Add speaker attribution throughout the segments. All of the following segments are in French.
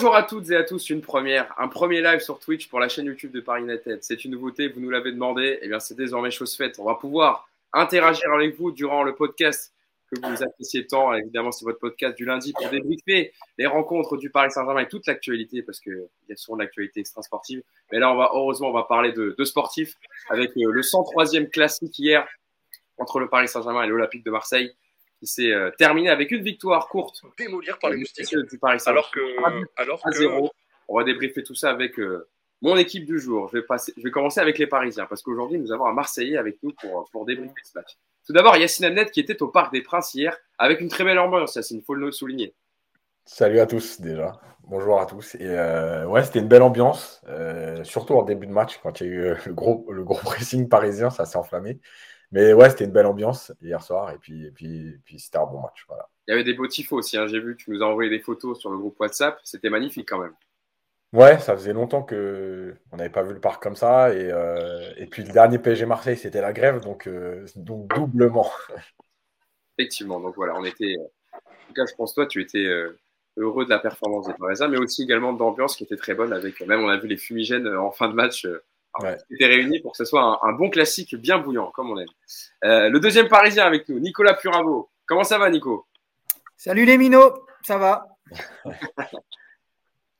Speaker 1: Bonjour à toutes et à tous, une première, un premier live sur Twitch pour la chaîne YouTube de Paris United. C'est une nouveauté, vous nous l'avez demandé, et eh bien c'est désormais chose faite. On va pouvoir interagir avec vous durant le podcast que vous appréciez tant. Évidemment, c'est votre podcast du lundi pour débriefer les rencontres du Paris Saint-Germain et toute l'actualité, parce qu'il y a souvent de l'actualité extra-sportive. Mais là, heureusement, on va parler de, de sportifs avec euh, le 103e classique hier entre le Paris Saint-Germain et l'Olympique de Marseille qui s'est euh, terminé avec une victoire courte.
Speaker 2: Démolir par les moustiques.
Speaker 1: Du Paris Saint-Germain. Alors que, alors que... 0. On va débriefer tout ça avec euh, mon équipe du jour. Je vais, passer, je vais commencer avec les Parisiens parce qu'aujourd'hui, nous avons un Marseillais avec nous pour, pour débriefer ce match. Tout d'abord, Yacine Amnet qui était au Parc des Princes hier avec une très belle ambiance, Yacine, il faut le souligner.
Speaker 3: Salut à tous déjà. Bonjour à tous. Et euh, ouais, c'était une belle ambiance, euh, surtout en début de match quand il y a eu euh, le gros, le gros pressing parisien, ça s'est enflammé. Mais ouais, c'était une belle ambiance hier soir et puis, et puis, puis c'était un bon match. Voilà.
Speaker 1: Il y avait des beaux tifos aussi. Hein. J'ai vu, tu nous as envoyé des photos sur le groupe WhatsApp. C'était magnifique quand même.
Speaker 3: Ouais, ça faisait longtemps que on n'avait pas vu le parc comme ça. Et, euh, et puis le dernier PSG Marseille, c'était la grève, donc, euh, donc doublement.
Speaker 1: Effectivement, donc voilà, on était. En tout cas, je pense toi, tu étais euh, heureux de la performance des Parisiens, mais aussi également de l'ambiance qui était très bonne. Avec même, on a vu les fumigènes en fin de match. Ouais. Étaient réunis pour que ce soit un, un, bon classique bien bouillant, comme on aime. le deuxième Parisien avec nous, Nicolas Puravo. Comment ça va, Nico?
Speaker 4: Salut les minots, ça va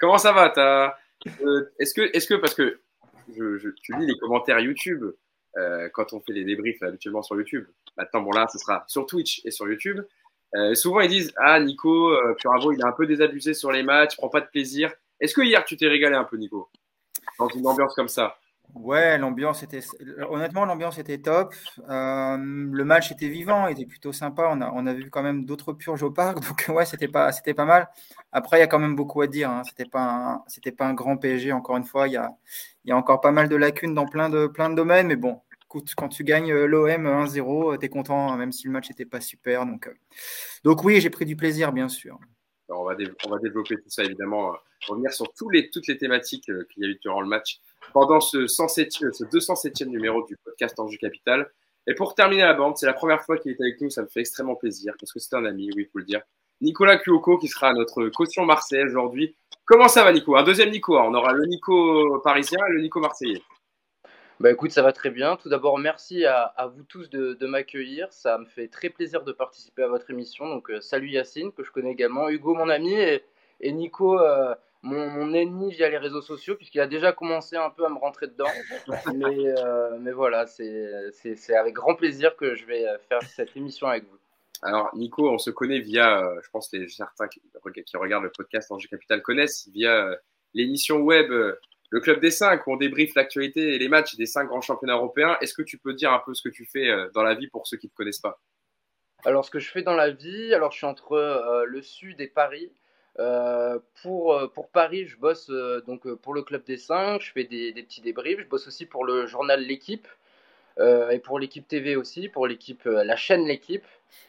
Speaker 1: Comment ça va euh, Est-ce que, est que, parce que je, je, tu lis les commentaires YouTube euh, quand on fait les débriefs habituellement sur YouTube. Maintenant, bon là, ce sera sur Twitch et sur YouTube. Euh, souvent, ils disent Ah, Nico, euh, Puravo, il est un peu désabusé sur les matchs, prend pas de plaisir. Est-ce que hier, tu t'es régalé un peu, Nico? Dans une ambiance comme ça
Speaker 4: Ouais, l'ambiance était. Honnêtement, l'ambiance était top. Euh, le match était vivant, il était plutôt sympa. On a, on a vu quand même d'autres purges au parc, donc ouais, c'était pas, c'était pas mal. Après, il y a quand même beaucoup à dire. Hein. C'était pas, un, c'était pas un grand PSG. Encore une fois, il y a, y a encore pas mal de lacunes dans plein de, plein de domaines, mais bon. Écoute, quand tu gagnes euh, l'OM 1-0, tu es content, hein, même si le match n'était pas super. Donc, euh... donc oui, j'ai pris du plaisir, bien sûr.
Speaker 1: On, va développer tout ça, évidemment, revenir sur tous les, toutes les thématiques qu'il y a eu durant le match pendant ce, 107, ce 207e numéro du podcast Anjou Capital. Et pour terminer la bande, c'est la première fois qu'il est avec nous, ça me fait extrêmement plaisir parce que c'est un ami, oui, il faut le dire. Nicolas Cuoco qui sera notre caution marseillais aujourd'hui. Comment ça va, Nico? Un deuxième Nico. Hein. On aura le Nico parisien et le Nico marseillais.
Speaker 5: Bah écoute, ça va très bien. Tout d'abord, merci à, à, vous tous de, de m'accueillir. Ça me fait très plaisir de participer à votre émission. Donc, euh, salut Yacine, que je connais également, Hugo, mon ami, et, et Nico, euh, mon, mon, ennemi via les réseaux sociaux, puisqu'il a déjà commencé un peu à me rentrer dedans. mais, euh, mais voilà, c'est avec grand plaisir que je vais faire cette émission avec vous.
Speaker 1: Alors, Nico, on se connaît via, euh, je pense que certains qui, qui, regardent le podcast Angers Capital connaissent, via euh, l'émission web Le Club des 5, où on débriefe l'actualité et les matchs des cinq grands championnats européens. Est-ce que tu peux dire un peu ce que tu fais euh, dans la vie pour ceux qui ne te connaissent pas?
Speaker 5: Alors, ce que je fais dans la vie, alors je suis entre euh, le sud et Paris. Euh, pour, Paris, je bosse donc pour le Club des 5, je fais des, petits débriefs, je bosse aussi pour le journal L'équipe et pour l'équipe TV aussi, pour l'équipe, la chaîne L'équipe.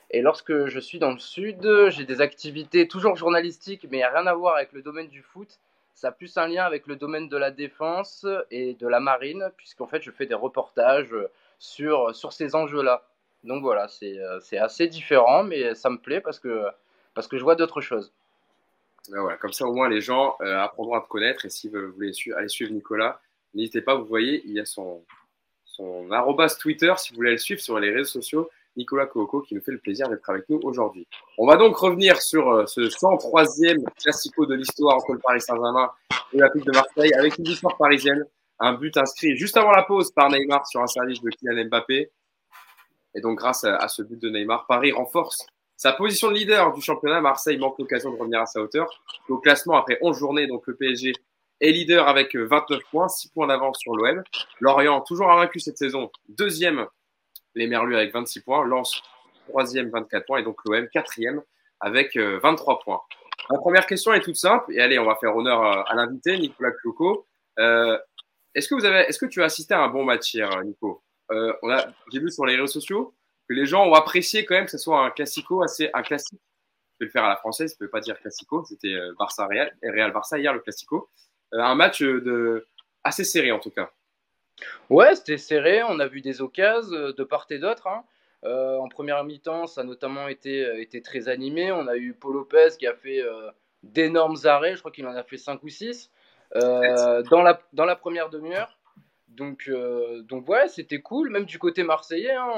Speaker 5: Et lorsque je suis dans le sud, j'ai des activités toujours journalistiques, mais rien à voir avec le domaine du foot. Ça a plus un lien avec le domaine de la défense et de la marine, puisqu'en fait, je fais des reportages sur, sur ces enjeux-là. Donc voilà, c'est assez différent, mais ça me plaît parce que, parce que je vois d'autres choses.
Speaker 1: Voilà, comme ça, au moins, les gens euh, apprendront à te connaître. Et si vous voulez aller suivre Nicolas, n'hésitez pas, vous voyez, il y a son, son arrobas Twitter, si vous voulez le suivre sur les réseaux sociaux, Nicolas Coco, qui nous fait le plaisir d'être avec nous aujourd'hui. On va donc revenir sur euh, ce 103e classico de l'histoire entre le Paris Saint-Germain et l'Olympique de Marseille, avec une histoire parisienne, un but inscrit juste avant la pause par Neymar sur un service de Kylian Mbappé. Et donc, grâce à, à ce but de Neymar, Paris renforce sa position de leader du championnat, Marseille manque l'occasion de revenir à sa hauteur. Au classement, après 11 journées, donc le PSG est leader avec 29 points, 6 points d'avance sur l'OM. Lorient, toujours invaincu cette saison, deuxième, les Merlus avec 26 points. Lens, troisième, 24 points. Et donc l'OM, quatrième, avec 23 points. La première question est toute simple. Et allez, on va faire honneur à l'invité, Nicolas Cloco. Euh, est-ce que vous avez, est-ce que tu as assisté à un bon match hier, Nico? Euh, on a, J'ai vu sur les réseaux sociaux que les gens ont apprécié quand même que ce soit un classico assez un classique. Je vais le faire à la française, je ne peux pas dire classico, c'était euh, Barça Real et Real Barça hier le classico. Euh, un match de assez serré en tout cas.
Speaker 5: Ouais, c'était serré, on a vu des occasions euh, de part et d'autre. Hein. Euh, en première mi-temps, ça a notamment été, été très animé. On a eu Paul Lopez qui a fait euh, d'énormes arrêts. Je crois qu'il en a fait 5 ou 6 dans, la, dans la première demi-heure. Donc, donc ouais, c'était cool. Même du côté marseillais, hein,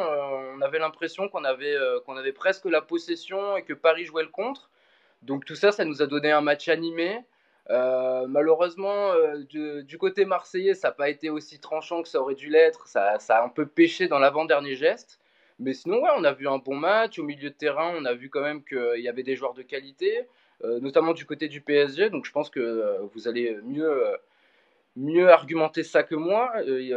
Speaker 5: on avait l'impression qu'on avait, qu'on avait presque la possession et que Paris jouait le contre. Donc tout ça, ça nous a donné un match animé. Euh, malheureusement, euh, du, côté marseillais, ça n'a pas été aussi tranchant que ça aurait dû l'être. Ça, ça, a un peu pêché dans l'avant-dernier geste. Mais sinon, ouais, on a vu un bon match. Au milieu de terrain, on a vu quand même qu'il y avait des joueurs de qualité, euh, notamment du côté du PSG. Donc je pense que vous allez mieux, mieux argumenter ça que moi.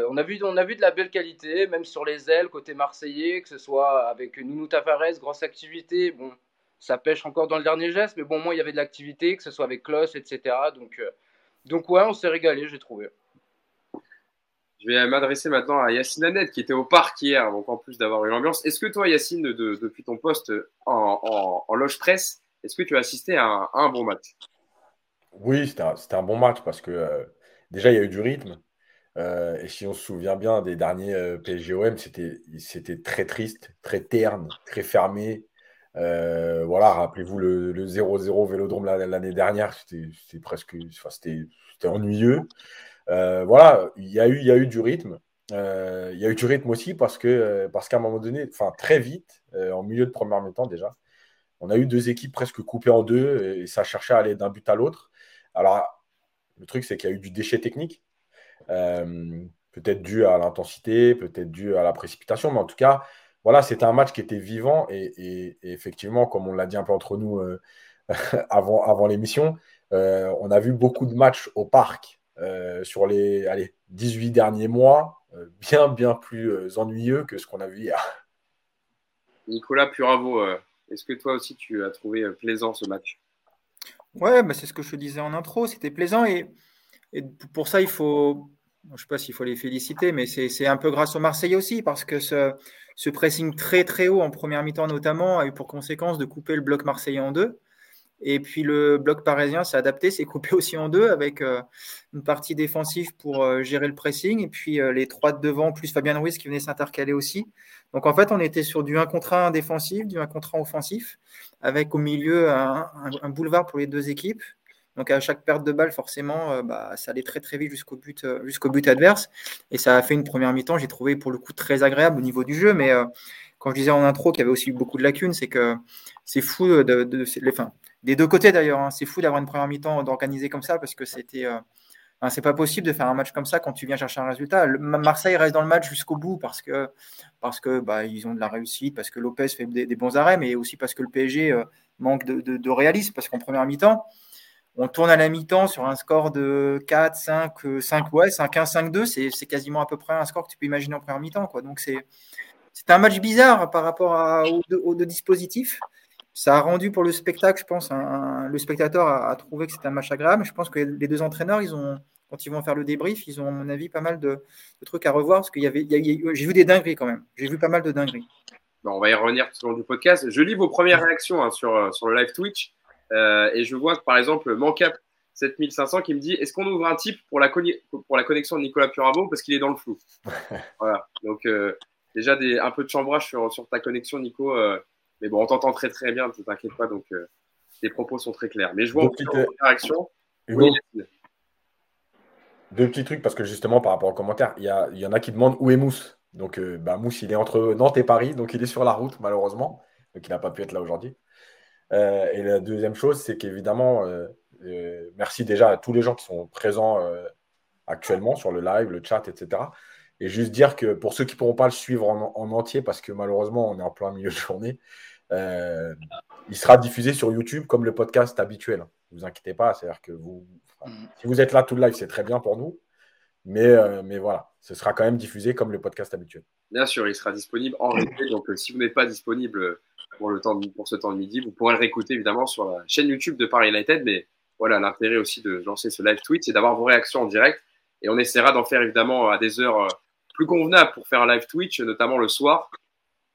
Speaker 5: on, a vu, on a vu de la belle qualité, même sur les ailes, côté marseillais, que ce soit avec Nounou Tavares, grosse activité. Bon, ça pêche encore dans le dernier geste, mais bon, moi, il y avait de l'activité, que ce soit avec Kloss, etc. Donc, euh, donc ouais, on s'est régalé, j'ai trouvé.
Speaker 1: Je vais m'adresser maintenant à Yacine Annette, qui était au parc hier, donc en plus d'avoir eu l'ambiance. Est-ce que toi, Yacine, depuis ton poste en, loge presse, est-ce que tu as assisté à un, bon match?
Speaker 3: Oui, c'était un, bon match parce que euh, déjà, il y a eu du rythme. Euh, et si on se souvient bien des derniers PSGOM, c'était très triste, très terne, très fermé. Euh, voilà, rappelez-vous le 0-0 Vélodrome l'année dernière, c'était presque, c'était ennuyeux. Euh, voilà, il y a eu, il y a eu du rythme. Euh, il y a eu du rythme aussi parce que parce qu'à un moment donné, enfin très vite, en milieu de première mi-temps déjà, on a eu deux équipes presque coupées en deux et ça cherchait à aller d'un but à l'autre. Alors le truc c'est qu'il y a eu du déchet technique, peut-être dû à l'intensité, peut-être dû à la précipitation, mais en tout cas voilà, c'était un match qui était vivant et, effectivement, comme on l'a dit un peu entre nous euh, avant, avant l'émission, euh, on a vu beaucoup de matchs au parc euh, sur les allez, 18 derniers mois, bien, bien plus ennuyeux que ce qu'on a vu hier.
Speaker 1: Nicolas Puravo, est-ce que toi aussi tu as trouvé plaisant ce match?
Speaker 4: Ouais, bah, c'est ce que je te disais en intro, c'était plaisant et, pour ça il faut, je ne sais pas s'il faut les féliciter, mais c'est un peu grâce aux Marseillais aussi parce que ce, ce pressing très très haut en première mi-temps notamment a eu pour conséquence de couper le bloc marseillais en deux. Et puis le bloc parisien s'est adapté, s'est coupé aussi en deux avec euh, une partie défensive pour euh, gérer le pressing et puis euh, les trois de devant plus Fabien Ruiz qui venait s'intercaler aussi. Donc en fait, on était sur du 1 contre 1 défensif, du 1 contre 1 offensif avec au milieu un, boulevard pour les deux équipes. Donc à chaque perte de balle, forcément, bah, ça allait très très vite jusqu'au but, jusqu'au but adverse. Et ça a fait une première mi-temps, j'ai trouvé pour le coup très agréable au niveau du jeu. Mais quand je disais en intro qu'il y avait aussi beaucoup de lacunes, c'est que c'est fou de, de, des deux côtés d'ailleurs. Hein. c'est fou d'avoir une première mi-temps d'organiser comme ça parce que c'était. Euh, c'est pas possible de faire un match comme ça quand tu viens chercher un résultat. Marseille reste dans le match jusqu'au bout parce que parce que bah, ont de la réussite, parce que Lopez fait des, bons arrêts, mais aussi parce que le PSG euh, manque de, réalisme parce qu'en première mi-temps, on tourne à la mi-temps sur un score de 4, 5, 5, ouais, 5, 1, 5, 2, c'est quasiment à peu près un score que tu peux imaginer en première mi-temps. Quoi. Donc c'est un match bizarre par rapport à, aux, deux, aux deux dispositifs ça a rendu pour le spectacle, je pense, le spectateur a, trouvé que c'était un match agréable. Je pense que les deux entraîneurs, ils ont, quand ils vont faire le débrief, ils ont, à mon avis, pas mal de, trucs à revoir parce qu'il y avait, j'ai vu des dingueries quand même. J'ai vu pas mal de dingueries.
Speaker 1: on va y revenir tout au long du podcast. Je lis vos premières réactions hein, sur, euh, sur le live Twitch euh, et je vois que par exemple Mancap 7500 qui me dit est-ce qu'on ouvre un type pour la, pour la connexion de Nicolas Purabo parce qu'il est dans le flou? voilà. Donc euh, déjà des, un peu de chambrage sur, sur ta connexion, Nico. Mais bon, on t'entend très très bien, ne t'inquiète pas, donc euh, tes propos sont très clairs. Mais je vois en réaction.
Speaker 3: deux petits trucs, parce que justement, par rapport aux commentaires, il y, y en a qui demandent où est Mousse. Donc, euh, bah, Mousse, il est entre Nantes et Paris, donc il est sur la route, malheureusement. Donc, il n'a pas pu être là aujourd'hui. Euh, et la deuxième chose, c'est qu'évidemment, merci déjà à tous les gens qui sont présents actuellement sur le live, le chat, etc. Et juste dire que pour ceux qui ne pourront pas le suivre en, entier, parce que malheureusement, on est en plein milieu de journée, euh, il sera diffusé sur YouTube comme le podcast habituel. Ne vous inquiétez pas, c'est-à-dire que vous, mm. si vous êtes là tout le live, c'est très bien pour nous. Mais, euh, mais voilà, ce sera quand même diffusé comme le podcast habituel.
Speaker 1: Bien sûr, il sera disponible en replay. Donc, euh, si vous n'êtes pas disponible pour, le temps pour ce temps de midi, vous pourrez le réécouter évidemment sur la chaîne YouTube de Paris United. Mais voilà, l'intérêt aussi de lancer ce live tweet, c'est d'avoir vos réactions en direct. Et on essaiera d'en faire évidemment à des heures plus convenable pour faire un live Twitch, notamment le soir.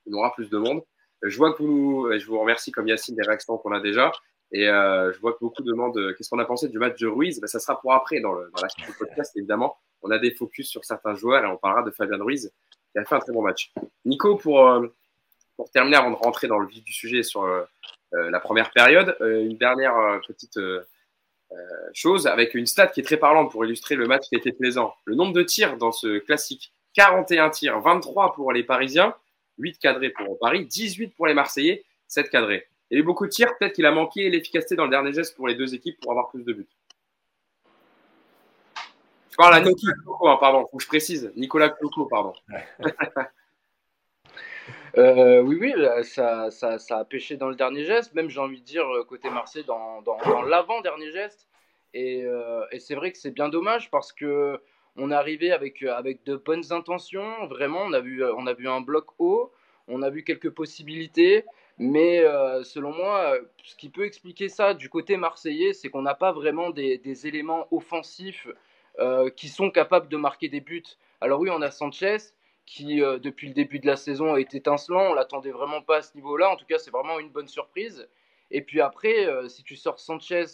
Speaker 1: Il y aura plus de monde. Je vois que vous, je vous remercie comme Yacine des réactions qu'on a déjà. Et euh, je vois que beaucoup demandent euh, qu'est-ce qu'on a pensé du match de Ruiz? Ben, ça sera pour après dans, le, la suite du podcast, évidemment. On a des focus sur certains joueurs et on parlera de Fabien Ruiz qui a fait un très bon match. Nico, pour, euh, pour terminer, avant de rentrer dans le vif du sujet sur la première période, une dernière petite chose avec une stat qui est très parlante pour illustrer le match qui était plaisant. Le nombre de tirs dans ce classique 41 tirs, 23 pour les Parisiens, 8 cadrés pour Paris, 18 pour les Marseillais, 7 cadrés. Il y a eu beaucoup de tirs, peut-être qu'il a manqué l'efficacité dans le dernier geste pour les deux équipes pour avoir plus de buts. Je parle à Nicolas Cloco, hein, pardon, faut que je précise. Nicolas Cloco, pardon.
Speaker 5: Euh, oui, oui, ça, a pêché dans le dernier geste, même j'ai envie de dire euh, côté Marseille dans, l'avant-dernier geste. Et, euh, et c'est vrai que c'est bien dommage parce que on est arrivé avec, de bonnes intentions. Vraiment, on a, vu, un bloc haut, on a vu quelques possibilités. Mais selon moi, ce qui peut expliquer ça du côté marseillais, c'est qu'on n'a pas vraiment des, éléments offensifs qui sont capables de marquer des buts. Alors oui, on a Sanchez qui, depuis le début de la saison, est étincelant. On l'attendait vraiment pas à ce niveau-là. En tout cas, c'est vraiment une bonne surprise. Et puis après, si tu sors Sanchez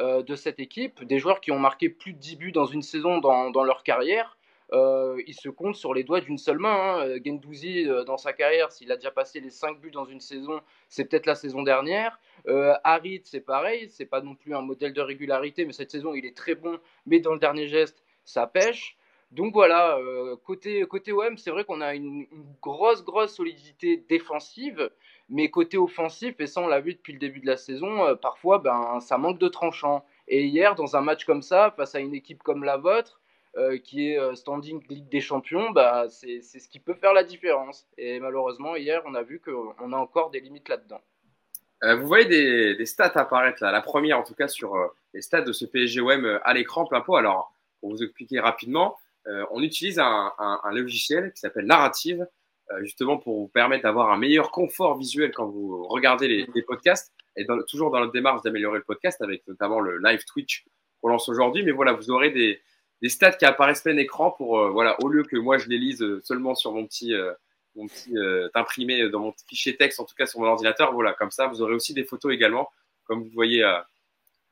Speaker 5: euh, de cette équipe, des joueurs qui ont marqué plus de 10 buts dans une saison dans, leur carrière. Euh, ils se comptent sur les doigts d'une seule main. Hein. Gendouzi, euh, dans sa carrière, s'il a déjà passé les 5 buts dans une saison, c'est peut-être la saison dernière. Euh, Harit, c'est pareil, c'est pas non plus un modèle de régularité, mais cette saison, il est très bon, mais dans le dernier geste, ça pêche. Donc voilà, euh, côté, côté OM, c'est vrai qu'on a une, grosse, grosse solidité défensive, mais côté offensif, et ça on l'a vu depuis le début de la saison, euh, parfois ben, ça manque de tranchant. Et hier, dans un match comme ça, face à une équipe comme la vôtre, euh, qui est standing Ligue des Champions, bah, c'est ce qui peut faire la différence. Et malheureusement, hier, on a vu qu'on a encore des limites là-dedans.
Speaker 1: Vous voyez des, stats apparaître là, la première en tout cas sur les stats de ce PSG-OM à l'écran plein pot. Alors, pour vous expliquer rapidement, on utilise un, logiciel qui s'appelle Narrative, euh, justement pour vous permettre d'avoir un meilleur confort visuel quand vous regardez les, podcasts et toujours dans notre démarche d'améliorer le podcast avec notamment le live Twitch qu'on lance aujourd'hui. Mais voilà, vous aurez des, stats qui apparaissent plein écran pour, euh, voilà, au lieu que moi je les lise seulement sur mon petit, euh, mon petit euh, imprimé dans mon fichier texte, en tout cas sur mon ordinateur, voilà, comme ça, vous aurez aussi des photos également, comme vous voyez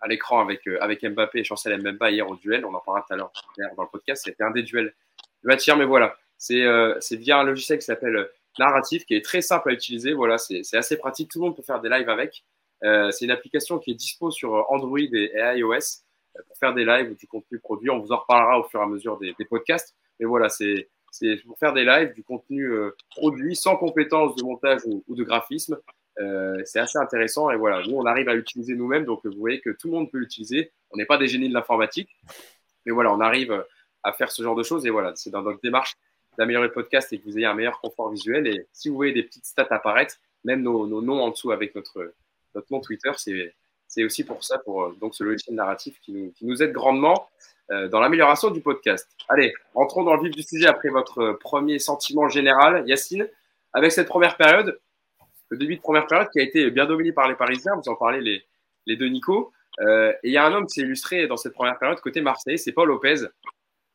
Speaker 1: à l'écran avec, avec Mbappé et Chancel Mbemba hier au duel. On en parlera tout à l'heure dans le podcast. C'était un des duels de matière, mais voilà. C'est euh, via un logiciel qui s'appelle euh, Narrative, qui est très simple à utiliser. Voilà, c'est assez pratique. Tout le monde peut faire des lives avec. Euh, c'est une application qui est dispo sur Android et, iOS euh, pour faire des lives ou du contenu produit. On vous en reparlera au fur et à mesure des, podcasts. Mais voilà, c'est pour faire des lives, du contenu euh, produit sans compétences de montage ou de graphisme. Euh, c'est assez intéressant et voilà, nous on arrive à l'utiliser nous-mêmes, donc vous voyez que tout le monde peut l'utiliser. On n'est pas des génies de l'informatique, mais voilà, on arrive à faire ce genre de choses et voilà, c'est dans notre démarche d'améliorer le podcast et que vous ayez un meilleur confort visuel. Et si vous voyez des petites stats apparaître, même nos, nos noms en dessous avec notre, notre nom Twitter, c'est aussi pour ça, pour euh, donc ce logiciel narratif qui nous, qui nous aide grandement euh, dans l'amélioration du podcast. Allez, rentrons dans le vif du sujet après votre premier sentiment général, Yacine, avec cette première période, le début de première période qui a été bien dominé par les Parisiens, vous en parlez les, deux Nico. Euh, et il y a un homme qui s'est illustré dans cette première période côté Marseille, c'est Paul Lopez,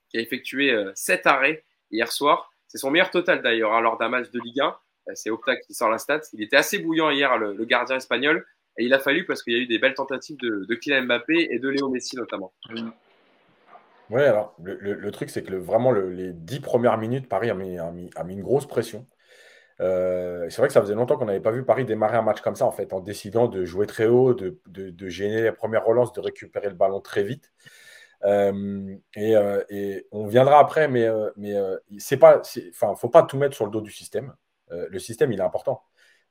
Speaker 1: qui a effectué euh, sept arrêts hier soir. C'est son meilleur total d'ailleurs hein, lors d'un match de Ligue 1. Euh, c'est Opta qui sort la stat. Il était assez bouillant hier, le, gardien espagnol. Et il a fallu parce qu'il y a eu des belles tentatives de, Kylian Mbappé et de Léo Messi notamment.
Speaker 3: Ouais, alors le, truc, c'est que vraiment les dix premières minutes, Paris a mis une grosse pression. Euh, c'est vrai que ça faisait longtemps qu'on n'avait pas vu Paris démarrer un match comme ça, en fait, en décidant de jouer très haut, de, de, gêner les premières relances, de récupérer le ballon très vite. Euh, et, euh, et, on viendra après, mais, mais c'est pas, enfin, faut pas tout mettre sur le dos du système. le système, il est important.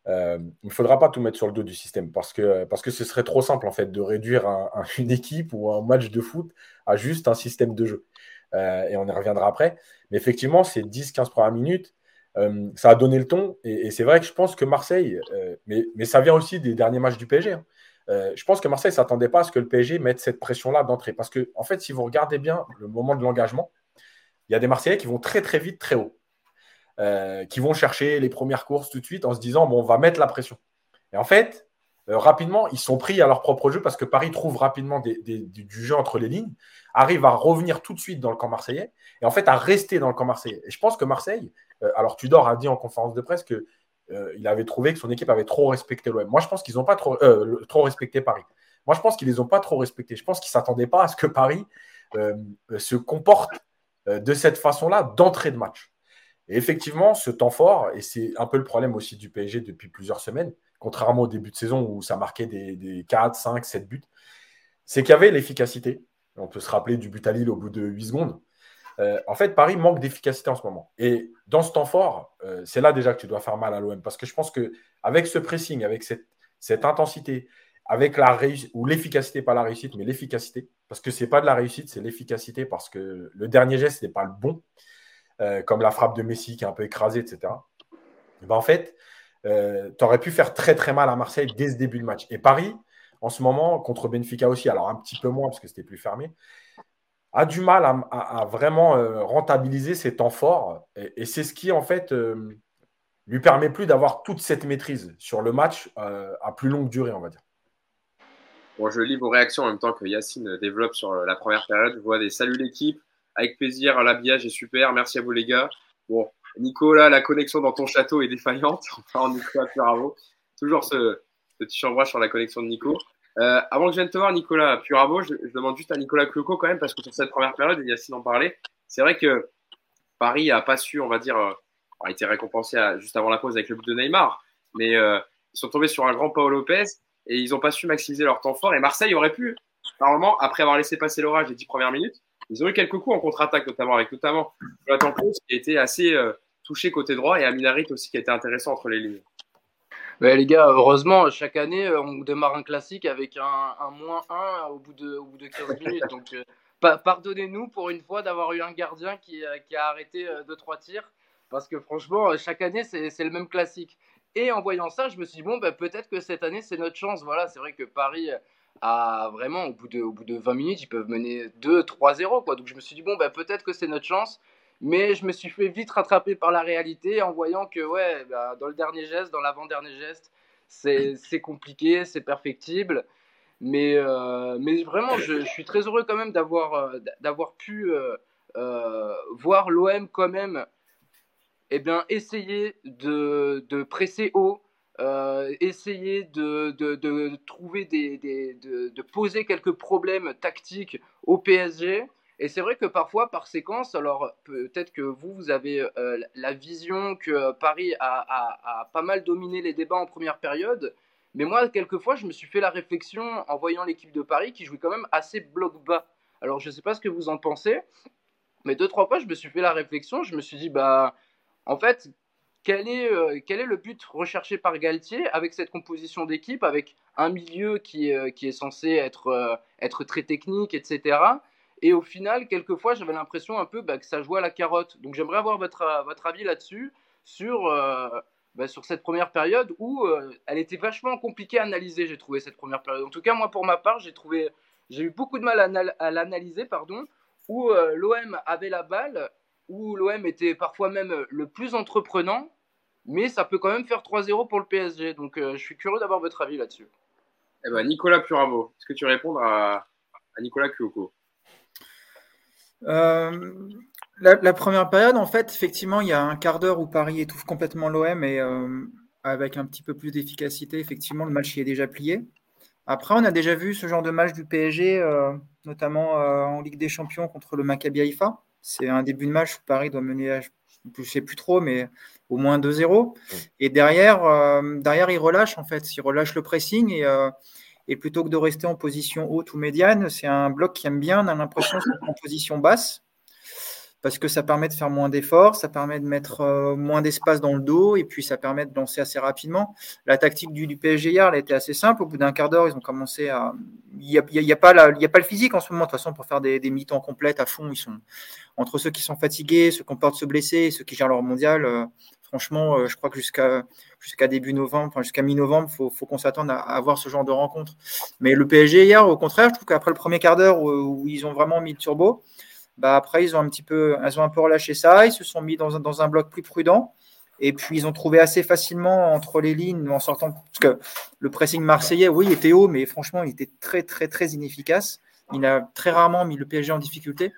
Speaker 3: il ne faudra pas tout mettre sur le dos du système parce que, parce que ce serait trop simple en fait de réduire un, un, une équipe ou un match de foot à juste un système de jeu. et on y reviendra après. Mais effectivement, ces 10-15 premières minutes, euh, ça a donné le ton. Et, c'est vrai que je pense que Marseille, euh, mais, ça vient aussi des derniers matchs du PSG. Hein. Euh, je pense que Marseille ne s'attendait pas à ce que le PSG mette cette pression-là d'entrée. Parce que, en fait, si vous regardez bien le moment de l'engagement, il y a des Marseillais qui vont très, très vite, très haut. qui vont chercher les premières courses tout de suite en se disant, bon, on va mettre la pression. Et en fait, rapidement, ils sont pris à leur propre jeu parce que Paris trouve rapidement du jeu entre les lignes, arrive à revenir tout de suite dans le camp marseillais et en fait à rester dans le camp marseillais. Et je pense que Marseille, alors Tudor a dit en conférence de presse que euh, avait trouvé que son équipe avait trop respecté l'OM. Moi, je pense qu'ils n'ont pas trop, euh, trop respecté Paris. Moi, je pense qu'ils les ont pas trop respectés. Je pense qu'ils s'attendaient pas à ce que Paris euh, se comporte de cette façon-là d'entrée de match. Et effectivement, ce temps fort, et c'est un peu le problème aussi du PSG depuis plusieurs semaines, contrairement au début de saison où ça marquait des, des 4, 5, 7 buts, c'est qu'il y avait l'efficacité. On peut se rappeler du but à Lille au bout de 8 secondes. Euh, en fait, Paris manque d'efficacité en ce moment. Et dans ce temps fort, euh, c'est là déjà que tu dois faire mal à l'OM. Parce que je pense qu'avec ce pressing, avec cette, intensité, avec la réussite, ou l'efficacité, pas la réussite, mais l'efficacité, parce que ce n'est pas de la réussite, c'est l'efficacité, parce que le dernier geste n'est pas le bon, euh, comme la frappe de Messi qui est un peu écrasée, etc. Ben, en fait, tu aurais pu faire très très mal à Marseille dès ce début de match. Et Paris, en ce moment, contre Benfica aussi, alors un petit peu moins parce que c'était plus fermé, a du mal à, vraiment euh, rentabiliser ses temps forts. Et, c'est ce qui, en fait, euh, lui permet plus d'avoir toute cette maîtrise sur le match euh, à plus longue durée, on va dire.
Speaker 1: Bon, je lis vos réactions en même temps que Yacine développe sur la première période. Je vois des saluts l'équipe. Avec plaisir, l'habillage est super. Merci à vous, les gars. Bon, Nicolas, la connexion dans ton château est défaillante. Enfin, Nicolas, bravo. Toujours ce petit chambrage sur la connexion de Nico. Euh, avant que je vienne te voir, Nicolas Purabo, je, je, demande juste à Nicolas Cloco quand même, parce que sur cette première période, et Yacine en parlait, c'est vrai que Paris a pas su, on va dire, euh, a été récompensé juste avant la pause avec le but de Neymar, mais euh, ils sont tombés sur un grand Paolo Lopez et ils n'ont pas su maximiser leur temps fort. Et Marseille aurait pu, normalement, après avoir laissé passer l'orage les dix premières minutes, ils ont eu quelques coups en contre-attaque, notamment avec notamment Jonathan Klaus qui a été assez touché côté droit et Aminarit aussi qui a été intéressant entre les lignes
Speaker 5: les gars, heureusement, chaque année, on démarre un classique avec un, moins 1 au bout de, au bout de 15 minutes. Donc, euh, pardonnez-nous pour une fois d'avoir eu un gardien qui, euh, qui a arrêté 2-3 euh, tirs. Parce que franchement, chaque année, c'est le même classique. Et en voyant ça, je me suis dit, bon, bah, peut-être que cette année, c'est notre chance. Voilà, c'est vrai que Paris a vraiment, au bout, de, au bout de 20 minutes, ils peuvent mener 2-3-0. Quoi. Donc je me suis dit, bon, bah, peut-être que c'est notre chance. Mais je me suis fait vite rattraper par la réalité en voyant que ouais, bah, dans le dernier geste, dans l'avant-dernier geste, c'est compliqué, c'est perfectible. Mais, euh, mais vraiment, je, suis très heureux quand même d'avoir euh, pu euh, voir l'OM quand même eh bien, essayer de, de presser haut, essayer de, de, trouver des, des de, de, poser quelques problèmes tactiques au PSG. Et c'est vrai que parfois, par séquence, alors peut-être que vous, vous avez euh, la vision que Paris a, pas mal dominé les débats en première période. Mais moi, quelquefois, je me suis fait la réflexion en voyant l'équipe de Paris qui jouait quand même assez bloc bas. Alors, je ne sais pas ce que vous en pensez, mais deux, trois fois, je me suis fait la réflexion. Je me suis dit, bah, en fait, quel est, euh, le but recherché par Galtier avec cette composition d'équipe, avec un milieu qui, est censé euh, être très technique, etc. Et au final, quelquefois, j'avais l'impression un peu bah, que ça jouait à la carotte. Donc j'aimerais avoir votre, euh, votre avis là-dessus, sur, euh, bah, sur cette première période où euh, elle était vachement compliquée à analyser, j'ai trouvé cette première période. En tout cas, moi, pour ma part, j'ai trouvé, j'ai eu beaucoup de mal à, l'analyser, pardon, où l'OM avait la balle, où l'OM était parfois même le plus entreprenant, mais ça peut quand même faire 3-0 pour le PSG. Donc je suis curieux d'avoir votre avis là-dessus.
Speaker 1: Eh ben, Nicolas Puravo, est-ce que tu réponds à, à Nicolas Cuoco?
Speaker 4: Euh, la, première période, en fait, effectivement, il y a un quart d'heure où Paris étouffe complètement l'OM et euh, avec un petit peu plus d'efficacité, effectivement, le match y est déjà plié. Après, on a déjà vu ce genre de match du PSG, euh, notamment en Ligue des Champions contre le Maccabi Haïfa. C'est un début de match où Paris doit mener, je ne sais plus trop, mais au moins 2-0. Et derrière, derrière, il relâche, en fait. Il relâche le pressing et et plutôt que de rester en position haute ou médiane, c'est un bloc qui aime bien. On a l'impression en position basse parce que ça permet de faire moins d'efforts, ça permet de mettre euh, moins d'espace dans le dos et puis ça permet de lancer assez rapidement. La tactique du, du PSG hier, elle était assez simple. Au bout d'un quart d'heure, ils ont commencé à. Il n'y a, pas le physique en ce moment, de toute façon, pour faire des, des mi-temps complètes à fond. Ils sont entre ceux qui sont fatigués, ceux qui ont peur de se blesser ceux qui gèrent leur mondial. Euh, franchement, euh, je crois que jusqu'à début novembre, jusqu'à mi-novembre, il faut, qu'on s'attende à, avoir ce genre de rencontre. Mais le PSG hier, au contraire, je trouve qu'après le premier quart d'heure où, ils ont vraiment mis le turbo, bah après ils ont un petit peu, ils ont un peu relâché ça, ils se sont mis dans un, dans un bloc plus prudent. Et puis ils ont trouvé assez facilement entre les lignes en sortant parce que le pressing marseillais, oui, il était haut, mais franchement, il était très très très inefficace. Il a très rarement mis le PSG en difficulté.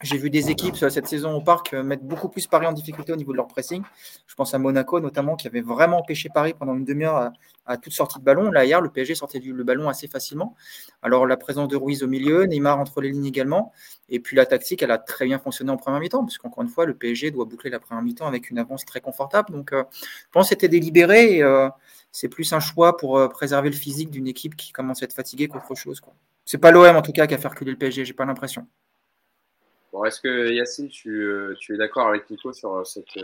Speaker 4: J'ai vu des équipes cette saison au parc euh, mettre beaucoup plus Paris en difficulté au niveau de leur pressing. Je pense à Monaco notamment qui avait vraiment empêché Paris pendant une demi-heure à, toute sortie de ballon. Là hier, le PSG sortait du, le ballon assez facilement. Alors la présence de Ruiz au milieu, Neymar entre les lignes également. Et puis la tactique, elle a très bien fonctionné en première mi-temps, parce qu'encore une fois, le PSG doit boucler la première mi-temps avec une avance très confortable. Donc euh, je pense que c'était délibéré. Euh, c'est plus un choix pour préserver le physique d'une équipe qui commence à être fatiguée qu'autre chose. Quoi. C'est pas l'OM en tout cas qui a fait reculer le PSG, j'ai pas l'impression.
Speaker 1: Bon, est-ce que Yacine, tu, euh, tu es d'accord avec Nico sur euh, cette,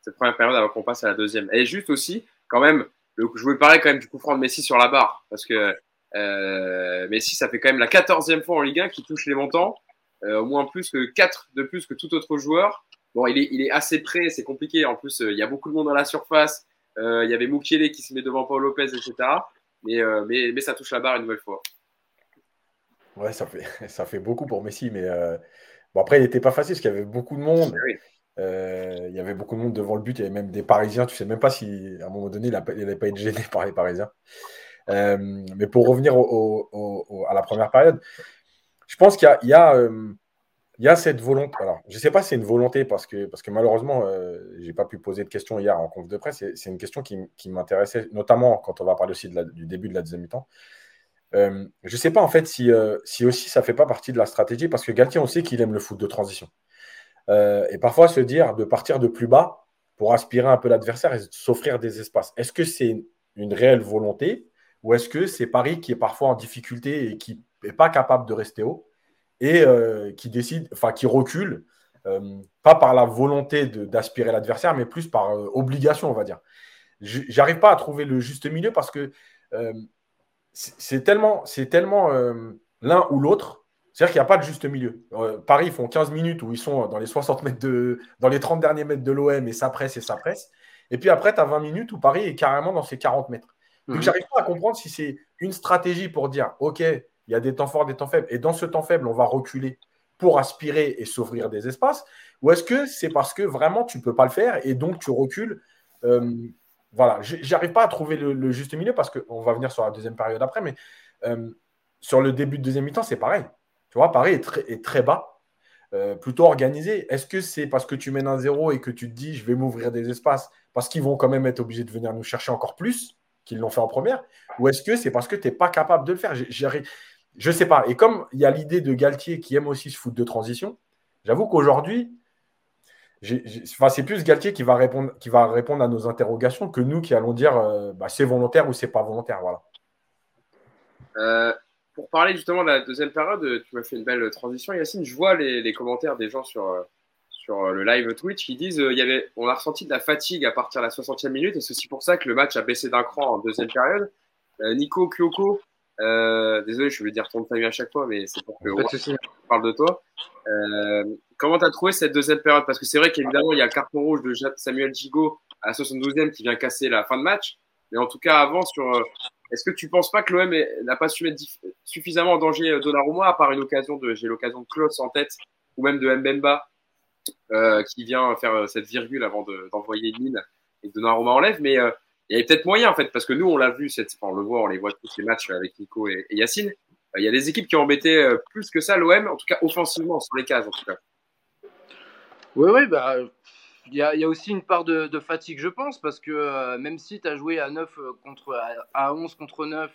Speaker 1: cette première période avant qu'on passe à la deuxième? Et juste aussi, quand même, le, je voulais parler quand même du coup franc de Messi sur la barre, parce que euh, Messi, ça fait quand même la quatorzième fois en Ligue 1 qu'il touche les montants, euh, au moins plus que 4 de plus que tout autre joueur. Bon, il est, assez près, c'est compliqué. En plus, euh, il y a beaucoup de monde dans la surface. Euh, il y avait Mukiele qui se met devant Paul Lopez, etc. Euh, mais ça touche la barre une nouvelle fois.
Speaker 3: Ouais, ça fait, ça fait beaucoup pour Messi, mais bon, après, il n'était pas facile parce qu'il y avait beaucoup de monde.
Speaker 1: Oui.
Speaker 3: Euh, il y avait beaucoup de monde devant le but, il y avait même des Parisiens. Tu sais même pas si à un moment donné il n'allait pas être gêné par les Parisiens. Euh, mais pour revenir au, au, au, à la première période, je pense qu'il y, y, euh, y, a cette volonté. Alors, je ne sais pas si c'est une volonté parce que, parce que malheureusement, je n'ai pas pu poser de questions hier en conf de presse. C'est une question qui, qui m'intéressait, notamment quand on va parler aussi de la, du début de la deuxième mi-temps. Euh, je ne sais pas en fait si, euh, si aussi ça ne fait pas partie de la stratégie parce que Galtier, on sait qu'il aime le foot de transition. Euh, et parfois se dire de partir de plus bas pour aspirer un peu l'adversaire et s'offrir des espaces. Est-ce que c'est une réelle volonté ou est-ce que c'est Paris qui est parfois en difficulté et qui n'est pas capable de rester haut et qui décide, enfin qui recule, pas par la volonté d'aspirer l'adversaire, mais plus par obligation, on va dire. J'arrive pas à trouver le juste milieu parce que c'est tellement, c'est tellement euh, l'un ou l'autre. C'est-à-dire qu'il n'y a pas de juste milieu. Paris font 15 minutes où ils sont dans les 60 mètres de, dans les 30 derniers mètres de l'OM et ça presse et ça presse. Et puis après, tu as 20 minutes où Paris est carrément dans ses 40 mètres. Donc, mmh. j'arrive pas à comprendre si c'est une stratégie pour dire, OK, il y a des temps forts, des temps faibles, et dans ce temps faible, on va reculer pour aspirer et s'ouvrir des espaces, ou est-ce que c'est parce que vraiment tu ne peux pas le faire et donc tu recules euh, Voilà, j'arrive pas à trouver le, juste milieu parce qu'on va venir sur la deuxième période après, mais euh, sur le début de deuxième mi-temps, c'est pareil. Tu vois, Paris est très, est très bas, euh, plutôt organisé. Est-ce que c'est parce que tu mènes un zéro et que tu te dis je vais m'ouvrir des espaces parce qu'ils vont quand même être obligés de venir nous chercher encore plus qu'ils l'ont fait en première? Ou est-ce que c'est parce que tu n'es pas capable de le faire? Je ne sais pas. Et comme il y a l'idée de Galtier qui aime aussi ce foot de transition, j'avoue qu'aujourd'hui, enfin, c'est plus Galtier qui va, répondre, qui va répondre à nos interrogations que nous qui allons dire euh, bah, c'est volontaire ou c'est pas volontaire. Voilà.
Speaker 1: Euh, pour parler justement de la deuxième période, tu m'as fait une belle transition, Yacine. Je vois les, commentaires des gens sur, euh, sur le live Twitch qui disent euh, on a ressenti de la fatigue à partir de la 60e minute et c'est aussi pour ça que le match a baissé d'un cran en deuxième période. Nico Kyoko, euh, désolé, je vais dire ton famille à chaque fois, mais c'est pour que on parle de toi. Euh, comment tu as trouvé cette deuxième période? Parce que c'est vrai qu'évidemment, il y a le carton rouge de Samuel Gigot à la 72e qui vient casser la fin de match. Mais en tout cas, avant, sur, euh, est-ce que tu penses pas que l'OM n'a pas su mettre suffisamment en danger Donnarumma, à part une occasion de, j'ai l'occasion de Klotz en tête, ou même de Mbemba, euh, qui vient faire euh, cette virgule avant d'envoyer de, une mine et que Donnarumma enlève. Mais euh, il y avait peut-être moyen en fait, parce que nous on l'a vu, cette, enfin, on le voit, on les voit tous les matchs avec Nico et, et Yacine. Il y a des équipes qui ont embêté plus que ça l'OM, en tout cas offensivement sur les cases en tout cas.
Speaker 5: Oui, oui, bah. Il y, a, il y a, aussi une part de, de, fatigue, je pense, parce que euh, même si tu as joué à 9 contre, à 11 contre 9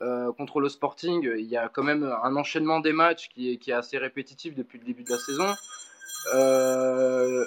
Speaker 5: euh, contre le Sporting, il y a quand même un enchaînement des matchs qui est, qui est assez répétitif depuis le début de la saison. Euh...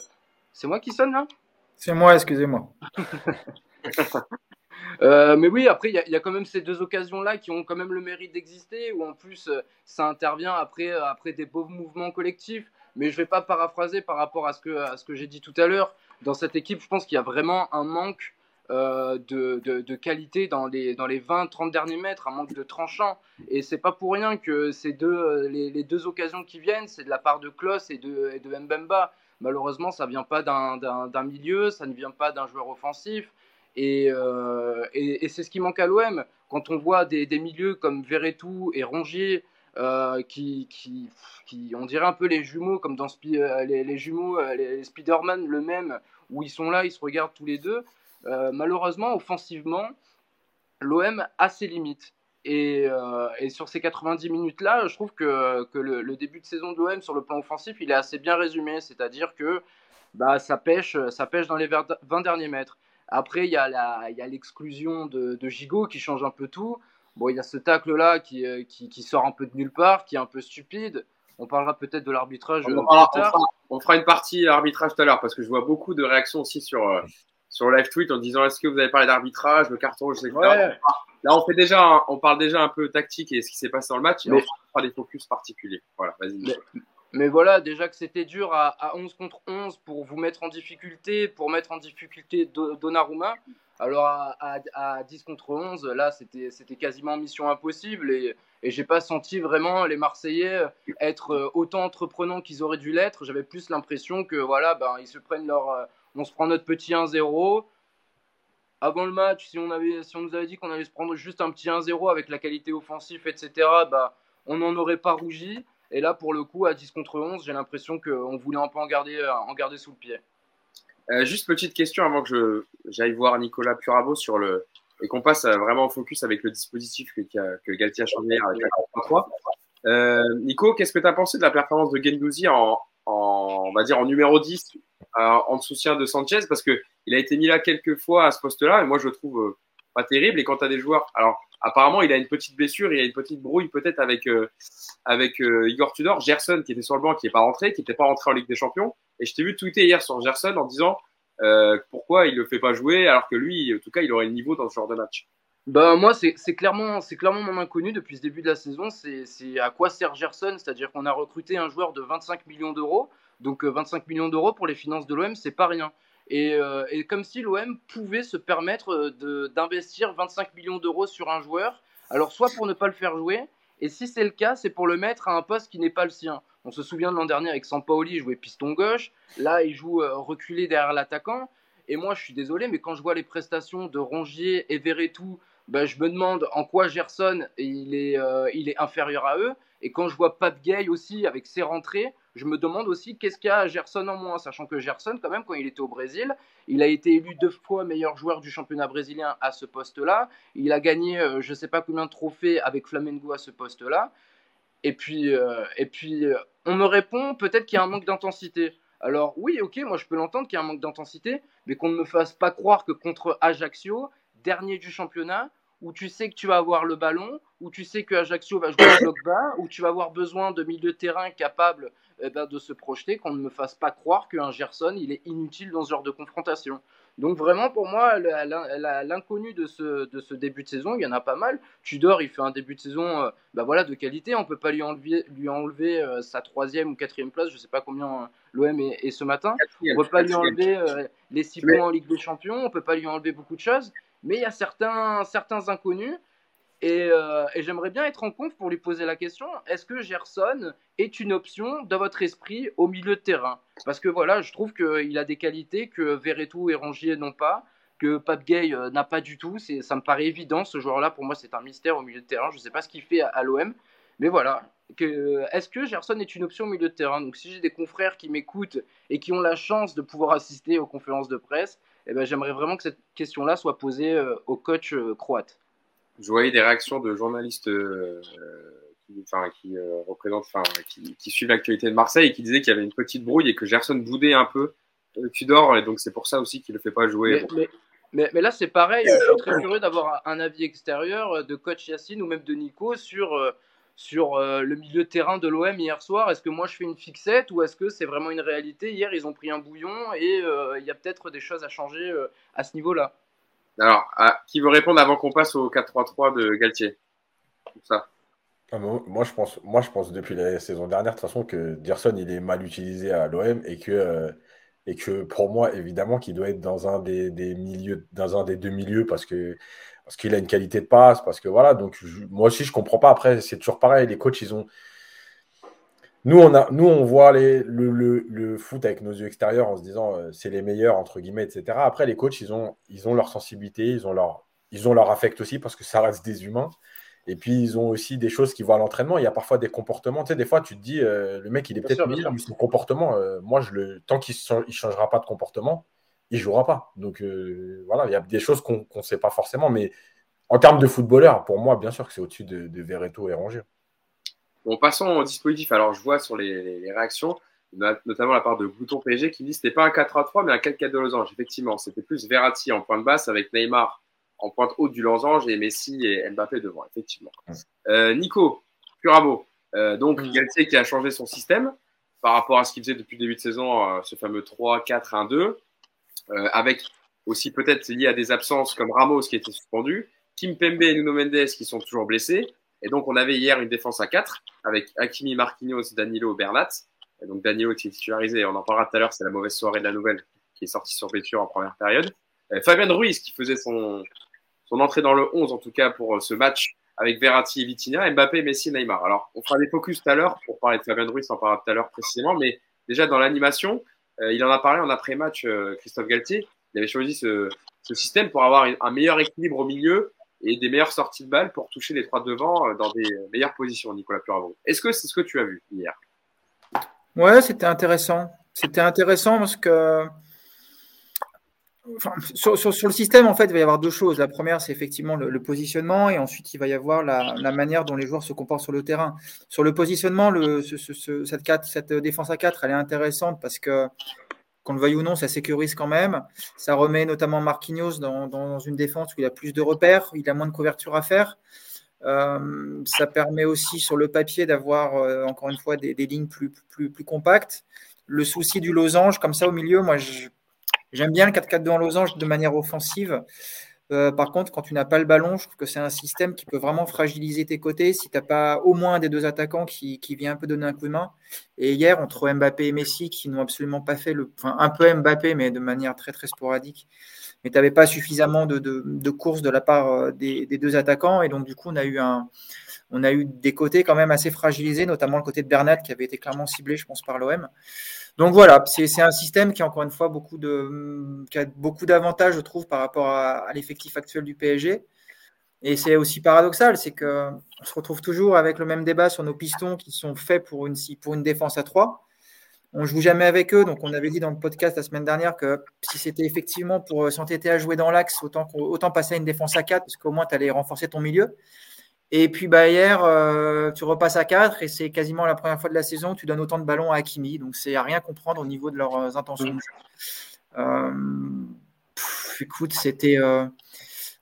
Speaker 5: C'est moi qui sonne là?
Speaker 4: C'est moi, excusez-moi.
Speaker 5: euh, mais oui, après, il y, a quand même ces deux occasions-là qui ont quand même le mérite d'exister, où en plus, euh, ça intervient après, euh, après des beaux mouvements collectifs. Mais je vais pas paraphraser par rapport à ce que, j'ai dit tout à l'heure. Dans cette équipe, je pense qu'il y a vraiment un manque de, qualité dans les, dans les 20-30 derniers mètres, un manque de tranchant. Et c'est pas pour rien que ces deux, les, deux occasions qui viennent, c'est de la part de Klos et de, et de Mbemba. Malheureusement, ça vient pas d'un milieu, ça ne vient pas d'un joueur offensif. Et, euh, et, c'est ce qui manque à l'OM. Quand on voit des, milieux comme Verretou et Rongier, euh, qui, qui, qui, on dirait un peu les jumeaux, comme dans Spi les, jumeaux, les, Spider-Man, le même, où ils sont là, ils se regardent tous les deux. Euh, malheureusement, offensivement, l'OM a ses limites. Et, euh, sur ces 90 minutes-là, je trouve que, le, début de saison de l'OM sur le plan offensif, il est assez bien résumé. C'est-à-dire que bah, ça, pêche, ça pêche dans les 20 derniers mètres. Après, il y a l'exclusion de, de Gigot qui change un peu tout. Bon, il y a ce tacle-là qui, qui, qui, sort un peu de nulle part, qui est un peu stupide. On parlera peut-être de l'arbitrage.
Speaker 1: On, on, on, fera une partie arbitrage tout à l'heure parce que je vois beaucoup de réactions aussi sur, sur live tweet en disant est-ce que vous avez parlé d'arbitrage, le carton, sais pas. Là, on fait déjà, on parle déjà un peu tactique et ce qui s'est passé dans le match. Et on fera des focus particuliers. Voilà, vas-y.
Speaker 5: Mais, voilà, déjà que c'était dur à, à, 11 contre 11 pour vous mettre en difficulté, pour mettre en difficulté Donnarumma. Alors à, 10 contre 11, là, c'était quasiment mission impossible et, et j'ai pas senti vraiment les Marseillais être euh, autant entreprenants qu'ils auraient dû l'être. J'avais plus l'impression que voilà, ben, ils se prennent leur, euh, on se prend notre petit 1-0. Avant le match, si on, avait, si on nous avait dit qu'on allait se prendre juste un petit 1-0 avec la qualité offensive, etc., bah, on n'en aurait pas rougi. Et là, pour le coup, à 10 contre 11, j'ai l'impression qu'on voulait un peu en garder, en garder sous le pied.
Speaker 1: Euh, juste petite question avant que j'aille voir Nicolas Purabo sur le et qu'on passe vraiment au focus avec le dispositif que, que Galtier a changé avec la 3 euh, Nico, qu'est-ce que tu as pensé de la performance de Gendouzi en, on va dire en numéro 10 euh, en soutien de Sanchez? Parce que il a été mis là quelques fois à ce poste-là et moi je le trouve euh, pas terrible. Et quand tu as des joueurs alors apparemment il a une petite blessure, il a une petite brouille peut-être avec euh, avec euh, Igor Tudor, Gerson qui était sur le banc qui n'est pas rentré, qui n'était pas rentré en Ligue des Champions et je t'ai vu tweeter hier sur Gerson en disant euh, pourquoi il le fait pas jouer alors que lui, en tout cas, il aurait le niveau dans ce genre de match.
Speaker 5: Bah, moi, c'est clairement, clairement mon inconnu depuis ce début de la saison. C'est à quoi sert Gerson? C'est-à-dire qu'on a recruté un joueur de 25 millions d'euros. Donc 25 millions d'euros pour les finances de l'OM, c'est pas rien. Et, et, comme si l'OM pouvait se permettre d'investir 25 millions d'euros sur un joueur, alors soit pour ne pas le faire jouer, et si c'est le cas, c'est pour le mettre à un poste qui n'est pas le sien. On se souvient de l'an dernier avec Sampaoli, il jouait piston gauche. Là, il joue euh, reculé derrière l'attaquant. Et moi, je suis désolé, mais quand je vois les prestations de Rongier et Verretou, ben, je me demande en quoi Gerson il est, euh, il est inférieur à eux. Et quand je vois Pape Gay aussi avec ses rentrées, je me demande aussi qu'est-ce qu'il y a à Gerson en moins, sachant que Gerson, quand même, quand il était au Brésil, il a été élu deux fois meilleur joueur du championnat brésilien à ce poste-là. Il a gagné euh, je ne sais pas combien de trophées avec Flamengo à ce poste-là. Et puis, euh, et puis euh, on me répond peut-être qu'il y a un manque d'intensité. Alors oui, ok, moi je peux l'entendre qu'il y a un manque d'intensité, mais qu'on ne me fasse pas croire que contre Ajaccio, dernier du championnat, où tu sais que tu vas avoir le ballon, où tu sais que Ajaccio va jouer un bloc bas, où tu vas avoir besoin de milieu de terrain capable eh ben, de se projeter, qu'on ne me fasse pas croire qu'un Gerson il est inutile dans ce genre de confrontation. Donc vraiment pour moi l'inconnu de ce, de ce début de saison, il y en a pas mal. Tudor il fait un début de saison bah voilà, de qualité, on peut pas lui enlever, lui enlever euh, sa troisième ou quatrième place, je sais pas combien euh, l'OM est, ce matin. On peut pas lui enlever les six points en Ligue des Champions, on peut pas lui enlever beaucoup de choses, mais il y a certains, certains inconnus euh, et, j'aimerais bien être en conf pour lui poser la question est-ce que Gerson est une option dans votre esprit au milieu de terrain? Parce que voilà, je trouve qu'il a des qualités que Verretou et Rongier n'ont pas, que Pape Gay euh, n'a pas du tout. Ça me paraît évident, ce joueur-là, pour moi, c'est un mystère au milieu de terrain. Je ne sais pas ce qu'il fait à, l'OM. Mais voilà, est-ce que Gerson est une option au milieu de terrain? Donc si j'ai des confrères qui m'écoutent et qui ont la chance de pouvoir assister aux conférences de presse, eh ben, j'aimerais vraiment que cette question-là soit posée euh, au coach croate
Speaker 1: je voyais des réactions de journalistes euh, qui, euh, représentent, qui, suivent l'actualité de Marseille et qui disaient qu'il y avait une petite brouille et que Gerson boudait un peu euh, Tudor et donc c'est pour ça aussi qu'il ne le fait pas jouer.
Speaker 5: Mais, mais, là c'est pareil, je suis très curieux d'avoir un avis extérieur de coach Yacine ou même de Nico sur sur le milieu de terrain de l'OM hier soir. Est-ce que moi je fais une fixette ou est-ce que c'est vraiment une réalité? Hier, ils ont pris un bouillon et il y a peut-être des choses à changer à ce niveau-là.
Speaker 1: Alors, qui veut répondre avant qu'on passe au 4-3-3 de Galtier?
Speaker 3: Ah, moi, je pense, moi, je pense depuis la saison dernière, de toute façon, que Gerson, il est mal utilisé à l'OM et que, euh, et que pour moi, évidemment, qu'il doit être dans un des, milieux, dans un des deux milieux parce que parce qu'il a une qualité de passe, parce que voilà. Donc, moi aussi, je comprends pas. Après, c'est toujours pareil. Les coachs, ils ont, nous, on, a, nous, on voit les, le, foot avec nos yeux extérieurs en se disant euh, c'est les meilleurs, entre guillemets, etc. Après, les coachs, ils ont, ils ont leur sensibilité, ils ont leur, ils ont leur affect aussi parce que ça reste des humains. Et puis, ils ont aussi des choses qui voient à l'entraînement. Il y a parfois des comportements. Tu sais, des fois, tu te dis euh, le mec, il est peut-être meilleur, mais son comportement, euh, moi, je le, tant qu'il ne changera pas de comportement, il ne jouera pas. Donc, voilà, il y a des choses qu'on ne sait pas forcément. Mais en termes de footballeur, pour moi, bien sûr que c'est au-dessus de, de Verreto et Rongier.
Speaker 1: Bon, passons au dispositif. Alors, je vois sur les, réactions, notamment la part de Bouton PSG, qui dit que ce n'était pas un 4-3-3, mais un 4-4 de losange. Effectivement, c'était plus Verratti en pointe basse avec Neymar en pointe haute du losange et Messi et Mbappé devant, effectivement. Euh, Nico, Curabo, euh, donc Galtier qui a changé son système par rapport à ce qu'il faisait depuis le début de saison, euh, ce fameux 3-4-1-2, avec aussi peut-être lié à des absences comme Ramos qui était suspendu, Kim Pembe et Nuno Mendes qui sont toujours blessés. Et donc, on avait hier une défense à 4 avec Hakimi, Marquinhos, Danilo, Bernat. Et donc, Danilo qui est titularisé, on en parlera tout à l'heure, c'est la mauvaise soirée de la nouvelle qui est sortie sur blessure en première période. Fabien Ruiz qui faisait son, entrée dans le 11 en tout cas pour ce match avec Verratti et Vitinha, Mbappé, Messi, Neymar. Alors, on fera des focus tout à l'heure pour parler de Fabien Ruiz, on en parlera tout à l'heure précisément, mais déjà dans l'animation, euh, il en a parlé en après-match, euh, Christophe Galtier. Il avait choisi ce, système pour avoir un meilleur équilibre au milieu et des meilleures sorties de balles pour toucher les trois devant euh, dans des meilleures positions, Nicolas Puravo. Est-ce que c'est ce que tu as vu hier?
Speaker 4: Ouais, c'était intéressant. C'était intéressant parce que sur, le système, en fait, il va y avoir deux choses. La première, c'est effectivement le, positionnement, et ensuite, il va y avoir la, manière dont les joueurs se comportent sur le terrain. Sur le positionnement, cette, défense à 4, elle est intéressante parce que, qu'on le veuille ou non, ça sécurise quand même. Ça remet notamment Marquinhos dans, une défense où il a plus de repères, il a moins de couverture à faire. Euh, ça permet aussi sur le papier d'avoir, euh, encore une fois, des, lignes plus, plus, plus compactes. Le souci du losange, comme ça au milieu, moi, J'aime bien le 4-4-2 en losange de manière offensive. Euh, par contre, quand tu n'as pas le ballon, je trouve que c'est un système qui peut vraiment fragiliser tes côtés si tu n'as pas au moins des deux attaquants qui, qui vient un peu donner un coup de main. Et hier, entre Mbappé et Messi, qui n'ont absolument pas fait le. Enfin, un peu Mbappé, mais de manière très très sporadique. Mais tu n'avais pas suffisamment de, de, de courses de la part euh, des, deux attaquants. Et donc, du coup, on a eu. On a eu des côtés quand même assez fragilisés, notamment le côté de Bernat qui avait été clairement ciblé, je pense, par l'OM. Donc voilà, c'est un système qui a encore une fois beaucoup a beaucoup d'avantages, je trouve, par rapport à, l'effectif actuel du PSG. Et c'est aussi paradoxal, c'est qu'on se retrouve toujours avec le même débat sur nos pistons qui sont faits pour une, défense à 3. On ne joue jamais avec eux, donc on avait dit dans le podcast la semaine dernière que si c'était effectivement pour s'entêter à jouer dans l'axe, autant, autant passer à une défense à 4, parce qu'au moins tu allais renforcer ton milieu. Et puis bah, hier, euh, tu repasses à 4 et c'est quasiment la première fois de la saison que tu donnes autant de ballons à Hakimi. Donc c'est à rien comprendre au niveau de leurs euh, intentions euh, écoute, c'était.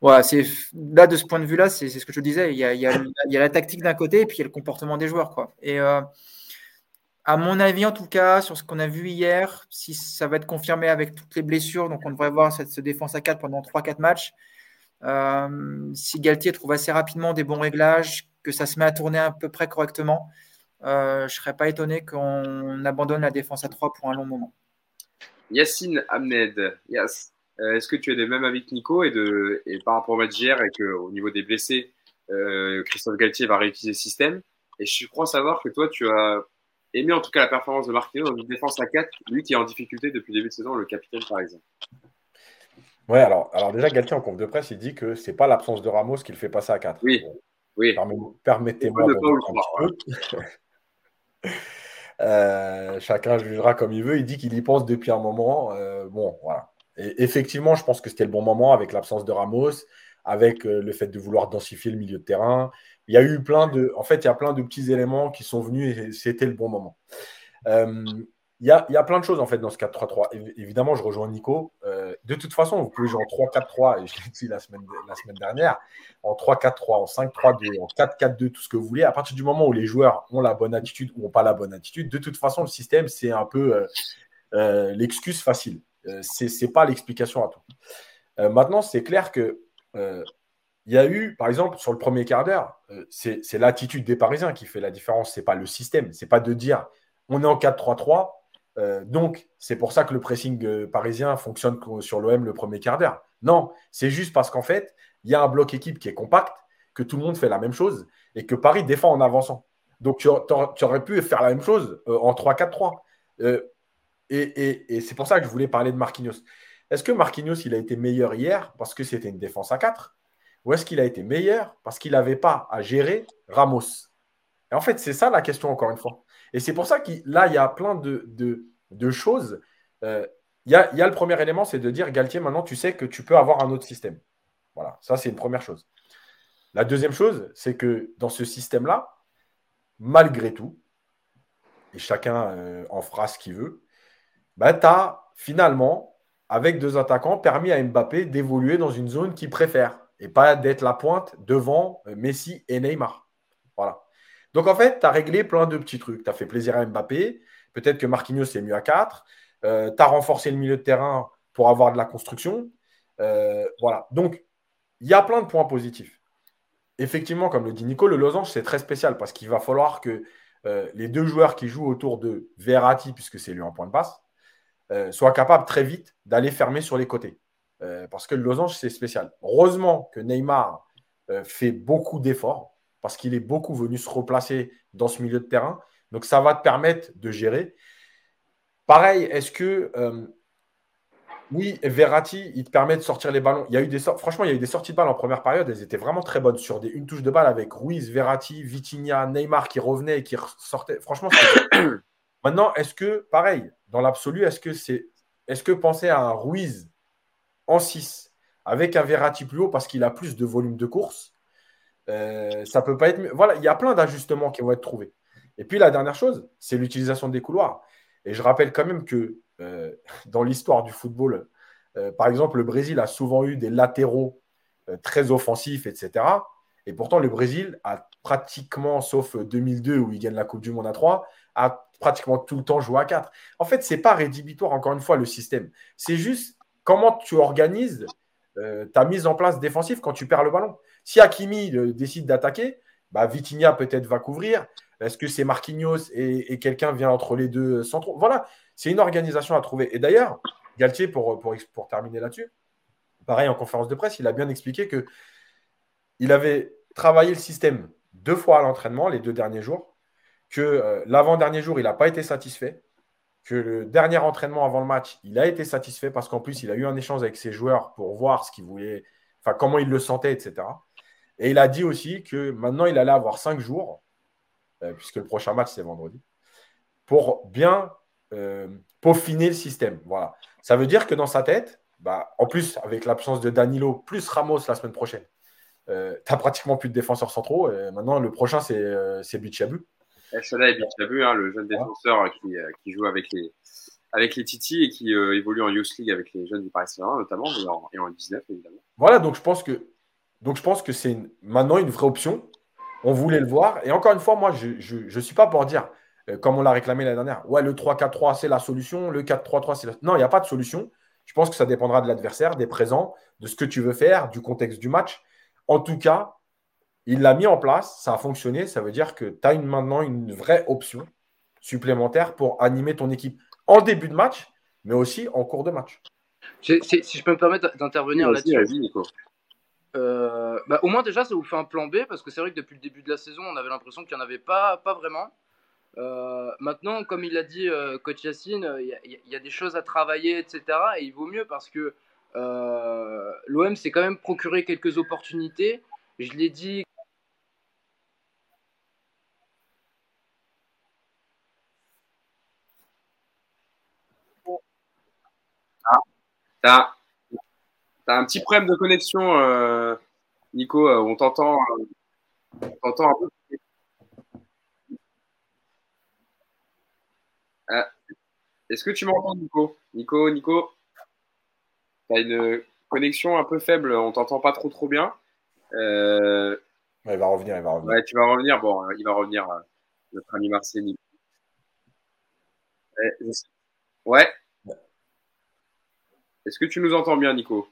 Speaker 4: voilà, c'est là de ce point de vue-là, c'est ce que je disais. Il y a la tactique d'un côté et puis il y a le comportement des joueurs. Quoi. Et à mon avis, en tout cas, sur ce qu'on a vu hier, si ça va être confirmé avec toutes les blessures, donc on devrait voir cette défense à 4 pendant 3-4 matchs. Euh, si Galtier trouve assez rapidement des bons réglages, que ça se met à tourner à peu près correctement, euh, je ne serais pas étonné qu'on abandonne la défense à 3 pour un long moment.
Speaker 1: Yacine Ahmed, yes. Euh, est-ce que tu es de même avis que Nico et, de, et par rapport au match d'hier et qu'au niveau des blessés, Christophe Galtier va réutiliser le système? Et je crois savoir que toi, tu as aimé en tout cas la performance de Marquinhos dans une défense à 4, lui qui est en difficulté depuis le début de saison, le capitaine par exemple.
Speaker 3: Ouais, alors, alors déjà, Galtier en conf de presse, il dit que c'est pas l'absence de Ramos qui le fait passer à 4.
Speaker 1: Oui. oui.
Speaker 3: Permettez-moi de un euh, chacun jugera comme il veut. Il dit qu'il y pense depuis un moment. Euh, bon, voilà. Et effectivement, je pense que c'était le bon moment avec l'absence de Ramos, avec euh, le fait de vouloir densifier le milieu de terrain. Il y a eu plein de. En fait, il y a plein de petits éléments qui sont venus et c'était le bon moment. Il y, a, plein de choses en fait dans ce 4-3-3. Évidemment, je rejoins Nico. Euh, de toute façon, vous pouvez jouer en 3-4-3, et je l'ai dit la semaine, la semaine dernière, en 3-4-3, en 5-3-2, en 4-4-2, tout ce que vous voulez. À partir du moment où les joueurs ont la bonne attitude ou n'ont pas la bonne attitude, de toute façon, le système, c'est un peu euh, euh, l'excuse facile. Ce n'est pas l'explication à tout. maintenant, c'est clair que il y a eu, par exemple, sur le premier quart d'heure, c'est l'attitude des Parisiens qui fait la différence. Ce n'est pas le système. Ce n'est pas de dire on est en 4-3-3 euh, donc, c'est pour ça que le pressing euh, parisien fonctionne sur l'OM le premier quart d'heure. Non, c'est juste parce qu'en fait, il y a un bloc équipe qui est compact, que tout le monde fait la même chose et que Paris défend en avançant. Donc, tu, aurais pu faire la même chose euh, en 3-4-3. et, c'est pour ça que je voulais parler de Marquinhos. Est-ce que Marquinhos, il a été meilleur hier parce que c'était une défense à 4 Ou est-ce qu'il a été meilleur parce qu'il n'avait pas à gérer Ramos? Et en fait, c'est ça la question, encore une fois. Et c'est pour ça que là, il y a plein de, choses. Euh, il, y a, le premier élément, c'est de dire, Galtier, maintenant, tu sais que tu peux avoir un autre système. Voilà, ça, c'est une première chose. La deuxième chose, c'est que dans ce système-là, malgré tout, et chacun euh, en fera ce qu'il veut, bah, tu as finalement, avec deux attaquants, permis à Mbappé d'évoluer dans une zone qu'il préfère et pas d'être la pointe devant euh, Messi et Neymar. Voilà. Donc en fait, tu as réglé plein de petits trucs. Tu as fait plaisir à Mbappé. Peut-être que Marquinhos est mieux à 4. tu as renforcé le milieu de terrain pour avoir de la construction. voilà. Donc, il y a plein de points positifs. Effectivement, comme le dit Nico, le losange, c'est très spécial parce qu'il va falloir que les deux joueurs qui jouent autour de Verratti, puisque c'est lui en point de passe, soient capables très vite d'aller fermer sur les côtés. parce que le losange, c'est spécial. Heureusement que Neymar fait beaucoup d'efforts parce qu'il est beaucoup venu se replacer dans ce milieu de terrain. Donc, ça va te permettre de gérer. Pareil, est-ce que. Euh, oui, Verratti, il te permet de sortir les ballons. Il y a eu des Franchement, il y a eu des sorties de balles en première période. Elles étaient vraiment très bonnes sur une touche de balle avec Ruiz, Verratti, Vitinha, Neymar qui revenaient et qui sortaient. Franchement, Maintenant, est-ce que, pareil, dans l'absolu, est-ce que c'est. Est-ce que penser à un Ruiz en 6 avec un Verratti plus haut parce qu'il a plus de volume de course, euh, ça peut pas être. Voilà, il y a plein d'ajustements qui vont être trouvés. Et puis la dernière chose, c'est l'utilisation des couloirs. Et je rappelle quand même que euh, dans l'histoire du football, euh, par exemple, le Brésil a souvent eu des latéraux très offensifs, etc. Et pourtant, le Brésil a pratiquement, sauf 2002 où il gagne la Coupe du Monde à 3, a pratiquement tout le temps joué à 4. En fait, ce n'est pas rédhibitoire, encore une fois, le système. C'est juste comment tu organises ta mise en place défensive quand tu perds le ballon. Si Hakimi euh, décide d'attaquer, bah, Vitinha peut-être va couvrir. Est-ce que c'est Marquinhos et, quelqu'un vient entre les deux centraux? Voilà, c'est une organisation à trouver. Et d'ailleurs, Galtier, pour, pour, terminer là-dessus, pareil en conférence de presse, il a bien expliqué que il avait travaillé le système deux fois à l'entraînement les deux derniers jours, que euh, l'avant-dernier jour, il n'a pas été satisfait, que le dernier entraînement avant le match, il a été satisfait parce qu'en plus, il a eu un échange avec ses joueurs pour voir ce qu'il voulait, enfin comment il le sentait, etc. Et il a dit aussi que maintenant, il allait avoir cinq jours, euh, puisque le prochain match, c'est vendredi, pour bien euh, peaufiner le système. Voilà. Ça veut dire que dans sa tête, bah, en plus, avec l'absence de Danilo plus Ramos la semaine prochaine, euh, tu n'as pratiquement plus de défenseurs centraux. maintenant, le prochain, c'est euh, Bichabu.
Speaker 1: Cela est Bichabu, hein, le jeune défenseur qui, qui, joue avec les, avec les Titi et qui évolue en Youth League avec les jeunes du Paris Saint-Germain, notamment, et en, et en 19, évidemment.
Speaker 3: Voilà, donc je pense que donc je pense que c'est maintenant une vraie option. On voulait le voir. Et encore une fois, moi, je ne suis pas pour dire, euh, comme on l'a réclamé la dernière, ouais, le 3-4-3, c'est la solution, le 4-3-3, c'est la... Non, il n'y a pas de solution. Je pense que ça dépendra de l'adversaire, des présents, de ce que tu veux faire, du contexte du match. En tout cas, il l'a mis en place, ça a fonctionné. Ça veut dire que tu as maintenant une vraie option supplémentaire pour animer ton équipe en début de match, mais aussi en cours de match.
Speaker 5: Si, je peux me permettre d'intervenir là-dessus. Euh, bah, au moins déjà ça vous fait un plan B parce que c'est vrai que depuis le début de la saison on avait l'impression qu'il n'y en avait pas, pas vraiment. Euh, maintenant, comme il l'a dit euh, coach Yacine, il y, a des choses à travailler, etc. Et il vaut mieux parce que l'OM s'est quand même procuré quelques opportunités. Je l'ai dit.
Speaker 1: Ah, T'as un petit problème de connexion, euh, Nico. Euh, on t'entend, euh, un peu. Est-ce que tu m'entends, Nico? Nico, Nico? T'as une connexion un peu faible, on t'entend pas trop trop bien.
Speaker 3: il va revenir, il va revenir.
Speaker 1: Ouais, tu vas revenir. Bon, il va revenir, notre ami Marseille. Ouais. Est-ce que tu nous entends bien, Nico?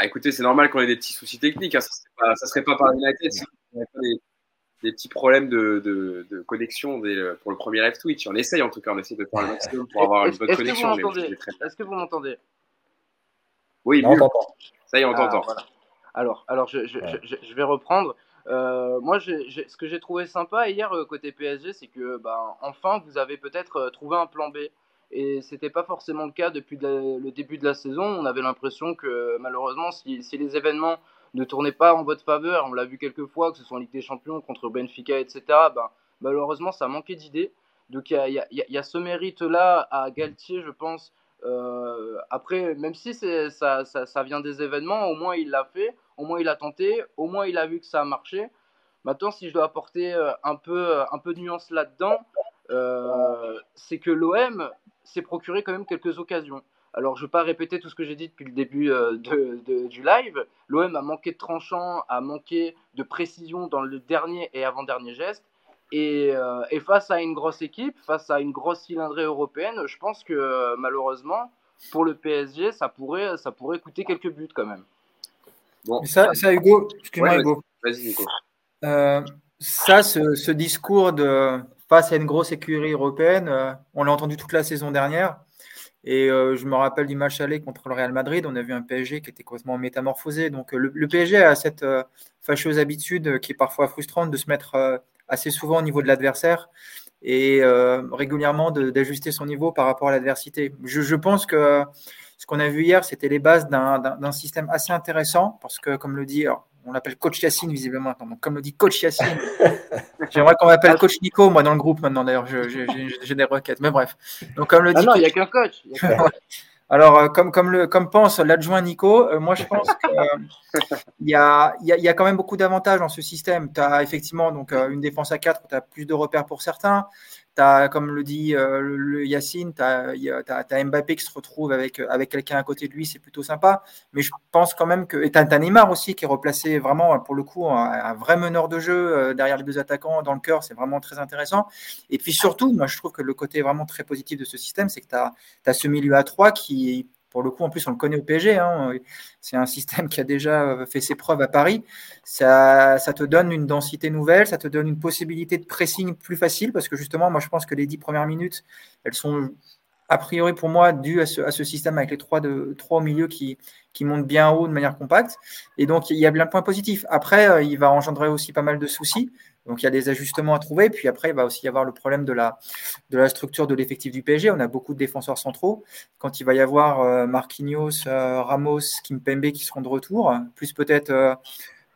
Speaker 1: Ah, écoutez, c'est normal qu'on ait des petits soucis techniques. Hein. Ça ne serait, pas par United si on avait des, des petits problèmes de, de, connexion pour le premier live Twitch. On essaye en tout cas, on essaie de faire le maximum pour avoir une bonne connexion.
Speaker 5: Est-ce que vous m'entendez?
Speaker 1: Oui,
Speaker 3: on t'entend.
Speaker 1: Ça y est, on t'entend.
Speaker 5: Ah, alors, alors je, je, je, vais reprendre. Euh, moi, ce que j'ai trouvé sympa hier euh, côté PSG, c'est que bah, enfin, vous avez peut-être euh, trouvé un plan B. Et c'était pas forcément le cas depuis le début de la saison. On avait l'impression que malheureusement, si, si, les événements ne tournaient pas en votre faveur, on l'a vu quelques fois, que ce soit en Ligue des Champions contre Benfica, etc., ben, malheureusement, ça manquait d'idées. Donc il y a, y, y a, ce mérite-là à Galtier, je pense. Euh, après, même si ça, ça, ça, vient des événements, au moins il l'a fait, au moins il a tenté, au moins il a vu que ça a marché. Maintenant, si je dois apporter euh, un peu, un peu de nuance là-dedans, euh, c'est que l'OM s'est procuré quand même quelques occasions. Alors, je ne vais pas répéter tout ce que j'ai dit depuis le début euh, de, du live. L'OM a manqué de tranchant, a manqué de précision dans le dernier et avant-dernier geste. Et, euh, et, face à une grosse équipe, face à une grosse cylindrée européenne, je pense que malheureusement, pour le PSG, ça pourrait, ça pourrait coûter quelques buts quand même.
Speaker 4: Bon. Ça, ça, Hugo, excuse-moi, Hugo.
Speaker 1: Vas-y, Hugo.
Speaker 4: Euh, ça, ce, ce, discours de face à une grosse écurie européenne, euh, on l'a entendu toute la saison dernière. Et euh, je me rappelle du match aller contre le Real Madrid, on a vu un PSG qui était complètement métamorphosé. Donc le, le PSG a cette euh, fâcheuse habitude qui est parfois frustrante de se mettre assez souvent au niveau de l'adversaire et régulièrement d'ajuster son niveau par rapport à l'adversité. Je, pense que ce qu'on a vu hier, c'était les bases d'un système assez intéressant parce que, comme le dit, on l'appelle coach Yacine visiblement. Donc, comme le dit coach Yacine, j'aimerais qu'on m'appelle coach Nico, moi, dans le groupe maintenant. D'ailleurs, j'ai des requêtes. Mais bref.
Speaker 5: Donc, comme le dit. Ah non, il n'y a qu'un coach.
Speaker 4: Alors, euh, comme, comme, le, comme pense l'adjoint Nico, euh, moi je pense qu'il euh, y, a, y, a, y, a, quand même beaucoup d'avantages dans ce système. Tu as effectivement donc, une défense à 4 tu as plus de repères pour certains comme le dit euh, le, Yacine, tu as, Mbappé qui se retrouve avec, avec quelqu'un à côté de lui, c'est plutôt sympa. Mais je pense quand même que. Et tu as, Neymar aussi qui est replacé vraiment, pour le coup, un, vrai meneur de jeu euh, derrière les deux attaquants, dans le cœur, c'est vraiment très intéressant. Et puis surtout, moi je trouve que le côté vraiment très positif de ce système, c'est que tu as, ce milieu à 3 qui pour le coup, en plus, on le connaît au PSG. Hein. C'est un système qui a déjà euh, fait ses preuves à Paris. Ça, te donne une densité nouvelle, ça te donne une possibilité de pressing plus facile parce que justement, moi, je pense que les dix premières minutes, elles sont a priori pour moi dues à ce, système avec les trois, de, au milieu qui, qui montent bien haut de manière compacte. Et donc, il y a bien de points positifs. Après, euh, il va engendrer aussi pas mal de soucis. Donc il y a des ajustements à trouver. Puis après, il va aussi y avoir le problème de la, de la structure de l'effectif du PSG. On a beaucoup de défenseurs centraux. Quand il va y avoir euh, Marquinhos, euh, Ramos, Kimpembe qui seront de retour, plus peut-être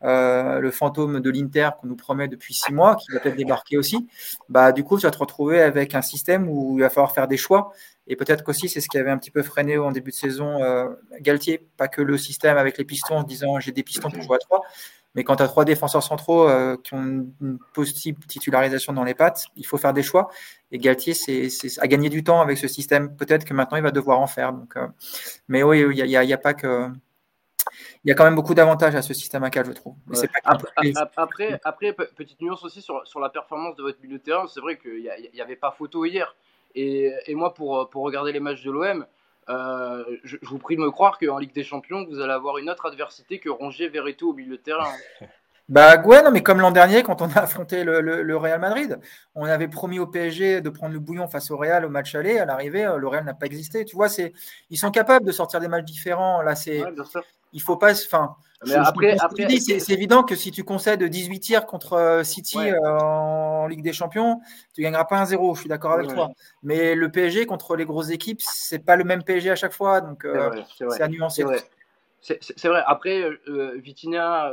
Speaker 4: euh, le fantôme de l'Inter qu'on nous promet depuis six mois, qui va peut-être débarquer aussi, bah, du coup, tu vas te retrouver avec un système où il va falloir faire des choix. Et peut-être qu'aussi, c'est ce qui avait un petit peu freiné en début de saison Galtier, pas que le système avec les pistons en disant j'ai des pistons pour jouer à trois, mais quand tu as trois défenseurs centraux euh, qui ont une possible titularisation dans les pattes, il faut faire des choix. Et Galtier c'est, a gagné du temps avec ce système. Peut-être que maintenant, il va devoir en faire. Donc, euh, mais oui, il n'y a, a, pas que. Il y a quand même beaucoup d'avantages à ce système à 4, je trouve.
Speaker 5: après, après, petite nuance aussi sur, sur, la performance de votre milieu de terrain. C'est vrai qu'il n'y avait pas photo hier. Et, moi, pour, pour regarder les matchs de l'OM, euh, je, vous prie de me croire qu'en Ligue des Champions, vous allez avoir une autre adversité que Rongier Verretou au milieu de terrain.
Speaker 4: Bah ouais, non, mais comme l'an dernier, quand on a affronté le, Real Madrid, on avait promis au PSG de prendre le bouillon face au Real au match aller. À l'arrivée, euh, le Real n'a pas existé. Tu vois, c'est ils sont capables de sortir des matchs différents. Là, c'est il faut pas. Enfin, après, c'est évident que si tu concèdes 18 tirs contre euh, City euh, en Ligue des Champions, tu gagneras pas un 0 Je suis d'accord avec toi. Mais le PSG contre les grosses équipes, c'est pas le même PSG à chaque fois, donc c'est à nuancer.
Speaker 5: C'est vrai. Après, euh, Vitinha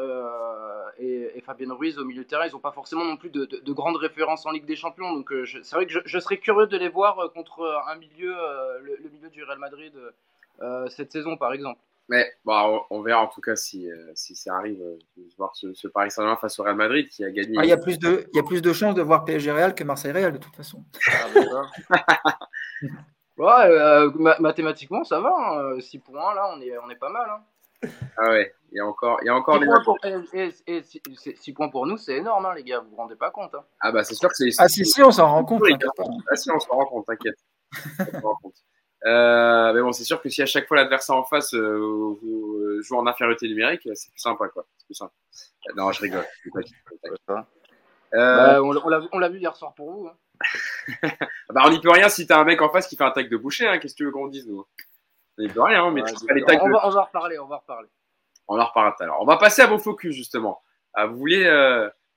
Speaker 5: et, et, Fabien Ruiz au milieu de terrain, ils n'ont pas forcément non plus de, grandes références en Ligue des Champions. Donc, c'est vrai que je, serais curieux de les voir contre un milieu, le, le, milieu du Real Madrid cette saison, par exemple.
Speaker 1: Mais bon, on, verra en tout cas si, euh, si ça arrive euh, de voir ce, Paris Saint-Germain face au Real Madrid qui a gagné.
Speaker 4: Ah, il, y a plus de, il y a plus de chances de voir PSG Real que Marseille Real de toute façon.
Speaker 5: ouais, euh, mathématiquement, ça va. 6 hein. points là, on est, on est pas mal. Hein.
Speaker 1: Ah ouais, il y a encore, il y a encore
Speaker 5: 6 points, pour, et, 6 points pour nous, c'est énorme, hein, les gars. Vous vous rendez pas compte. Hein.
Speaker 1: Ah bah c'est sûr que c'est.
Speaker 4: Ah si, si, on s'en rend compte.
Speaker 1: Ah si, on s'en rend compte, t'inquiète. on s'en rend compte. Euh, mais bon, c'est sûr que si à chaque fois l'adversaire en face euh, vous euh, joue en infériorité numérique, c'est plus sympa, quoi. C'est plus simple. Non, je rigole.
Speaker 5: Bah, on l'a vu hier soir pour vous. Hein.
Speaker 1: bah, on n'y peut rien si t'as un mec en face qui fait un tag de boucher. Hein. Qu'est-ce que tu veux qu'on dise, nous On n'y peut rien, mais
Speaker 5: ouais, les tags on, va, on va reparler, on va reparler.
Speaker 1: On en reparlera tout à l'heure. On va passer à vos focus, justement. Ah, vous voulez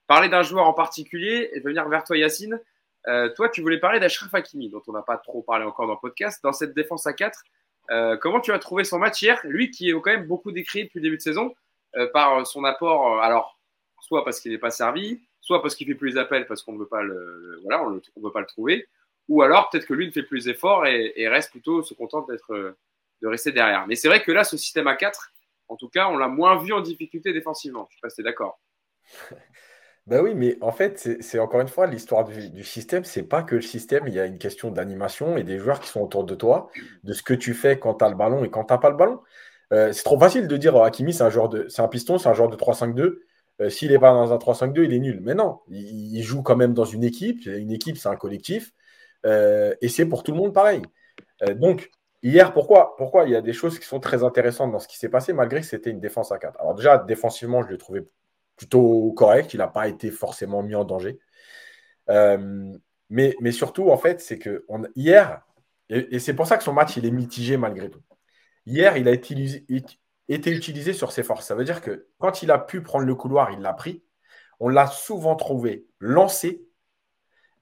Speaker 1: parler d'un joueur en particulier et venir vers toi, Yacine euh, toi, tu voulais parler d'Ashraf Hakimi, dont on n'a pas trop parlé encore dans le podcast. Dans cette défense à 4, euh, comment tu as trouvé son match hier? Lui qui est quand même beaucoup décrit depuis le début de saison euh, par son apport, alors soit parce qu'il n'est pas servi, soit parce qu'il fait plus les appels parce qu'on ne veut pas le, voilà, on, veut pas le trouver, ou alors peut-être que lui ne fait plus les efforts et, reste plutôt se contente d'être de rester derrière. Mais c'est vrai que là, ce système à 4, en tout cas, on l'a moins vu en difficulté défensivement. Je ne sais pas si tu es d'accord.
Speaker 3: Ben oui, mais en fait, c'est encore une fois l'histoire du, système. C'est pas que le système, il y a une question d'animation et des joueurs qui sont autour de toi, de ce que tu fais quand tu as le ballon et quand tu n'as pas le ballon. Euh, c'est trop facile de dire oh, Hakimi, c'est un, piston, c'est un joueur de 3-5-2. Euh, s'il n'est pas dans un 3-5-2, il est nul. Mais non, il, joue quand même dans une équipe. Une équipe, c'est un collectif. Et c'est pour tout le monde pareil. donc, hier, pourquoi, pourquoi il y a des choses qui sont très intéressantes dans ce qui s'est passé, malgré que c'était une défense à 4 Alors, déjà, défensivement, je l'ai trouvé plutôt correct. Il n'a pas été forcément mis en danger. Euh, mais, surtout, en fait, c'est que hier, et, c'est pour ça que son match, il est mitigé malgré tout. Hier, il a été utilisé sur ses forces. Ça veut dire que quand il a pu prendre le couloir, il l'a pris. On l'a souvent trouvé lancé.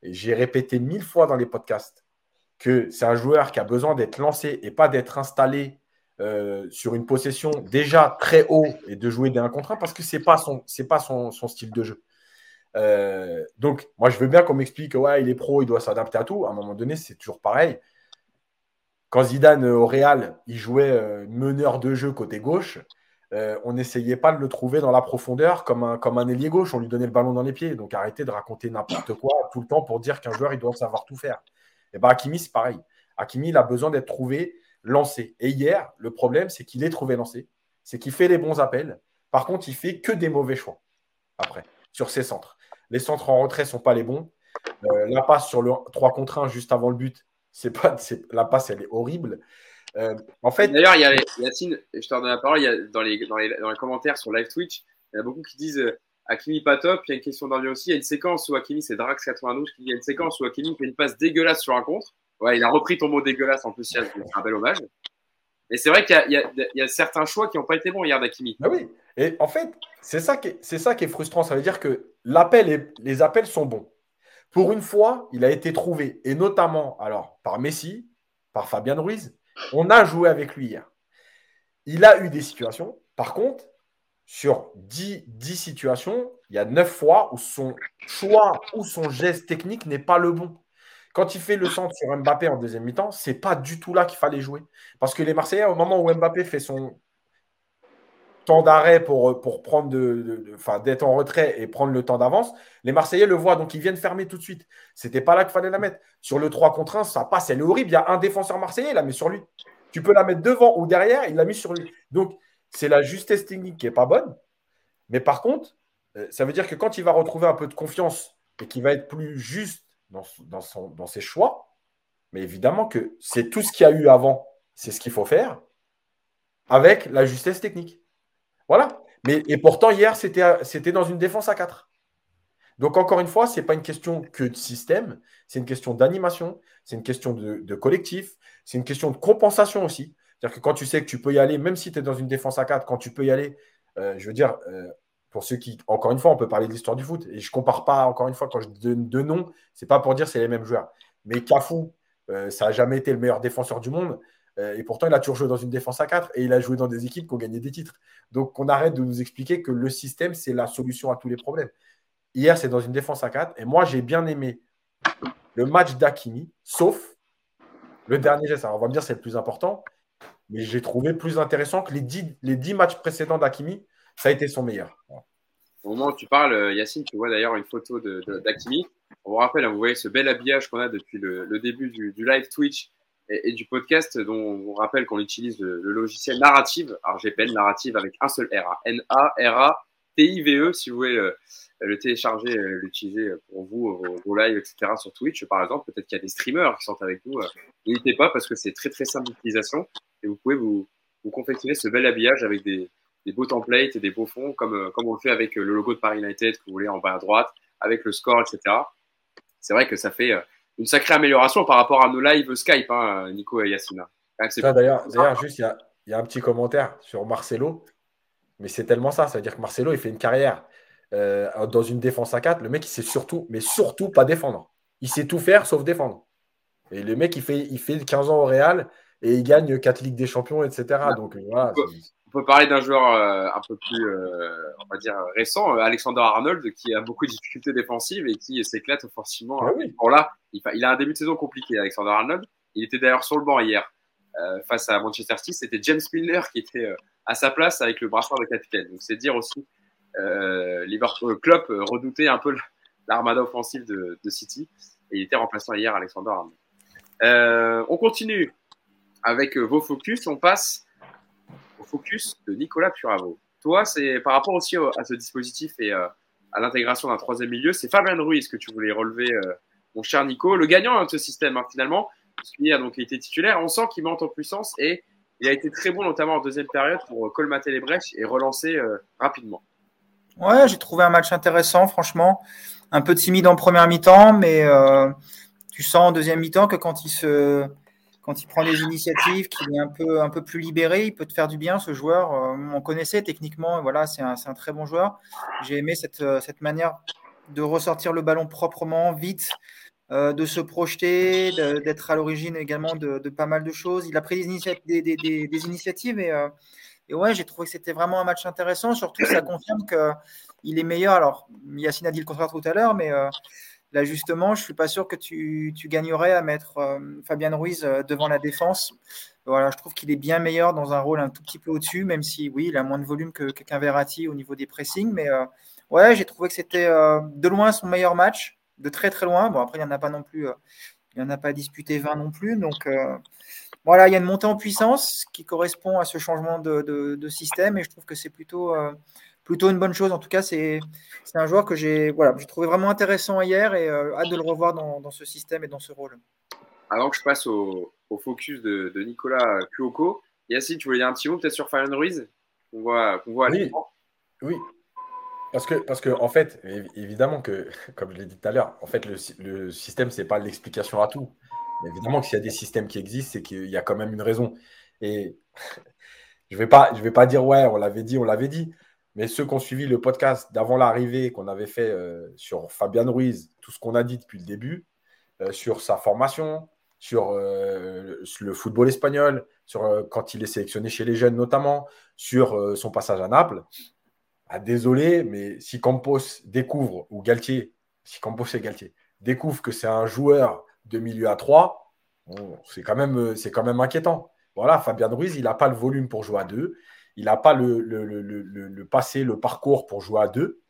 Speaker 3: J'ai répété mille fois dans les podcasts que c'est un joueur qui a besoin d'être lancé et pas d'être installé euh, sur une possession déjà très haut et de jouer des 1 contre 1 parce que ce n'est pas, son, style de jeu. Euh, donc, moi, je veux bien qu'on m'explique, ouais, il est pro, il doit s'adapter à tout. À un moment donné, c'est toujours pareil. Quand Zidane euh, au Real, il jouait meneur de jeu côté gauche, on n'essayait pas de le trouver dans la profondeur comme un, comme un ailier gauche. On lui donnait le ballon dans les pieds. Donc, arrêtez de raconter n'importe quoi tout le temps pour dire qu'un joueur, il doit savoir tout faire. Et bien, Hakimi, c'est pareil. Hakimi, il a besoin d'être trouvé lancé. Et hier, le problème, c'est qu'il est trouvé lancé. C'est qu'il fait les bons appels. Par contre, il fait que des mauvais choix après, sur ses centres. Les centres en retrait ne sont pas les bons. Euh, la passe sur le 3 contre 1 juste avant le but, c'est pas, la passe, elle est horrible. Euh, en fait,
Speaker 1: D'ailleurs, il y a Yacine, je te redonne la parole, il y a dans, les, dans, les, dans les commentaires sur live Twitch, il y a beaucoup qui disent euh, Hakimi pas top. Il y a une question d'Orly aussi. Il y a une séquence où Hakimi, c'est Drax92 qui dit il y a une séquence où Hakimi fait une passe dégueulasse sur un contre. Ouais, il a repris ton mot dégueulasse en plus, c'est un bel hommage. Et c'est vrai qu'il y, a certains choix qui n'ont pas été bons hier d'Akimi.
Speaker 3: Ah oui, et en fait, c'est ça, qui est, ça qui est frustrant. Ça veut dire que l'appel les appels sont bons. Pour une fois, il a été trouvé, et notamment alors par Messi, par Fabien Ruiz. On a joué avec lui hier. Il a eu des situations. Par contre, sur 10, 10 situations, il y a 9 fois où son choix ou son geste technique n'est pas le bon. Quand il fait le centre sur Mbappé en deuxième mi-temps, c'est pas du tout là qu'il fallait jouer. Parce que les Marseillais, au moment où Mbappé fait son temps d'arrêt pour, pour prendre de, d'être en retrait et prendre le temps d'avance, les Marseillais le voient, donc ils viennent fermer tout de suite. C'était pas là qu'il fallait la mettre. Sur le 3 contre 1, ça passe, elle est horrible. Il y a un défenseur marseillais, il l'a mis sur lui. Tu peux la mettre devant ou derrière, il l'a mis sur lui. Donc, c'est la justesse technique qui n'est pas bonne. Mais par contre, euh, ça veut dire que quand il va retrouver un peu de confiance et qu'il va être plus juste dans, ses choix. Mais évidemment que c'est tout ce qu'il y a eu avant, c'est ce qu'il faut faire avec la justesse technique. Voilà. Mais, et pourtant, hier, c'était dans une défense à 4. Donc, encore une fois, ce n'est pas une question que de système, c'est une question d'animation, c'est une question de, collectif, c'est une question de compensation aussi. C'est-à-dire que quand tu sais que tu peux y aller, même si tu es dans une défense à 4, quand tu peux y aller, euh, je veux dire, euh, pour ceux qui, encore une fois, on peut parler de l'histoire du foot. Et je ne compare pas, encore une fois, quand je donne deux noms, ce n'est pas pour dire c'est les mêmes joueurs. Mais Cafou, euh, ça n'a jamais été le meilleur défenseur du monde. Et pourtant, il a toujours joué dans une défense à 4 et il a joué dans des équipes qui ont gagné des titres. Donc, on arrête de nous expliquer que le système, c'est la solution à tous les problèmes. Hier, c'est dans une défense à 4. Et moi, j'ai bien aimé le match d'Akimi, sauf le dernier geste. Alors, on va me dire c'est le plus important. Mais j'ai trouvé plus intéressant que les dix les dix matchs précédents d'Akimi ça a été son meilleur.
Speaker 1: Au moment où tu parles, euh, Yacine, tu vois d'ailleurs une photo d'Akimi. On vous rappelle, hein, vous voyez ce bel habillage qu'on a depuis le, début du, live Twitch et, du podcast, dont on vous rappelle qu'on utilise le, logiciel Narrative. Alors j'appelle Narrative avec un seul R. N-A-R-A-T-I-V-E, si vous voulez euh, le, télécharger, euh, l'utiliser pour vous, vos, vos, lives, etc. sur Twitch, par exemple. Peut-être qu'il y a des streamers qui sont avec nous. N'hésitez pas parce que c'est très très simple d'utilisation et vous pouvez vous, vous confectionner ce bel habillage avec des, des beaux templates et des beaux fonds, comme, euh, comme on le fait avec euh, le logo de Paris United que vous voulez en bas à droite, avec le score, etc. C'est vrai que ça fait euh, une sacrée amélioration par rapport à nos lives Skype, hein, Nico et Yacine.
Speaker 3: D'ailleurs, juste, il y, y a, un petit commentaire sur Marcelo, mais c'est tellement ça. Ça veut dire que Marcelo, il fait une carrière dans une défense à 4. Le mec, il sait surtout, mais surtout pas défendre. Il sait tout faire sauf défendre. Et le mec, il fait, il fait 15 ans au Real et il gagne 4 Ligues des Champions, etc. Donc voilà
Speaker 1: on peut parler d'un joueur euh, un peu plus, euh, on va dire, récent, euh, Alexander Arnold, qui a beaucoup de difficultés défensives et qui s'éclate offensivement. Ah oui. Bon là, il, a un début de saison compliqué, Alexander Arnold. Il était d'ailleurs sur le banc hier face à Manchester City. C'était James Milner qui était à sa place avec le brassard de capitaine. Donc c'est dire aussi Liverpool Klopp redoutait un peu l'armada offensive de, de, City et il était remplaçant hier Alexander Arnold. on continue avec vos focus. On passe focus de Nicolas Puravo. Toi, c'est par rapport aussi à ce dispositif et euh, à l'intégration d'un troisième milieu, c'est Fabien Ruiz que tu voulais relever, euh, mon cher Nico. Le gagnant de ce système, hein, finalement, Hier, donc il était titulaire. On sent qu'il monte en puissance et il a été très bon, notamment en deuxième période, pour colmater les brèches et relancer rapidement.
Speaker 4: Ouais, j'ai trouvé un match intéressant, franchement. Un peu timide en première mi-temps, mais tu sens en deuxième mi-temps que quand il se quand il prend des initiatives, qu'il est un peu, un peu plus libéré, il peut te faire du bien, ce joueur. Euh, on connaissait techniquement, voilà, c'est un, un, très bon joueur. J'ai aimé cette, euh, cette, manière de ressortir le ballon proprement, vite, euh, de se projeter, d'être à l'origine également de, pas mal de choses. Il a pris des initiatives et, et ouais, j'ai trouvé que c'était vraiment un match intéressant. Surtout, ça confirme qu'il est meilleur. Alors, Yacine a dit le contraire tout à l'heure, mais Là, justement, je suis pas sûr que tu, gagnerais à mettre euh, Fabien Ruiz euh, devant la défense. Voilà, je trouve qu'il est bien meilleur dans un rôle un tout petit peu au-dessus, même si, oui, il a moins de volume que, qu'un Verratti au niveau des pressings. Mais euh, ouais, j'ai trouvé que c'était de loin son meilleur match, de très très loin. Bon, après, il n'y en a pas non plus, il n'y en a pas disputé 20 non plus. Donc, voilà, il y a une montée en puissance qui correspond à ce changement de, de système et je trouve que c'est plutôt plutôt une bonne chose. En tout cas, c'est un joueur que j'ai voilà, trouvé vraiment intéressant hier et euh, hâte de le revoir dans, dans, ce système et dans ce rôle.
Speaker 1: Avant que je passe au, au focus de, de, Nicolas Cuoco, Yacine, tu voulais dire un petit mot peut-être sur Fabien Ruiz qu'on voit, voit
Speaker 3: oui. oui. Parce que, parce que, en fait, évidemment que, comme je l'ai dit tout à l'heure, en fait, le, le système, ce n'est pas l'explication à tout. Mais évidemment que s'il y a des systèmes qui existent, c'est qu'il y a quand même une raison. Et je ne vais, pas, je vais pas dire, ouais, on l'avait dit, on l'avait dit. Mais ceux qui ont suivi le podcast d'avant l'arrivée qu'on avait fait euh, sur Fabian Ruiz, tout ce qu'on a dit depuis le début, euh, sur sa formation, sur euh, le football espagnol, sur quand il est sélectionné chez les jeunes notamment, sur son passage à Naples. Ah, désolé, mais si Campos découvre, ou Galtier, si Campos et Galtier découvre que c'est un joueur de milieu à 3, c'est quand, même, quand même inquiétant. Voilà, Fabian Ruiz, il n'a pas le volume pour jouer à 2 il n'a pas le, le, le, passé, le parcours pour jouer à deux.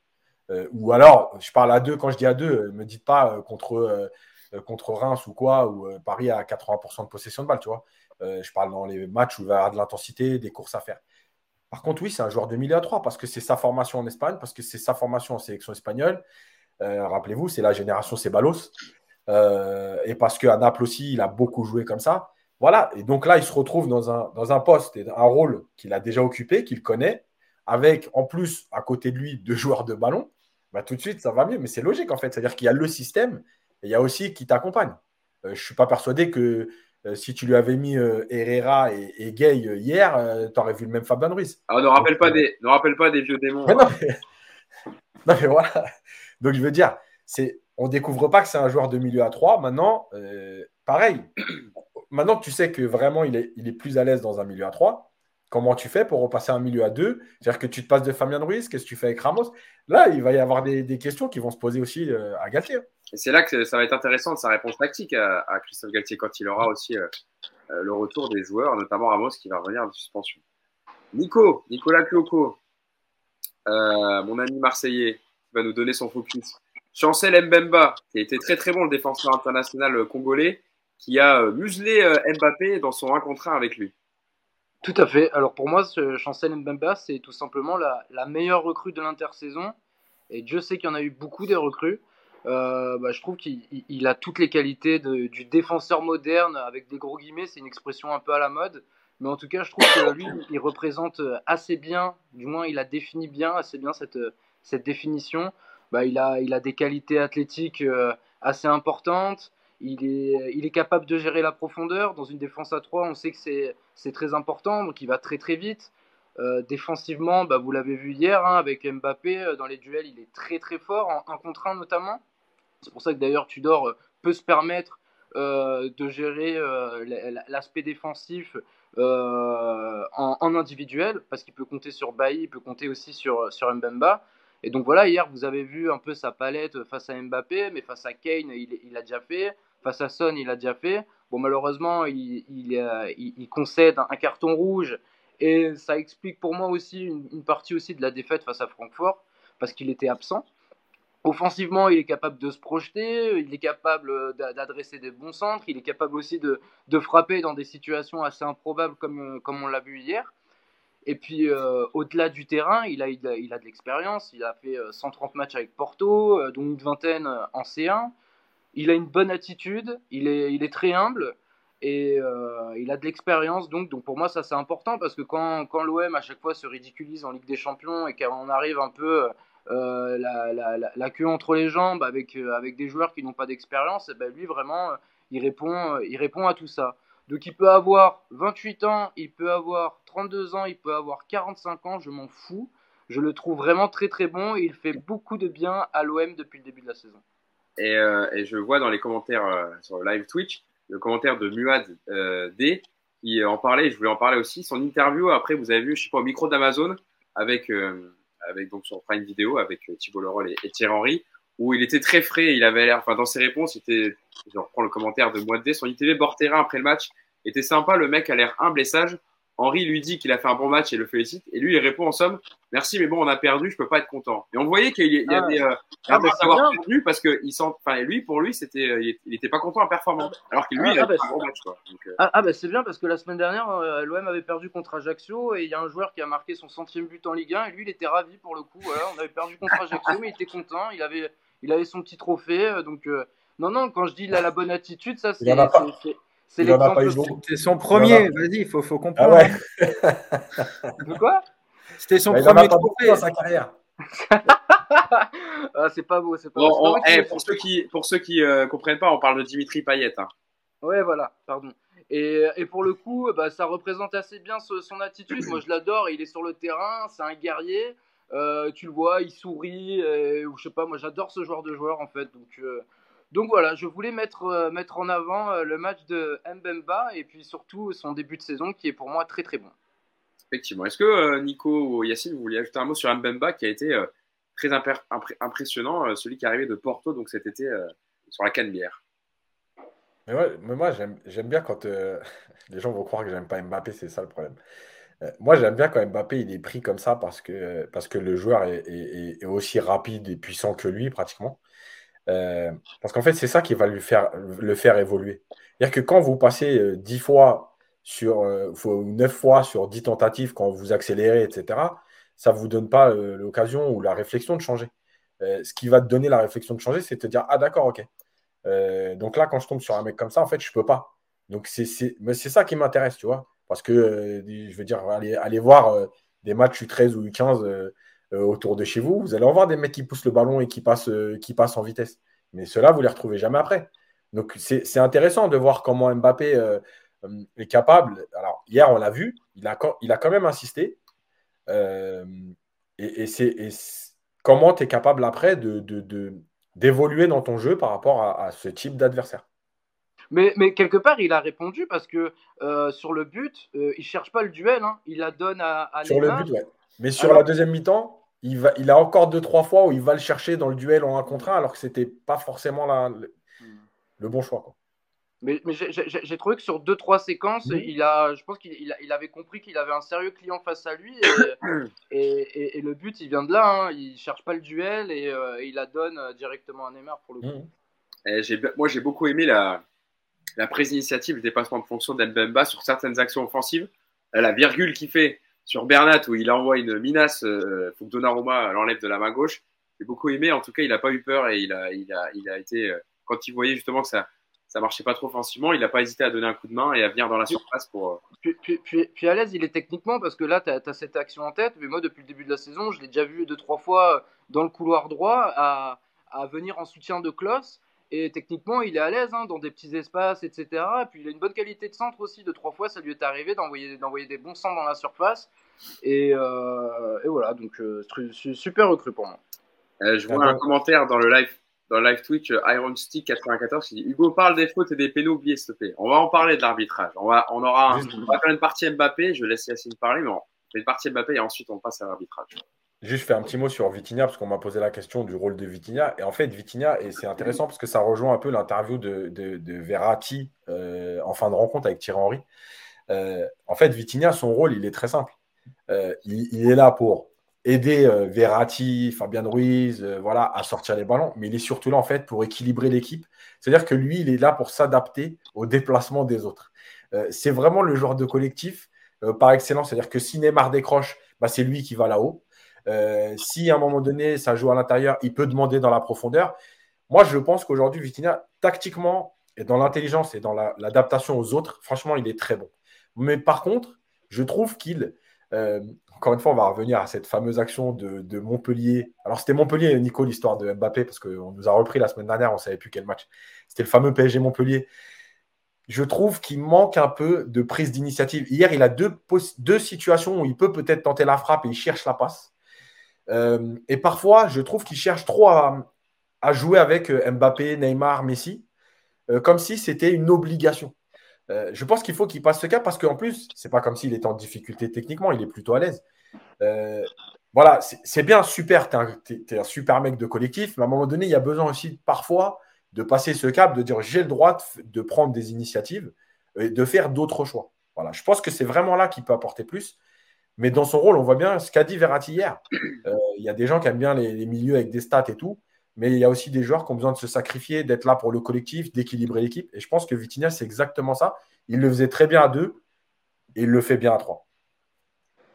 Speaker 3: Euh, ou alors, je parle à deux, quand je dis à deux, ne me dites pas euh, contre, euh, contre Reims ou quoi, ou Paris a 80% de possession de balle, tu vois. je parle dans les matchs où il va y avoir de l'intensité, des courses à faire. Par contre, oui, c'est un joueur de milieu à 3 parce que c'est sa formation en Espagne, parce que c'est sa formation en sélection espagnole. Rappelez-vous, c'est la génération Ceballos. et parce qu'à Naples aussi, il a beaucoup joué comme ça. Voilà, et donc là, il se retrouve dans un, dans un poste et un rôle qu'il a déjà occupé, qu'il connaît, avec en plus à côté de lui deux joueurs de ballon. Bah, tout de suite, ça va mieux. Mais c'est logique en fait. C'est-à-dire qu'il y a le système et il y a aussi qui t'accompagne. Euh, je ne suis pas persuadé que euh, si tu lui avais mis euh, Herrera et, Gay hier, tu aurais vu le même Fabien Ruiz.
Speaker 1: Alors, ah, ne rappelle, pas des, ne rappelle pas des vieux démons.
Speaker 3: non, mais... voilà. Donc, je veux dire, c'est, on ne découvre pas que c'est un joueur de milieu à 3. Maintenant, pareil, maintenant que tu sais que vraiment il est, plus à l'aise dans un milieu à 3, comment tu fais pour repasser un milieu à 2 C'est-à-dire que tu te passes de Fabien Ruiz, qu'est-ce que tu fais avec Ramos? Là, il va y avoir des, questions qui vont se poser aussi euh, à Galtier.
Speaker 1: C'est là que ça va être intéressant sa réponse tactique à, Christophe Galtier quand il aura aussi euh, euh, le retour des joueurs, notamment Ramos qui va revenir de suspension. Nico, Nicolas Cuoco, mon ami marseillais, va nous donner son focus. Chancel Mbemba, qui a été très très bon le défenseur international congolais, qui a euh, muselé euh, Mbappé dans son 1 contre 1 avec lui.
Speaker 5: Tout à fait. Alors pour moi, ce Chancel Mbemba, c'est tout simplement la, meilleure recrue de l'intersaison. Et Dieu sait qu'il y en a eu beaucoup des recrues. Euh, bah, je trouve qu'il a toutes les qualités du défenseur moderne, avec des gros guillemets, c'est une expression un peu à la mode. Mais en tout cas, je trouve que lui, il représente assez bien, du moins il a défini bien assez bien cette, cette définition. Bah, il, a, il a des qualités athlétiques assez importantes. Il est, capable de gérer la profondeur. Dans une défense à 3, on sait que c'est très important, donc il va très très vite. Euh, défensivement, bah, vous l'avez vu hier hein, avec Mbappé, euh, dans les duels, il est très très fort, en 1 contre 1 notamment. C'est pour ça que d'ailleurs Tudor euh, peut se permettre de gérer l'aspect défensif en, individuel, parce qu'il peut compter sur Bailly, il peut compter aussi sur, sur Mbemba. Et donc voilà, hier vous avez vu un peu sa palette face à Mbappé, mais face à Kane, il, il a déjà fait. Face à Son, il a déjà fait. Bon, malheureusement, il, il, concède un, carton rouge. Et ça explique pour moi aussi une, partie aussi de la défaite face à Francfort, parce qu'il était absent. Offensivement, il est capable de se projeter, il est capable d'adresser des bons centres, il est capable aussi de, frapper dans des situations assez improbables comme, comme on l'a vu hier. Et puis, euh, au-delà du terrain, il a, il a, il a de l'expérience. Il a fait 130 euh, matchs avec Porto, dont une vingtaine en C1 il a une bonne attitude, il est, très humble. Et euh, il a de l'expérience, donc, pour moi, ça c'est important parce que quand, l'OM à chaque fois se ridiculise en Ligue des Champions et qu'on arrive un peu euh, la, queue entre les jambes avec, euh, avec des joueurs qui n'ont pas d'expérience, et ben lui vraiment, il répond, il répond à tout ça. Donc il peut avoir 28 ans, il peut avoir 32 ans, il peut avoir 45 ans, je m'en fous. Je le trouve vraiment très très bon et il fait beaucoup de bien à l'OM depuis le début de la saison.
Speaker 1: Et, et je vois dans les commentaires sur le live Twitch le commentaire de Muad euh, D qui en parlait, je voulais en parler aussi. Son interview, après, vous avez vu, je sais pas, au micro d'Amazon, avec, euh, avec donc sur Prime Video, avec euh, Thibault Leroy et, Thierry Henry, où il était très frais, il avait l'air, enfin, dans ses réponses, était, je reprends le commentaire de Muad D, son ITV bord terrain après le match était sympa, le mec a l'air humble et sage. Henri lui dit qu'il a fait un bon match et le félicite. Et lui, il répond en somme Merci, mais bon, on a perdu, je peux pas être content. Et on voyait qu'il y avait ah, euh, ah, bah, savoir perdu parce que il sent, enfin, lui, pour lui, c'était, euh, il était pas content à performant. Alors que lui, ah, il a fait un bon match. Quoi.
Speaker 5: Euh, ah, bah c'est bien parce que la semaine dernière, l'OM avait perdu contre Ajaccio et il y a un joueur qui a marqué son centième but en Ligue 1 et lui, il était ravi pour le coup. Voilà, on avait perdu contre Ajaccio, mais il était content. Il avait, il avait son petit trophée. Donc, non, non, quand je dis il a la bonne attitude, ça, c'est
Speaker 4: c'est son premier, vas-y, il faut, faut ah comprendre.
Speaker 5: quoi?
Speaker 4: C'était son premier trophée dans sa carrière.
Speaker 5: ah, c'est pas beau, c'est pas
Speaker 1: beau. Eh, pour, ceux qui, pour ceux qui euh, comprennent pas, on parle de Dimitri Payet. Hein.
Speaker 5: Ouais, voilà, pardon. Et, et, pour le coup, bah, ça représente assez bien son attitude. Moi, je l'adore. Il est sur le terrain, c'est un guerrier. Euh, tu le vois, il sourit. Et, ou je sais pas, moi, j'adore ce genre de joueur en fait. Donc, euh, donc voilà, je voulais mettre, euh, mettre en avant euh, le match de Mbemba et puis surtout son début de saison qui est pour moi très très bon.
Speaker 1: Effectivement. Est-ce que euh, Nico ou Yacine, vous vouliez ajouter un mot sur Mbemba qui a été très impressionnant, celui qui est arrivé de Porto donc cet été sur la Canebière?
Speaker 3: Mais, mais moi j'aime bien quand les gens vont croire que j'aime pas Mbappé, c'est ça le problème. moi j'aime bien quand Mbappé il est pris comme ça parce que, parce que le joueur est aussi rapide et puissant que lui pratiquement. Euh, parce qu'en fait, c'est ça qui va lui faire, le faire évoluer. C'est-à-dire que quand vous passez 10 euh, fois sur, euh, 9 fois sur 10 tentatives, quand vous accélérez, etc., ça ne vous donne pas euh, l'occasion ou la réflexion de changer. ce qui va te donner la réflexion de changer, c'est de te dire Ah, d'accord, ok. donc là, quand je tombe sur un mec comme ça, en fait, je ne peux pas. Donc, c'est ça qui m'intéresse, tu vois. Parce que, je veux dire, aller, aller voir des matchs U13 ou U15 euh, autour de chez vous, vous allez en voir des mecs qui poussent le ballon et qui passent, euh, qui passent en vitesse. Mais ceux-là, vous ne les retrouvez jamais après. Donc c'est intéressant de voir comment Mbappé euh, est capable. Alors hier, on l'a vu, il a, il a quand même insisté. et, c'est comment tu es capable après d'évoluer de, dans ton jeu par rapport à, ce type d'adversaire?
Speaker 5: Mais, mais, quelque part, il a répondu parce que sur le but, il ne cherche pas le duel. Hein. Il la donne à, à
Speaker 3: Sur le but, ouais. Mais sur la deuxième mi-temps, il, va, il a encore deux, trois fois où il va le chercher dans le duel en un contre un, alors que c'était pas forcément la, le, bon choix. Quoi.
Speaker 5: Mais, mais j'ai trouvé que sur deux, trois séquences, il a, je pense qu'il il, avait compris qu'il avait un sérieux client face à lui. Et, et, le but, il vient de là. Hein. Il cherche pas le duel et euh, il la donne euh, directement à Neymar pour le coup.
Speaker 1: Mmh. moi, j'ai beaucoup aimé la, la prise d'initiative, le dépassement de fonction d'Elbemba sur certaines actions offensives. La virgule qu'il fait sur Bernat où il envoie une minace, euh, faut que Donnarumma l'enlève de la main gauche. J'ai beaucoup aimé. En tout cas, il n'a pas eu peur et il a, il a, il a été euh, quand il voyait justement que ça ça marchait pas trop offensivement, il n'a pas hésité à donner un coup de main et à venir dans la surface pour.
Speaker 5: Euh, puis, puis, puis, à l'aise, il est techniquement parce que là, tu as, cette action en tête. Mais moi, depuis le début de la saison, je l'ai déjà vu deux trois fois dans le couloir droit à, à venir en soutien de Klaus. Et techniquement, il est à l'aise hein, dans des petits espaces, etc. Et puis il a une bonne qualité de centre aussi. De trois fois, ça lui est arrivé d'envoyer, d'envoyer des bons centres dans la surface. Et, euh, et voilà, donc euh, super recru pour moi.
Speaker 1: Euh, je vois un commentaire dans le live, dans le live Twitch Iron Stick 94 qui dit Hugo parle des fautes et des pénaux oubliés, s'il te plaît. On va en parler de l'arbitrage. On va, on aura, on va faire une partie Mbappé. Je laisse Yacine parler, mais on fait une partie Mbappé et ensuite on passe à l'arbitrage.
Speaker 3: Juste faire un petit mot sur Vitinha, parce qu'on m'a posé la question du rôle de Vitinha. Et en fait, Vitinha, et c'est intéressant parce que ça rejoint un peu l'interview de, de, Verratti euh, en fin de rencontre avec Thierry Henry. Euh, en fait, Vitinha, son rôle, il est très simple. Euh, il, est là pour aider Verratti, Fabien Ruiz, voilà, à sortir les ballons, mais il est surtout là, en fait, pour équilibrer l'équipe. C'est-à-dire que lui, il est là pour s'adapter au déplacement des autres. c'est vraiment le genre de collectif par excellence. C'est-à-dire que si Neymar décroche, bah, c'est lui qui va là-haut. Euh, si à un moment donné, ça joue à l'intérieur, il peut demander dans la profondeur. Moi, je pense qu'aujourd'hui, Vitinha, tactiquement, et dans l'intelligence et dans l'adaptation aux autres, franchement, il est très bon. Mais par contre, je trouve qu'il, euh, encore une fois, on va revenir à cette fameuse action de, Montpellier. Alors, c'était Montpellier, Nico, l'histoire de Mbappé, parce qu'on nous a repris la semaine dernière, on ne savait plus quel match. C'était le fameux PSG Montpellier. Je trouve qu'il manque un peu de prise d'initiative. Hier, il a deux, deux situations où il peut peut-être tenter la frappe et il cherche la passe. Euh, et parfois, je trouve qu'il cherche trop à, jouer avec euh, Mbappé, Neymar, Messi, euh, comme si c'était une obligation. je pense qu'il faut qu'il passe ce cap parce qu'en plus, c'est pas comme s'il était en difficulté techniquement, il est plutôt à l'aise. voilà, c'est bien, super, tu es, un super mec de collectif, mais à un moment donné, il y a besoin aussi parfois de passer ce cap, de dire j'ai le droit de, prendre des initiatives et de faire d'autres choix. Voilà, je pense que c'est vraiment là qu'il peut apporter plus. Mais dans son rôle, on voit bien ce qu'a dit Verratti hier. Euh, il y a des gens qui aiment bien les, milieux avec des stats et tout, mais il y a aussi des joueurs qui ont besoin de se sacrifier, d'être là pour le collectif, d'équilibrer l'équipe. Et je pense que Vitinha, c'est exactement ça. Il le faisait très bien à deux et il le fait bien à trois.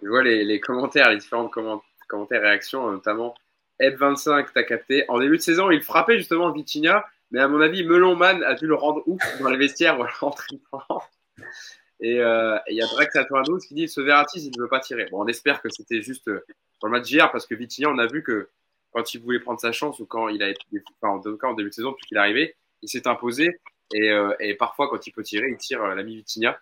Speaker 1: Je vois les, commentaires, les différents commentaires, réactions, notamment Ed25, t'as capté. En début de saison, il frappait justement Vitinha, mais à mon avis, Melonman a dû le rendre ouf dans les vestiaires ou en et euh, il y a Drex92 qui dit ce Verratti, il ne veut pas tirer. Bon, on espère que c'était juste euh, pour le match d'hier parce que Vitinha, on a vu que quand il voulait prendre sa chance ou quand il a été, enfin, en cas, en début de saison, depuis qu'il est arrivé, il s'est imposé. Et, euh, et, parfois, quand il peut tirer, il tire l'ami Vitinha.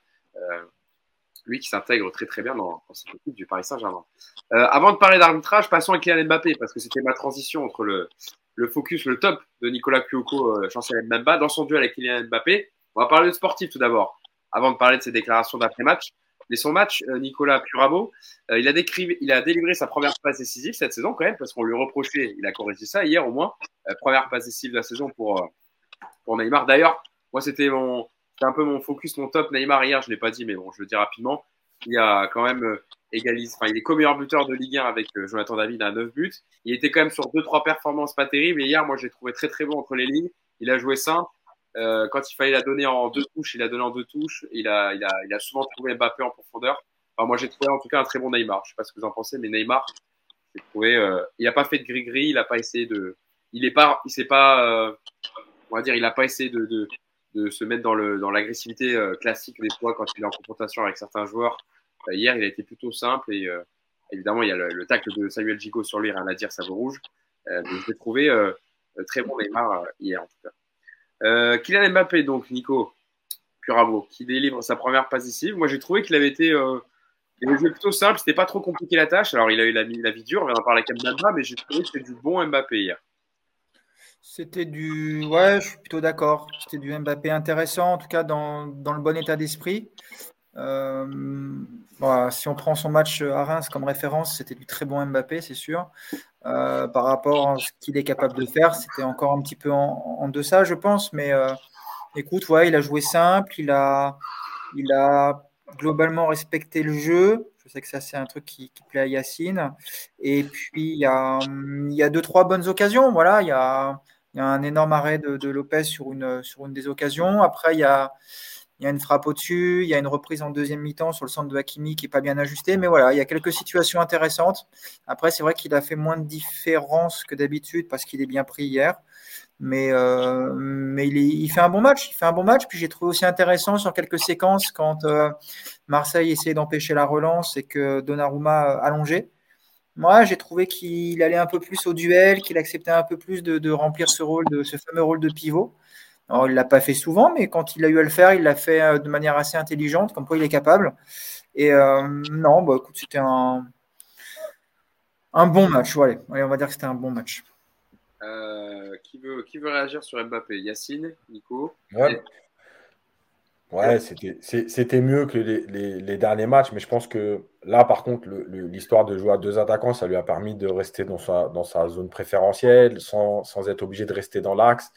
Speaker 1: lui qui s'intègre très très bien dans, cette équipe du Paris Saint-Germain. avant de parler d'arbitrage, passons à Kylian Mbappé parce que c'était ma transition entre le, focus, le top de Nicolas Kyoko, chancelier Mbemba, dans son duel avec Kylian Mbappé. On va parler de sportif tout d'abord avant de parler de ses déclarations d'après-match. Mais son match, euh, Nicolas Purabo, euh, il, a décrit, il a délivré sa première passe décisive cette saison quand même, parce qu'on lui reprochait, il a corrigé ça hier au moins, euh, première passe décisive de la saison pour, pour Neymar. D'ailleurs, moi c'était mon, un peu mon focus, mon top Neymar hier, je ne l'ai pas dit, mais bon, je le dis rapidement. Il a quand même égalise, enfin il est co-meilleur buteur de Ligue 1 avec Jonathan David à 9 buts. Il était quand même sur 2-3 performances pas terribles, et hier, moi j'ai trouvé très très bon entre les lignes. Il a joué simple, euh, quand il fallait la donner en deux touches, il a donné en deux touches. Il a, il a, il a souvent trouvé Mbappé en profondeur. Enfin, moi, j'ai trouvé en tout cas un très bon Neymar. Je sais pas ce que vous en pensez, mais Neymar, j'ai trouvé, euh, il n'a pas fait de gris-gris, il n'a pas essayé de, il est pas, il s'est pas, euh, on va dire, il n'a pas essayé de, de, de, se mettre dans le, dans l'agressivité euh, classique des fois quand il est en confrontation avec certains joueurs. Euh, hier, il a été plutôt simple et évidemment, il y a le, le, tacle de Samuel Gigot sur lui, rien à dire, ça vaut rouge. mais je l'ai trouvé très bon Neymar hier en tout cas. Euh, Kylian Mbappé, donc, Nico Purabo, qui délivre sa première passe ici. Moi, j'ai trouvé qu'il avait été. Euh, plutôt simple, c'était pas trop compliqué la tâche. Alors, il a eu la, la vie dure, on en parler avec Mbappé, mais j'ai trouvé que c'était du bon Mbappé hier.
Speaker 4: C'était du. Ouais, je suis plutôt d'accord. C'était du Mbappé intéressant, en tout cas dans, dans le bon état d'esprit. Euh, si on prend son match à Reims comme référence, c'était du très bon Mbappé, c'est sûr. Euh, par rapport à ce qu'il est capable de faire, c'était encore un petit peu en, deçà, je pense. Mais euh, écoute, ouais, il a joué simple, il a, il a globalement respecté le jeu. Je sais que ça, c'est un truc qui, plaît à Yacine. Et puis, il y a, y a deux, trois bonnes occasions. Voilà, il y a, y a un énorme arrêt de, de Lopez sur une, sur une des occasions. Après, il y a il y a une frappe au-dessus, il y a une reprise en deuxième mi-temps sur le centre de Hakimi qui n'est pas bien ajusté, mais voilà, il y a quelques situations intéressantes. Après, c'est vrai qu'il a fait moins de différence que d'habitude parce qu'il est bien pris hier, mais, euh, il, fait un bon match. Il fait un bon match. Puis j'ai trouvé aussi intéressant sur quelques séquences quand euh, Marseille essayait d'empêcher la relance et que Donnarumma euh, allongeait. Moi, j'ai trouvé qu'il allait un peu plus au duel, qu'il acceptait un peu plus de, remplir ce rôle, ce fameux rôle de pivot. Alors, il ne l'a pas fait souvent, mais quand il a eu à le faire, il l'a fait euh, de manière assez intelligente, comme quoi il est capable. Et euh, non, bah, écoute, c'était un, un bon match. Allez, on va dire que c'était un bon match.
Speaker 1: Euh, qui, veut, qui veut réagir sur Mbappé? Yacine Nico?
Speaker 3: Ouais, ouais c'était mieux que les, derniers matchs, mais je pense que là, par contre, l'histoire de jouer à deux attaquants, ça lui a permis de rester dans sa, dans sa zone préférentielle sans, sans être obligé de rester dans l'axe.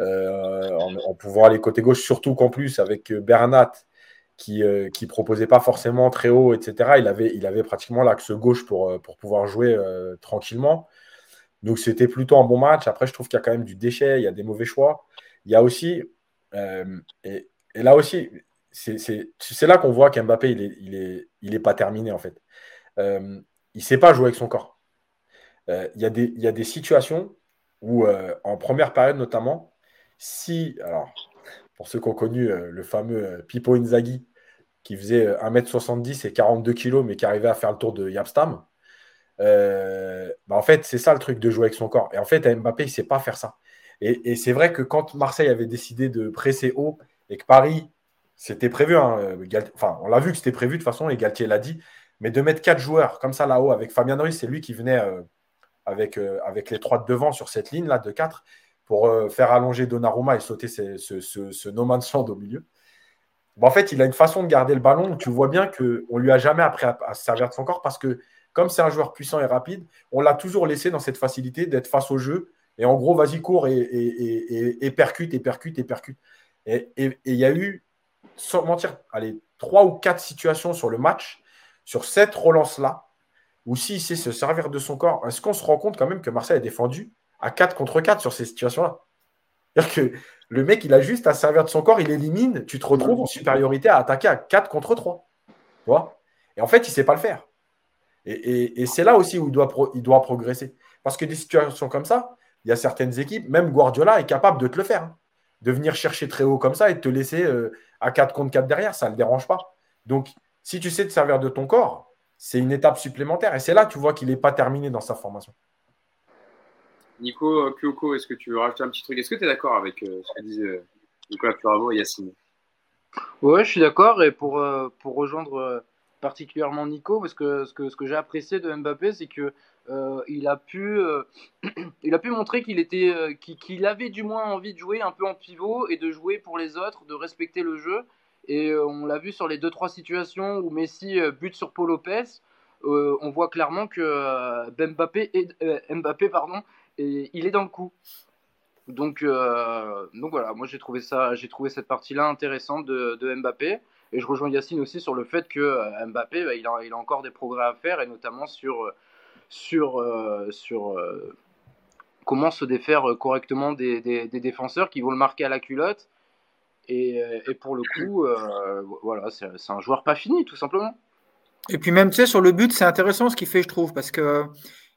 Speaker 3: Euh, en, pouvant aller côté gauche, surtout qu'en plus, avec euh, Bernat, qui ne euh, proposait pas forcément très haut, etc., il avait, il avait pratiquement l'axe gauche pour, pour pouvoir jouer tranquillement. Donc c'était plutôt un bon match. Après, je trouve qu'il y a quand même du déchet, il y a des mauvais choix. Il y a aussi, et, là aussi, c'est là qu'on voit qu'Mbappé, il n'est il est, il est pas terminé en fait. il ne sait pas jouer avec son corps. il, y a des, il y a des situations où, en première période notamment, si, alors, pour ceux qui ont connu le fameux Pipo Inzaghi, qui faisait 1m70 et 42 kg, mais qui arrivait à faire le tour de Yapstam. bah en fait, c'est ça le truc de jouer avec son corps. Et en fait, Mbappé, il ne sait pas faire ça. Et, c'est vrai que quand Marseille avait décidé de presser haut et que Paris, c'était prévu, hein, enfin, on l'a vu que c'était prévu de toute façon, et Galtier l'a dit, mais de mettre quatre joueurs comme ça là-haut avec Fabien Ruiz, c'est lui qui venait euh, avec, euh, avec les trois de devant sur cette ligne-là de quatre pour euh, faire allonger Donnarumma et sauter ce, ce, no man's land au milieu. en fait, il a une façon de garder le ballon où tu vois bien qu'on ne lui a jamais appris à, se servir de son corps parce que, comme c'est un joueur puissant et rapide, on l'a toujours laissé dans cette facilité d'être face au jeu. Et en gros, vas-y, cours et, percute, et percute, et percute. Et il y a eu, sans mentir, allez, trois ou quatre situations sur le match sur cette relance-là, ou s'il sait se servir de son corps, est-ce qu'on se rend compte quand même que Marseille a défendu à 4 contre 4 sur ces situations-là C'est-à-dire que le mec, il a juste à servir de son corps, il élimine, tu te retrouves en supériorité à attaquer à 4 contre 3. Tu Et en fait, il ne sait pas le faire. Et, c'est là aussi où il doit, il doit progresser. Parce que des situations comme ça, il y a certaines équipes, même Guardiola est capable de te le faire. Hein. De venir chercher très haut comme ça et de te laisser euh, à 4 contre 4 derrière, ça ne le dérange pas. Donc, si tu sais te servir de ton corps, c'est une étape supplémentaire. Et c'est là, tu vois qu'il n'est pas terminé dans sa formation.
Speaker 1: Nico Kyoko, est-ce que tu veux rajouter un petit truc? Est-ce que tu es d'accord avec euh, ce que disent euh, Nicolas Puravo et Yacine?
Speaker 5: Oui, je suis d'accord. Et pour, euh, pour rejoindre particulièrement Nico, parce que ce que, ce que j'ai apprécié de Mbappé, c'est que il, a pu, il a pu montrer qu'il était, qu'il avait du moins envie de jouer un peu en pivot et de jouer pour les autres, de respecter le jeu. Et euh, on l'a vu sur les 2-3 situations où Messi euh, bute sur Paul Lopez. Euh, on voit clairement que Mbappé, Mbappé pardon, et il est dans le coup. Donc, donc voilà, moi j'ai trouvé ça, j'ai trouvé cette partie-là intéressante de, Mbappé. Et je rejoins Yacine aussi sur le fait que Mbappé, bah, il, a, il, a, encore des progrès à faire, et notamment sur, sur, sur comment se défaire correctement des, défenseurs qui vont le marquer à la culotte euh, et, pour le coup, euh, voilà, c'est un joueur pas fini, tout simplement.
Speaker 4: Et puis même, tu sais, sur le but, c'est intéressant ce qu'il fait, je trouve, parce que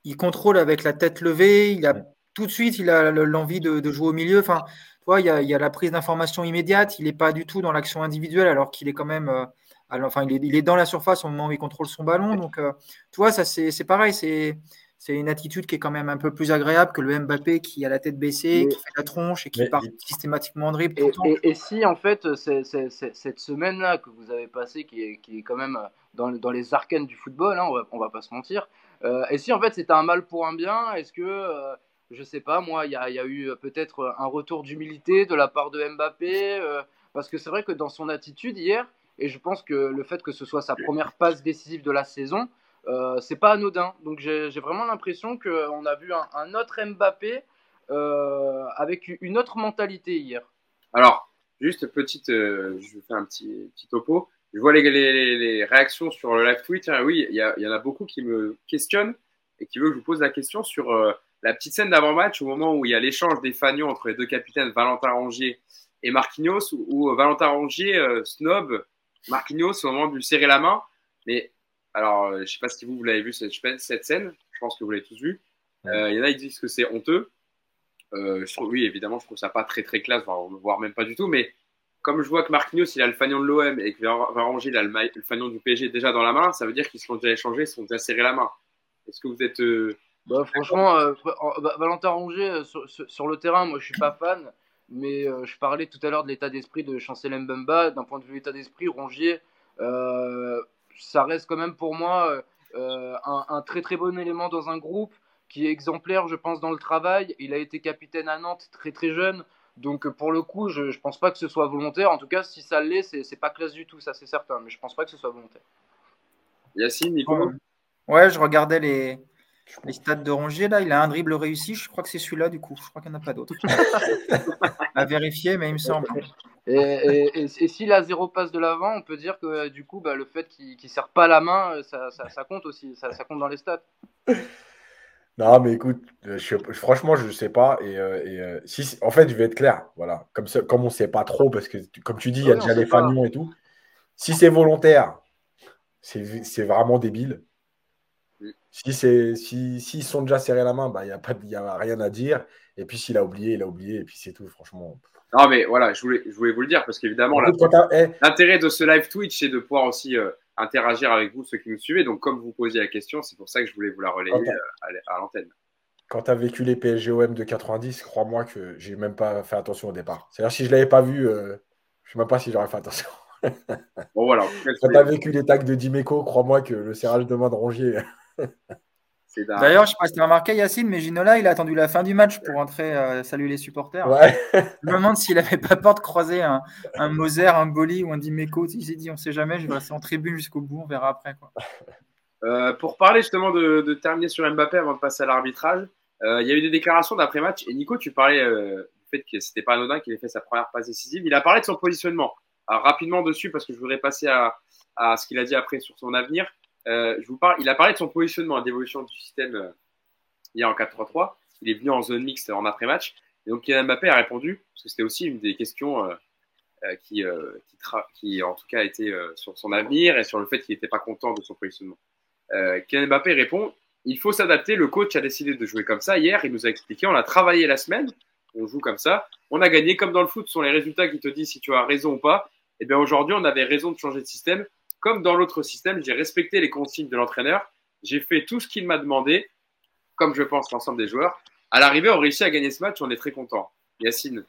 Speaker 4: il contrôle avec la tête levée, il a tout de suite, il a l'envie de, jouer au milieu. Enfin, tu vois, il y a, la prise d'information immédiate. Il n'est pas du tout dans l'action individuelle, alors qu'il est quand même, euh, enfin, il est, il est, dans la surface au moment où il contrôle son ballon. Donc, tu vois, ça c'est pareil, c'est c'est une attitude qui est quand même un peu plus agréable que le Mbappé qui a la tête baissée, qui fait la tronche et qui part systématiquement en dribble.
Speaker 5: Et, et, si en fait cette semaine-là que vous avez passée, qui est, qui est quand même dans, dans, les arcanes du football, hein, on, va, va pas se mentir, euh, et si en fait c'était un mal pour un bien, est-ce que, euh, je sais pas, moi, il y a, eu peut-être un retour d'humilité de la part de Mbappé euh, Parce que c'est vrai que dans son attitude hier, et je pense que le fait que ce soit sa première passe décisive de la saison, euh, c'est pas anodin. Donc j'ai vraiment l'impression qu'on a vu un, autre Mbappé euh, avec une autre mentalité hier.
Speaker 1: Alors, juste petite, euh, je fais un petit, petit topo. Je vois les, les, réactions sur le live tweet. Hein. oui, il y, y, en a beaucoup qui me questionnent et qui veulent que je vous pose la question sur la petite scène d'avant-match, au moment où il y a l'échange des fanions entre les deux capitaines, Valentin Rongier et Marquinhos, où, Valentin Rongier snob Marquinhos au moment de lui serrer la main. Mais alors, euh, je ne sais pas si vous, vous l'avez vu cette, cette scène. Je pense que vous l'avez tous vu. Euh, il y en a qui disent que c'est honteux. Euh, oui, évidemment, je trouve ça pas très très classe, voire, même pas du tout. Mais comme je vois que Marquinhos il a le fanion de l'OM et que Varangier il a le, fanion du PSG déjà dans la main, ça veut dire qu'ils se sont déjà échangés, ils se sont déjà serrés la main. Est-ce que vous êtes
Speaker 5: bah, franchement, bah, Valentin Rongier sur, le terrain, moi je suis pas fan, mais je parlais tout à l'heure de l'état d'esprit de Chancel Mbemba. D'un point de vue état d'esprit, Rongier, ça reste quand même pour moi euh, euh, un, très très bon élément dans un groupe qui est exemplaire, je pense, dans le travail. Il a été capitaine à Nantes très très jeune. Donc pour le coup, je ne pense pas que ce soit volontaire. En tout cas, si ça l'est, c'est pas classe du tout, ça c'est certain. Mais je pense pas que ce soit volontaire.
Speaker 1: Yacine, Nico
Speaker 4: Ouais, je regardais les, les stats de Rongier. Là, il a un dribble réussi. Je crois que c'est celui-là, du coup. Je crois qu'il n'y en a pas d'autres. à vérifier, mais il me semble.
Speaker 5: Et, s'il a zéro passe de l'avant, on peut dire que du coup, bah, le fait qu'il ne serre pas la main, ça, compte aussi, ça, compte dans les stats.
Speaker 3: Non, mais écoute, franchement, je ne sais pas. Et, euh, euh, si, en fait, je vais être clair. Voilà. Comme, comme on ne sait pas trop, parce que comme tu dis, il y a déjà les fanions et tout. Si c'est volontaire, c'est vraiment débile. Si s'ils si, sont déjà serrés la main, bah, il n'y a, a rien à dire. Et puis s'il a oublié, il a oublié. Et puis c'est tout, franchement.
Speaker 1: Non, mais voilà, je voulais, je voulais vous le dire parce qu'évidemment,
Speaker 3: eh.
Speaker 1: l'intérêt de ce live Twitch, c'est de pouvoir aussi euh, interagir avec vous, ceux qui nous suivez. Donc, comme vous posiez la question, c'est pour ça que je voulais vous la relayer euh, à, l'antenne.
Speaker 3: Quand tu as vécu les PSGOM de 90, crois-moi que j'ai même pas fait attention au départ. C'est-à-dire, si je l'avais pas vu, euh, je sais même pas si j'aurais fait attention.
Speaker 1: bon, voilà.
Speaker 3: Quand tu as vécu les tags de Dimeco, crois-moi que le serrage de main de Rongier.
Speaker 4: D'ailleurs, je ne sais pas si tu as remarqué, Yacine, mais Ginola, il a attendu la fin du match pour entrer euh, saluer les supporters. Je me demande s'il n'avait pas peur de croiser un, Moser, un Boli ou un Dimeco. Il s'est dit, on ne sait jamais, je vais rester en tribune jusqu'au bout, on verra après. Quoi.
Speaker 1: Euh, pour parler justement de, terminer sur Mbappé avant de passer à l'arbitrage, euh, il y a eu des déclarations d'après-match. Et Nico, tu parlais du fait que c'était pas anodin qu'il ait fait sa première passe décisive. Il a parlé de son positionnement. rapidement dessus, parce que je voudrais passer à, à ce qu'il a dit après sur son avenir. Euh, je vous parle, il a parlé de son positionnement, d'évolution du système euh, hier en 4-3-3. Il est venu en zone mixte en après-match. Et donc Kylian Mbappé a répondu, parce que c'était aussi une des questions euh, qui, qui, en tout cas, était sur son avenir et sur le fait qu'il n'était pas content de son positionnement. Kylian Mbappé répond il faut s'adapter. Le coach a décidé de jouer comme ça. Hier, il nous a expliqué on a travaillé la semaine, on joue comme ça. On a gagné comme dans le foot, ce sont les résultats qui te disent si tu as raison ou pas. Et eh bien aujourd'hui, on avait raison de changer de système. Comme dans l'autre système, j'ai respecté les consignes de l'entraîneur. J'ai fait tout ce qu'il m'a demandé, comme je pense l'ensemble des joueurs. À l'arrivée, on réussit à gagner ce match, on est très content. Yacine.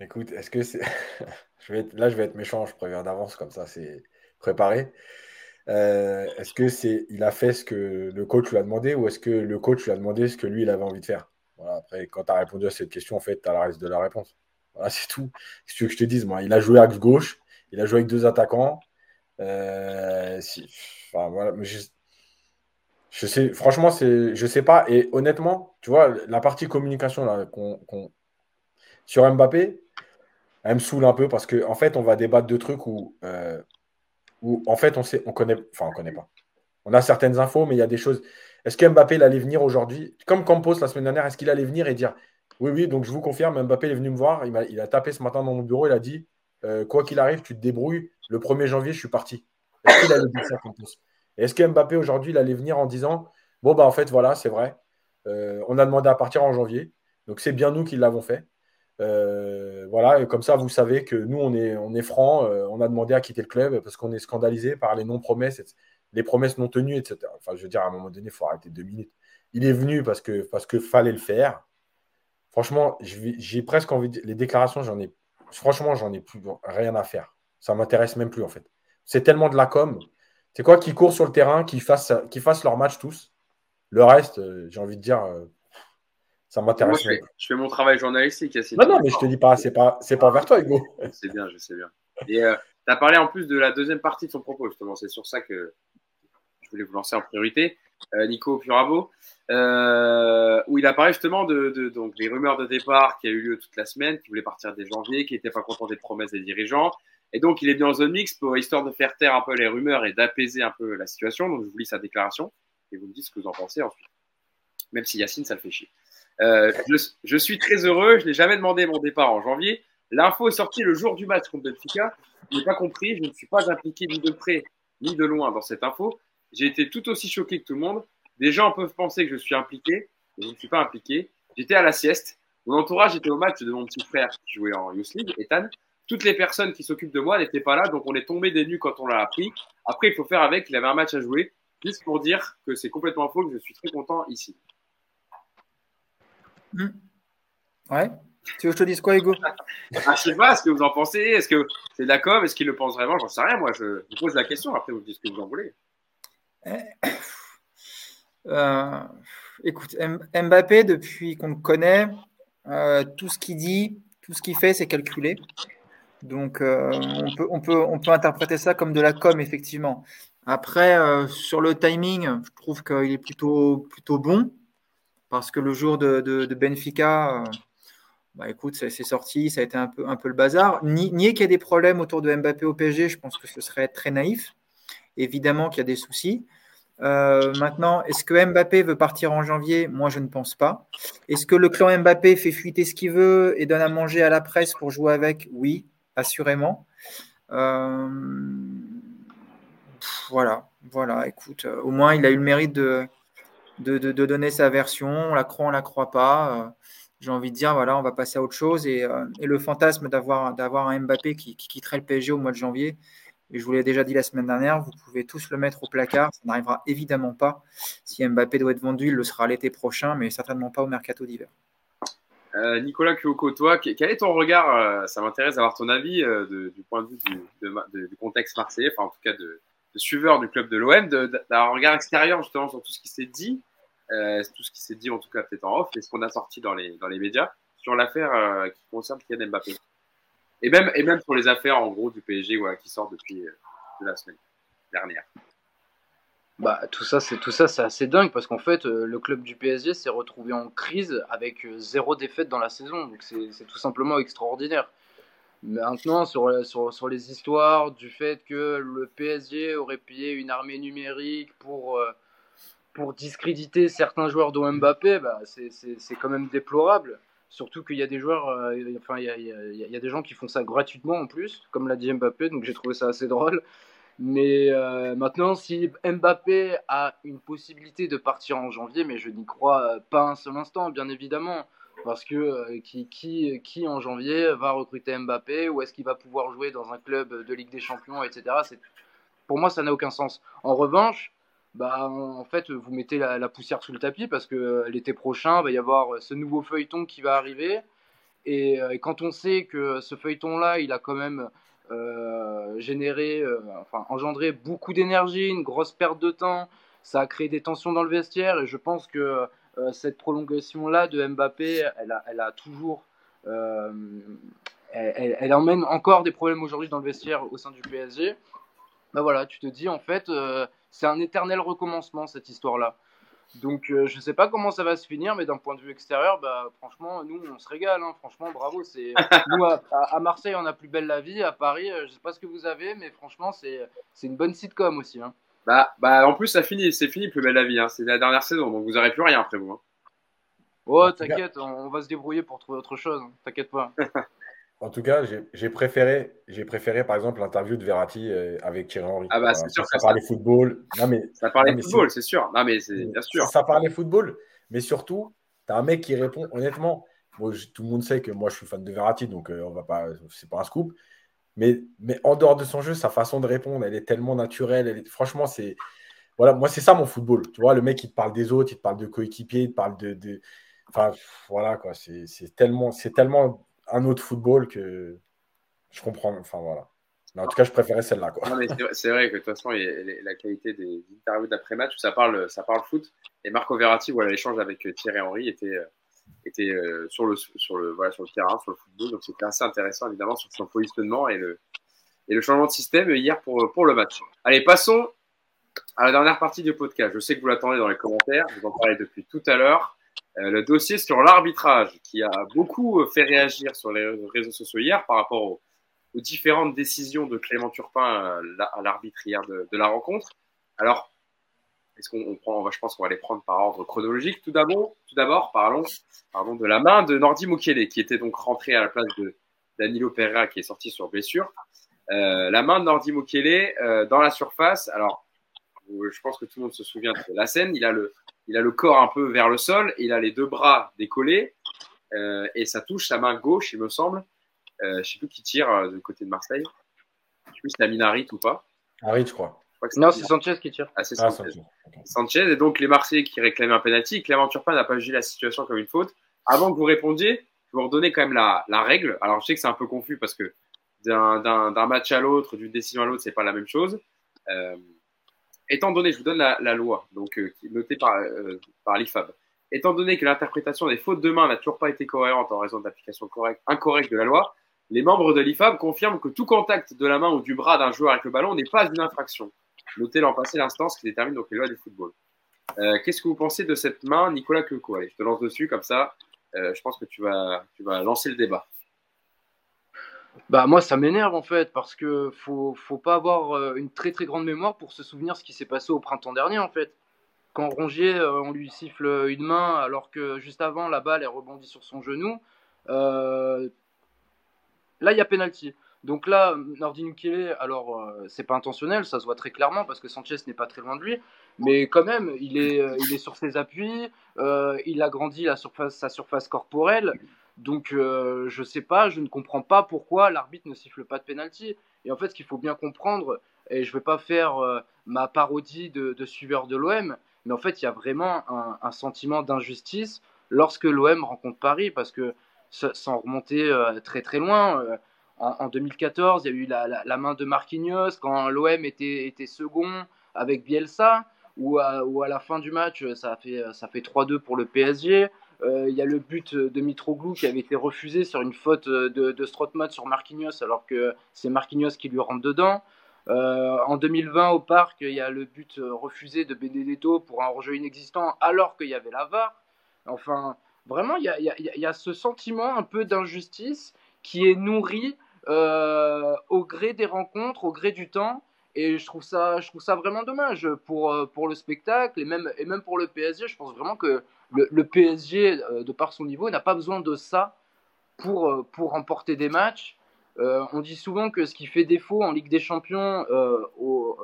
Speaker 3: Écoute, est-ce que je vais Là, je vais être méchant, je préviens d'avance, comme ça, c'est préparé. Euh, est-ce que c'est il a fait ce que le coach lui a demandé ou est-ce que le coach lui a demandé ce que lui il avait envie de faire? Après, quand tu as répondu à cette question, en fait, tu as la reste de la réponse. Voilà, c'est tout. Ce que je te dise, moi, il a joué axe gauche, il a joué avec deux attaquants. Euh, enfin, voilà, je, je sais pas. Et honnêtement, tu vois, la partie communication sur Mbappé, elle me saoule un peu parce qu'en en fait, on va débattre de trucs où, euh, où en fait, on sait, on connaît, enfin, on connaît pas. On a certaines infos, mais il y a des choses. Est-ce que Mbappé il allait venir aujourd'hui? Comme Campos la semaine dernière, est-ce qu'il allait venir et dire Oui, oui, donc je vous confirme, Mbappé est venu me voir, il a tapé ce matin dans mon bureau, il a dit euh, quoi qu'il arrive, tu te débrouilles. Le 1er janvier, je suis parti. Est-ce qu'il allait dire ça Est-ce que Mbappé aujourd'hui, il allait venir en disant Bon, bah en fait, voilà, c'est vrai. Euh, on a demandé à partir en janvier. Donc c'est bien nous qui l'avons fait. Euh, voilà, et comme ça, vous savez que nous, on est, on est franc. on a demandé à quitter le club parce qu'on est scandalisé par les non-promesses, les promesses non tenues, etc. Enfin, je veux dire, à un moment donné, il faut arrêter deux minutes. Il est venu parce que parce que fallait le faire. Franchement, j'ai presque envie de... Les déclarations, j'en ai franchement, j'en ai plus rien à faire. Ça m'intéresse même plus en fait. C'est tellement de la com. C'est quoi qui court sur le terrain, qui fassent, qui fassent leur match tous. Le reste, euh, j'ai envie de dire, euh, ça m'intéresse.
Speaker 1: Je, je, fais mon travail journalistique.
Speaker 3: Non, non, mais je te dis pas, c'est pas, c'est pas envers toi, Hugo.
Speaker 1: C'est bien, je sais bien. Et euh, tu as parlé en plus de la deuxième partie de son propos, justement. C'est sur ça que je voulais vous lancer en priorité. Nico Purabo, euh, où il a parlé justement donc, des rumeurs de départ qui a eu lieu toute la semaine, qui voulait partir dès janvier, qui n'était pas content des promesses des dirigeants. Et donc, il est bien en zone mixte pour histoire de faire taire un peu les rumeurs et d'apaiser un peu la situation. Donc, je vous lis sa déclaration et vous me dites ce que vous en pensez ensuite. Même si Yacine, ça le fait chier. Euh, je, suis très heureux. Je n'ai jamais demandé mon départ en janvier. L'info est sortie le jour du match contre Benfica. Je n'ai pas compris. Je ne suis pas impliqué ni de près ni de loin dans cette info. J'ai été tout aussi choqué que tout le monde. Des gens peuvent penser que je suis impliqué, mais je ne suis pas impliqué. J'étais à la sieste. Mon entourage était au match de mon petit frère qui jouait en Youth League, Ethan. Toutes les personnes qui s'occupent de moi n'étaient pas là, donc on est tombé des nues quand on l'a appris. Après, il faut faire avec. Il avait un match à jouer. Juste pour dire que c'est complètement faux, que je suis très content ici.
Speaker 4: Hmm. Ouais. Tu veux que je te dise quoi, Hugo?
Speaker 1: Ah, Je sais pas ce que vous en pensez. Est-ce que c'est de la com Est-ce qu'il le pense vraiment? J'en sais rien. Moi, je vous pose la question. Après, vous dites ce que vous en voulez.
Speaker 4: Eh, euh, écoute, Mbappé, depuis qu'on le connaît, euh, tout ce qu'il dit, tout ce qu'il fait, c'est calculé. Donc, euh, on, peut, on, peut, interpréter ça comme de la com, effectivement. Après, sur le timing, je trouve qu'il est plutôt, bon. Parce que le jour de, de, Benfica, bah, écoute, c'est sorti, ça a été un peu, un peu le bazar. Nier qu'il y a des problèmes autour de Mbappé au PSG, je pense que ce serait très naïf. Évidemment qu'il y a des soucis. Euh, maintenant, est-ce que Mbappé veut partir en janvier? Moi, je ne pense pas. Est-ce que le clan Mbappé fait fuiter ce qu'il veut et donne à manger à la presse pour jouer avec? Oui, assurément. Euh, voilà, voilà. Écoute, euh, au moins, il a eu le mérite de, donner sa version. On la croit, on la croit pas. j'ai envie de dire, voilà, on va passer à autre chose. Et, le fantasme d'avoir, d'avoir un Mbappé qui, quitterait le PSG au mois de janvier, et je vous l'ai déjà dit la semaine dernière, vous pouvez tous le mettre au placard. Ça n'arrivera évidemment pas. Si Mbappé doit être vendu, il le sera l'été prochain, mais certainement pas au mercato d'hiver.
Speaker 1: Euh, Nicolas Kyoko, toi, quel est ton regard euh, Ça m'intéresse d'avoir ton avis euh, du point de vue du, contexte marseillais, enfin en tout cas de, suiveur du club de l'OM, d'avoir un regard extérieur justement sur tout ce qui s'est dit, tout ce qui s'est dit en tout cas peut-être en off, et ce qu'on a sorti dans les, dans les médias sur l'affaire qui concerne Kylian Mbappé. Et même, et même sur les affaires en gros du PSG qui sortent depuis la semaine dernière.
Speaker 5: Bah, tout ça, c'est tout ça, c'est assez dingue parce qu'en fait, euh, le club du PSG s'est retrouvé en crise avec euh, zéro défaite dans la saison. Donc c'est tout simplement extraordinaire. Maintenant, sur, sur, sur, les histoires du fait que le PSG aurait payé une armée numérique pour, euh, pour discréditer certains joueurs de Mbappé, bah, c'est quand même déplorable. Surtout qu'il y a des joueurs, enfin, il y a, il y a des gens qui font ça gratuitement en plus, comme l'a dit Mbappé, donc j'ai trouvé ça assez drôle. Mais euh, maintenant, si Mbappé a une possibilité de partir en janvier, mais je n'y crois pas un seul instant, bien évidemment. Parce que euh, qui, qui, qui, en janvier va recruter Mbappé Ou est-ce qu'il va pouvoir jouer dans un club de Ligue des Champions, etc. Pour moi, ça n'a aucun sens. En revanche, bah, en fait, vous mettez la, poussière sous le tapis parce que euh, l'été prochain, il va y avoir ce nouveau feuilleton qui va arriver. Et, et quand on sait que ce feuilleton-là, il a quand même euh, euh, enfin engendrer beaucoup d'énergie, une grosse perte de temps. Ça a créé des tensions dans le vestiaire et je pense que euh, cette prolongation-là de Mbappé, elle a, toujours, elle, emmène encore des problèmes aujourd'hui dans le vestiaire au sein du PSG. Bah voilà, tu te dis en fait, c'est un éternel recommencement cette histoire-là. Donc euh, je sais pas comment ça va se finir, mais d'un point de vue extérieur, bah, franchement, nous, on se régale. Hein. Franchement, bravo. C'est nous à, Marseille, on a plus belle la vie. À Paris, je euh, je sais pas ce que vous avez, mais franchement, c'est c'est une bonne sitcom aussi. Hein.
Speaker 1: Bah, bah, en plus, ça finit, c'est fini, plus belle la vie. Hein. C'est la dernière saison, donc vous n'aurez plus rien après vous. Hein.
Speaker 5: Oh, t'inquiète, on, va se débrouiller pour trouver autre chose. T'inquiète pas.
Speaker 3: En tout cas, j'ai préféré, j'ai préféré par exemple l'interview de Verratti euh, avec Thierry Henry.
Speaker 1: Ah bah c'est sûr,
Speaker 3: ça, parlait football.
Speaker 1: Non mais ça parlait football, c'est sûr. Non mais c'est bien sûr.
Speaker 3: Ça parlait football, mais surtout, tu as un mec qui répond. Honnêtement, tout le monde sait que moi je suis fan de Verratti, donc euh, on va pas, c'est pas un scoop. Mais, mais en dehors de son jeu, sa façon de répondre, elle est tellement naturelle. Elle est... Franchement, c'est voilà, moi c'est ça mon football. Tu vois, le mec il te parle des autres, il te parle de coéquipiers, il te parle de, de... enfin voilà quoi. C'est tellement, c'est tellement un autre football que je comprends. Enfin voilà. Mais en tout cas, je préférais celle-là.
Speaker 1: C'est vrai que de toute façon, la qualité des interviews d'après-match, ça parle, ça parle foot. Et Marco Verratti, voilà, l'échange avec Thierry Henry était, était euh, sur, le, sur, le, voilà, sur le terrain, sur le football. Donc c'était assez intéressant, évidemment, sur son positionnement et le, et le changement de système hier pour, pour le match. Allez, passons à la dernière partie du podcast. Je sais que vous l'attendez dans les commentaires. Je vous en parlais depuis tout à l'heure. Euh, le dossier sur l'arbitrage qui a beaucoup euh, fait réagir sur les réseaux sociaux hier par rapport aux, différentes décisions de Clément Turpin euh, à l'arbitre hier de, la rencontre. Alors, est-ce qu'on prend, je pense qu'on va les prendre par ordre chronologique. Tout d'abord, tout d'abord, parlons, pardon, de la main de Nordi Mukele qui était donc rentré à la place de Danilo Pereira qui est sorti sur blessure. la main de Nordi Mukele dans la surface. Alors, je pense que tout le monde se souvient de la scène. Il a le, il a le corps un peu vers le sol, il a les deux bras décollés euh, et ça touche sa main gauche, il me semble. Euh, je ne sais plus qui tire euh, du côté de Marseille. Je ne sais plus si c'est Aminarit ou pas.
Speaker 3: Harit, je crois.
Speaker 5: non, c'est Sanchez qui tire.
Speaker 1: Ah, c'est ah, Sanchez. Sanchez. Et donc les Marseillais qui réclament un penalty. Clément Turpin n'a pas jugé la situation comme une faute. Avant que vous répondiez, je vais vous redonner quand même la, règle. Alors je sais que c'est un peu confus parce que d'un match à l'autre, d'une décision à l'autre, c'est pas la même chose. Étant donné, je vous donne la, loi, donc euh, notée par, euh, par l'IFAB, étant donné que l'interprétation des fautes de main n'a toujours pas été cohérente en raison d'application incorrecte de la loi, les membres de l'IFAB confirment que tout contact de la main ou du bras d'un joueur avec le ballon n'est pas une infraction. Notez l'an passé l'instance qui détermine donc les lois du football. Euh, qu'est-ce que vous pensez de cette main, Nicolas Cleco Allez, je te lance dessus, comme ça, je pense que tu vas, tu vas lancer le débat.
Speaker 5: Bah moi ça m'énerve en fait parce que faut faut pas avoir euh, une très très grande mémoire pour se souvenir ce qui s'est passé au printemps dernier en fait. Quand Rongier euh, on lui siffle une main alors que juste avant la balle est rebondie sur son genou. Euh, là il y a penalty. Donc là, Nordi Mukele, alors euh, c'est pas intentionnel, ça se voit très clairement parce que Sanchez n'est pas très loin de lui, mais quand même, il est, il est sur ses appuis, euh, il a grandi la surface, sa surface corporelle. Donc je sais pas, je ne comprends pas pourquoi l'arbitre ne siffle pas de penalty. Et en fait, ce qu'il faut bien comprendre, et je vais pas faire ma parodie de, suiveur de l'OM, mais en fait, il y a vraiment un, sentiment d'injustice lorsque l'OM rencontre Paris parce que sans remonter très très loin en, 2014, il y a eu la, main de Marquinhos quand l'OM était, second avec Bielsa, ou à, à, la fin du match, ça fait, ça fait 3-2 pour le PSG. Euh, il y a le but de Mitroglou qui avait été refusé sur une faute de, de sur Marquinhos, alors que c'est Marquinhos qui lui rentre dedans. Euh, en 2020, au parc, il y a le but refusé de Benedetto pour un rejeu inexistant, alors qu'il y avait la VAR. Enfin, vraiment, il y a, y, a, ce sentiment un peu d'injustice qui est nourri euh, au gré des rencontres, au gré du temps. Et je trouve ça, je trouve ça vraiment dommage pour, euh, pour le spectacle et même, et même pour le PSG. Je pense vraiment que le, PSG, euh, de par son niveau, n'a pas besoin de ça pour, pour remporter des matchs. on dit souvent que ce qui fait défaut en Ligue des Champions, au,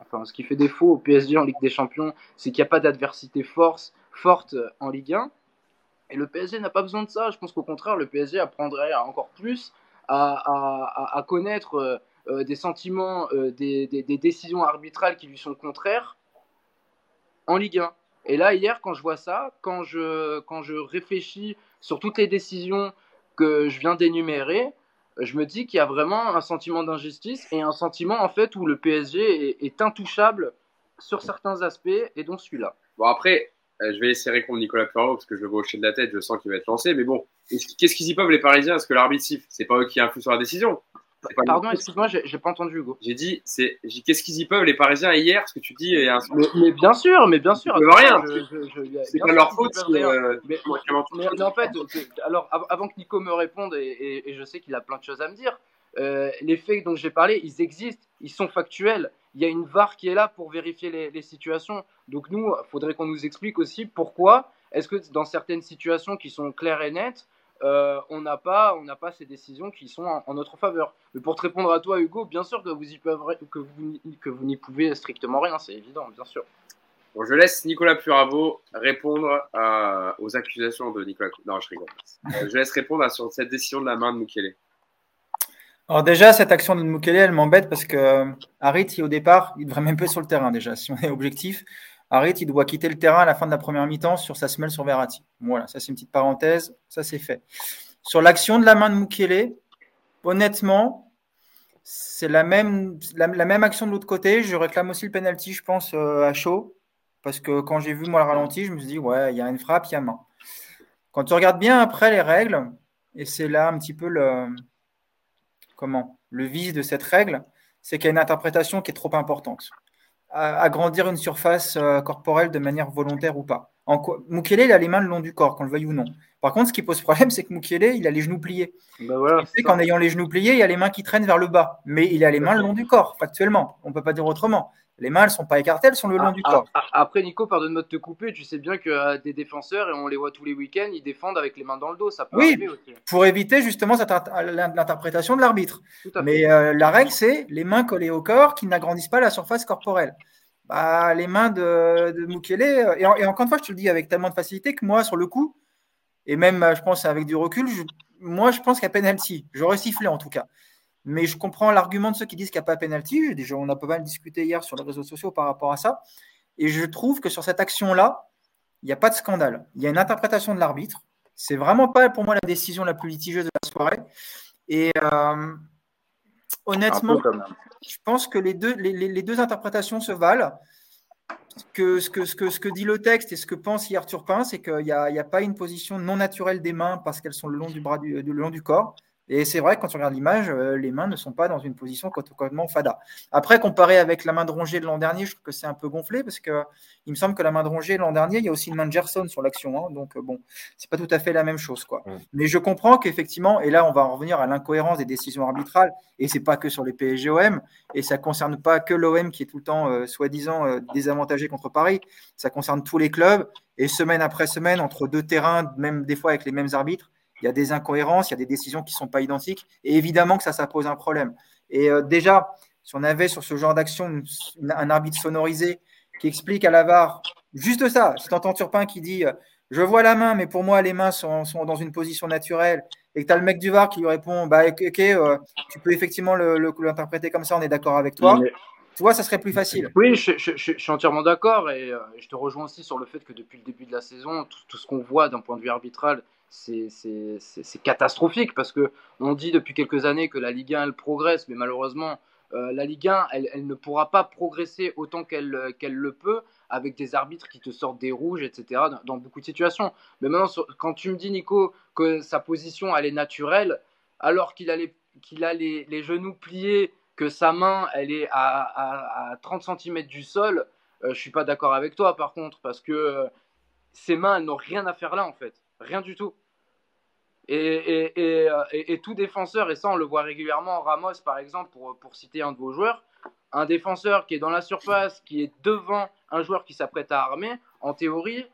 Speaker 5: enfin ce qui fait défaut au PSG en Ligue des Champions, c'est qu'il n'y a pas d'adversité force, forte en Ligue 1. Et le PSG n'a pas besoin de ça. Je pense qu'au contraire, le PSG apprendrait encore plus à, connaître euh, euh, des sentiments, euh, des, décisions arbitrales qui lui sont contraires en Ligue 1. Et là, hier, quand je vois ça, quand je, quand je réfléchis sur toutes les décisions que je viens d'énumérer, je me dis qu'il y a vraiment un sentiment d'injustice et un sentiment en fait où le PSG est, intouchable sur certains aspects et dont celui-là.
Speaker 1: Bon après, je vais laisser répondre Nicolas Perrault parce que je le vois au de la tête, je sens qu'il va être lancé. Mais bon, Qu'est-ce qu'ils y peuvent, les Parisiens? Est-ce que l'arbitre siffle? C'est pas eux qui influent sur la décision.
Speaker 5: Pardon, excuse-moi, j'ai pas entendu Hugo.
Speaker 1: J'ai dit, c'est, qu'est-ce qu'ils y peuvent, les Parisiens, hier Ce que tu dis un.
Speaker 5: Mais, bien sûr, mais bien sûr.
Speaker 1: Ils peuvent rien. C'est pas leur faute.
Speaker 5: Euh, mais, en fait, alors avant que Nico me réponde, et, je sais qu'il a plein de choses à me dire, euh, les faits dont j'ai parlé, ils existent, ils sont factuels. Il y a une VAR qui est là pour vérifier les, les situations. Donc nous, il faudrait qu'on nous explique aussi pourquoi est-ce que dans certaines situations qui sont claires et nettes, euh, on n'a pas, on pas ces décisions qui sont en, notre faveur. Mais pour te répondre à toi, Hugo, bien sûr que vous y que vous, que vous n'y pouvez strictement rien, c'est évident, bien sûr.
Speaker 1: Bon, je laisse Nicolas Puravo répondre aux accusations de Nicolas. Non, je rigole. Euh, je laisse répondre à, sur cette décision de la main de Mukele.
Speaker 4: Alors déjà, cette action de Mukele, elle m'embête parce que euh, Harit, au départ, il devrait même pas sur le terrain déjà, si on est objectif. Harit, il doit quitter le terrain à la fin de la première mi-temps sur sa semelle sur Verratti. Voilà, ça c'est une petite parenthèse, ça c'est fait. Sur l'action de la main de Mukele, honnêtement, c'est la même, la, même action de l'autre côté. Je réclame aussi le penalty, je pense, euh, à chaud. Parce que quand j'ai vu moi le ralenti, je me suis dit, ouais, il y a une frappe, il y a main. Quand tu regardes bien après les règles, et c'est là un petit peu le, comment, le vice de cette règle, c'est qu'il y a une interprétation qui est trop importante agrandir une surface euh, corporelle de manière volontaire ou pas. En Mukele, il a les mains le long du corps, qu'on le veuille ou non. Par contre, ce qui pose problème, c'est que Mukele, il a les genoux pliés. Voilà, qu'en ayant les genoux pliés, il y a les mains qui traînent vers le bas. Mais il a les mains le long du corps, factuellement. On ne peut pas dire autrement. Les mains, elles ne sont pas écartées, elles sont le long ah, du corps.
Speaker 5: Ah, ah, après, Nico, pardonne-moi de te couper, tu sais bien que euh, des défenseurs, et on les voit tous les week-ends, ils défendent avec les mains dans le dos. Ça peut
Speaker 4: oui, pour éviter justement l'interprétation de l'arbitre. Mais euh, la règle, c'est les mains collées au corps qui n'agrandissent pas la surface corporelle. Bah, les mains de, de Mukele, euh, et, encore une fois, je te le dis avec tellement de facilité que moi, sur le coup, et même, je pense, avec du recul, moi, je pense qu'il y a penalty. J'aurais sifflé en tout cas. Mais je comprends l'argument de ceux qui disent qu'il n'y a pas penalty. Déjà, on a pas mal discuté hier sur les réseaux sociaux par rapport à ça. Et je trouve que sur cette action-là, il n'y a pas de scandale. Il y a une interprétation de l'arbitre. C'est vraiment pas pour moi la décision la plus litigieuse de la soirée. Et euh, honnêtement, je pense que les deux, les, deux interprétations se valent. Que ce, que, ce, que, ce que dit le texte et ce que pense hier Turpin, c'est qu'il n'y a, a, pas une position non naturelle des mains parce qu'elles sont le long du bras du, le long du corps. Et c'est vrai que quand tu regardes l'image, euh, les mains ne sont pas dans une position complètement fada. Après, comparé avec la main de Rongier de l'an dernier, je trouve que c'est un peu gonflé parce que il me semble que la main de Rongier de l'an dernier, il y a aussi une main de Gerson sur l'action. Hein. donc, euh, bon, c'est pas tout à fait la même chose. Quoi. Mais je comprends qu'effectivement, et là, on va en revenir à l'incohérence des décisions arbitrales, et c'est pas que sur les PSGOM, et ça concerne pas que l'OM qui est tout le temps, euh, soi-disant, désavantagé contre Paris, ça concerne tous les clubs, et semaine après semaine, entre deux terrains, même des fois avec les mêmes arbitres, il y a des incohérences, il y a des décisions qui ne sont pas identiques, et évidemment que ça, ça pose un problème. Et euh, déjà, si on avait sur ce genre d'action un arbitre sonorisé qui explique à la VAR juste ça, si tu entends Turpin qui dit euh, Je vois la main, mais pour moi, les mains sont, dans une position naturelle, et que tu as le mec du VAR qui lui répond Bah, ok, euh, tu peux effectivement l'interpréter comme ça, on est d'accord avec toi. Tu vois, ça serait plus facile.
Speaker 5: Oui, je, suis entièrement d'accord et je te rejoins aussi sur le fait que depuis le début de la saison, tout ce qu'on voit d'un point de vue arbitral, c'est catastrophique parce que on dit depuis quelques années que la Ligue 1 elle progresse, mais malheureusement euh, la Ligue 1 elle, ne pourra pas progresser autant qu'elle qu'elle le peut avec des arbitres qui te sortent des rouges, etc. dans, beaucoup de situations. Mais maintenant, quand tu me dis Nico que sa position elle est naturelle, alors qu'il a les, a les, les, genoux pliés, que sa main elle est à, à, à 30 cm du sol, euh, je suis pas d'accord avec toi par contre parce que euh, ses mains elles n'ont rien à faire là en fait, rien du tout. Euh, et, tout défenseur, et ça on le voit régulièrement, Ramos par exemple, pour, pour citer un de vos joueurs, un défenseur qui est dans la surface, qui est devant un joueur qui s'apprête à armer, en théorie,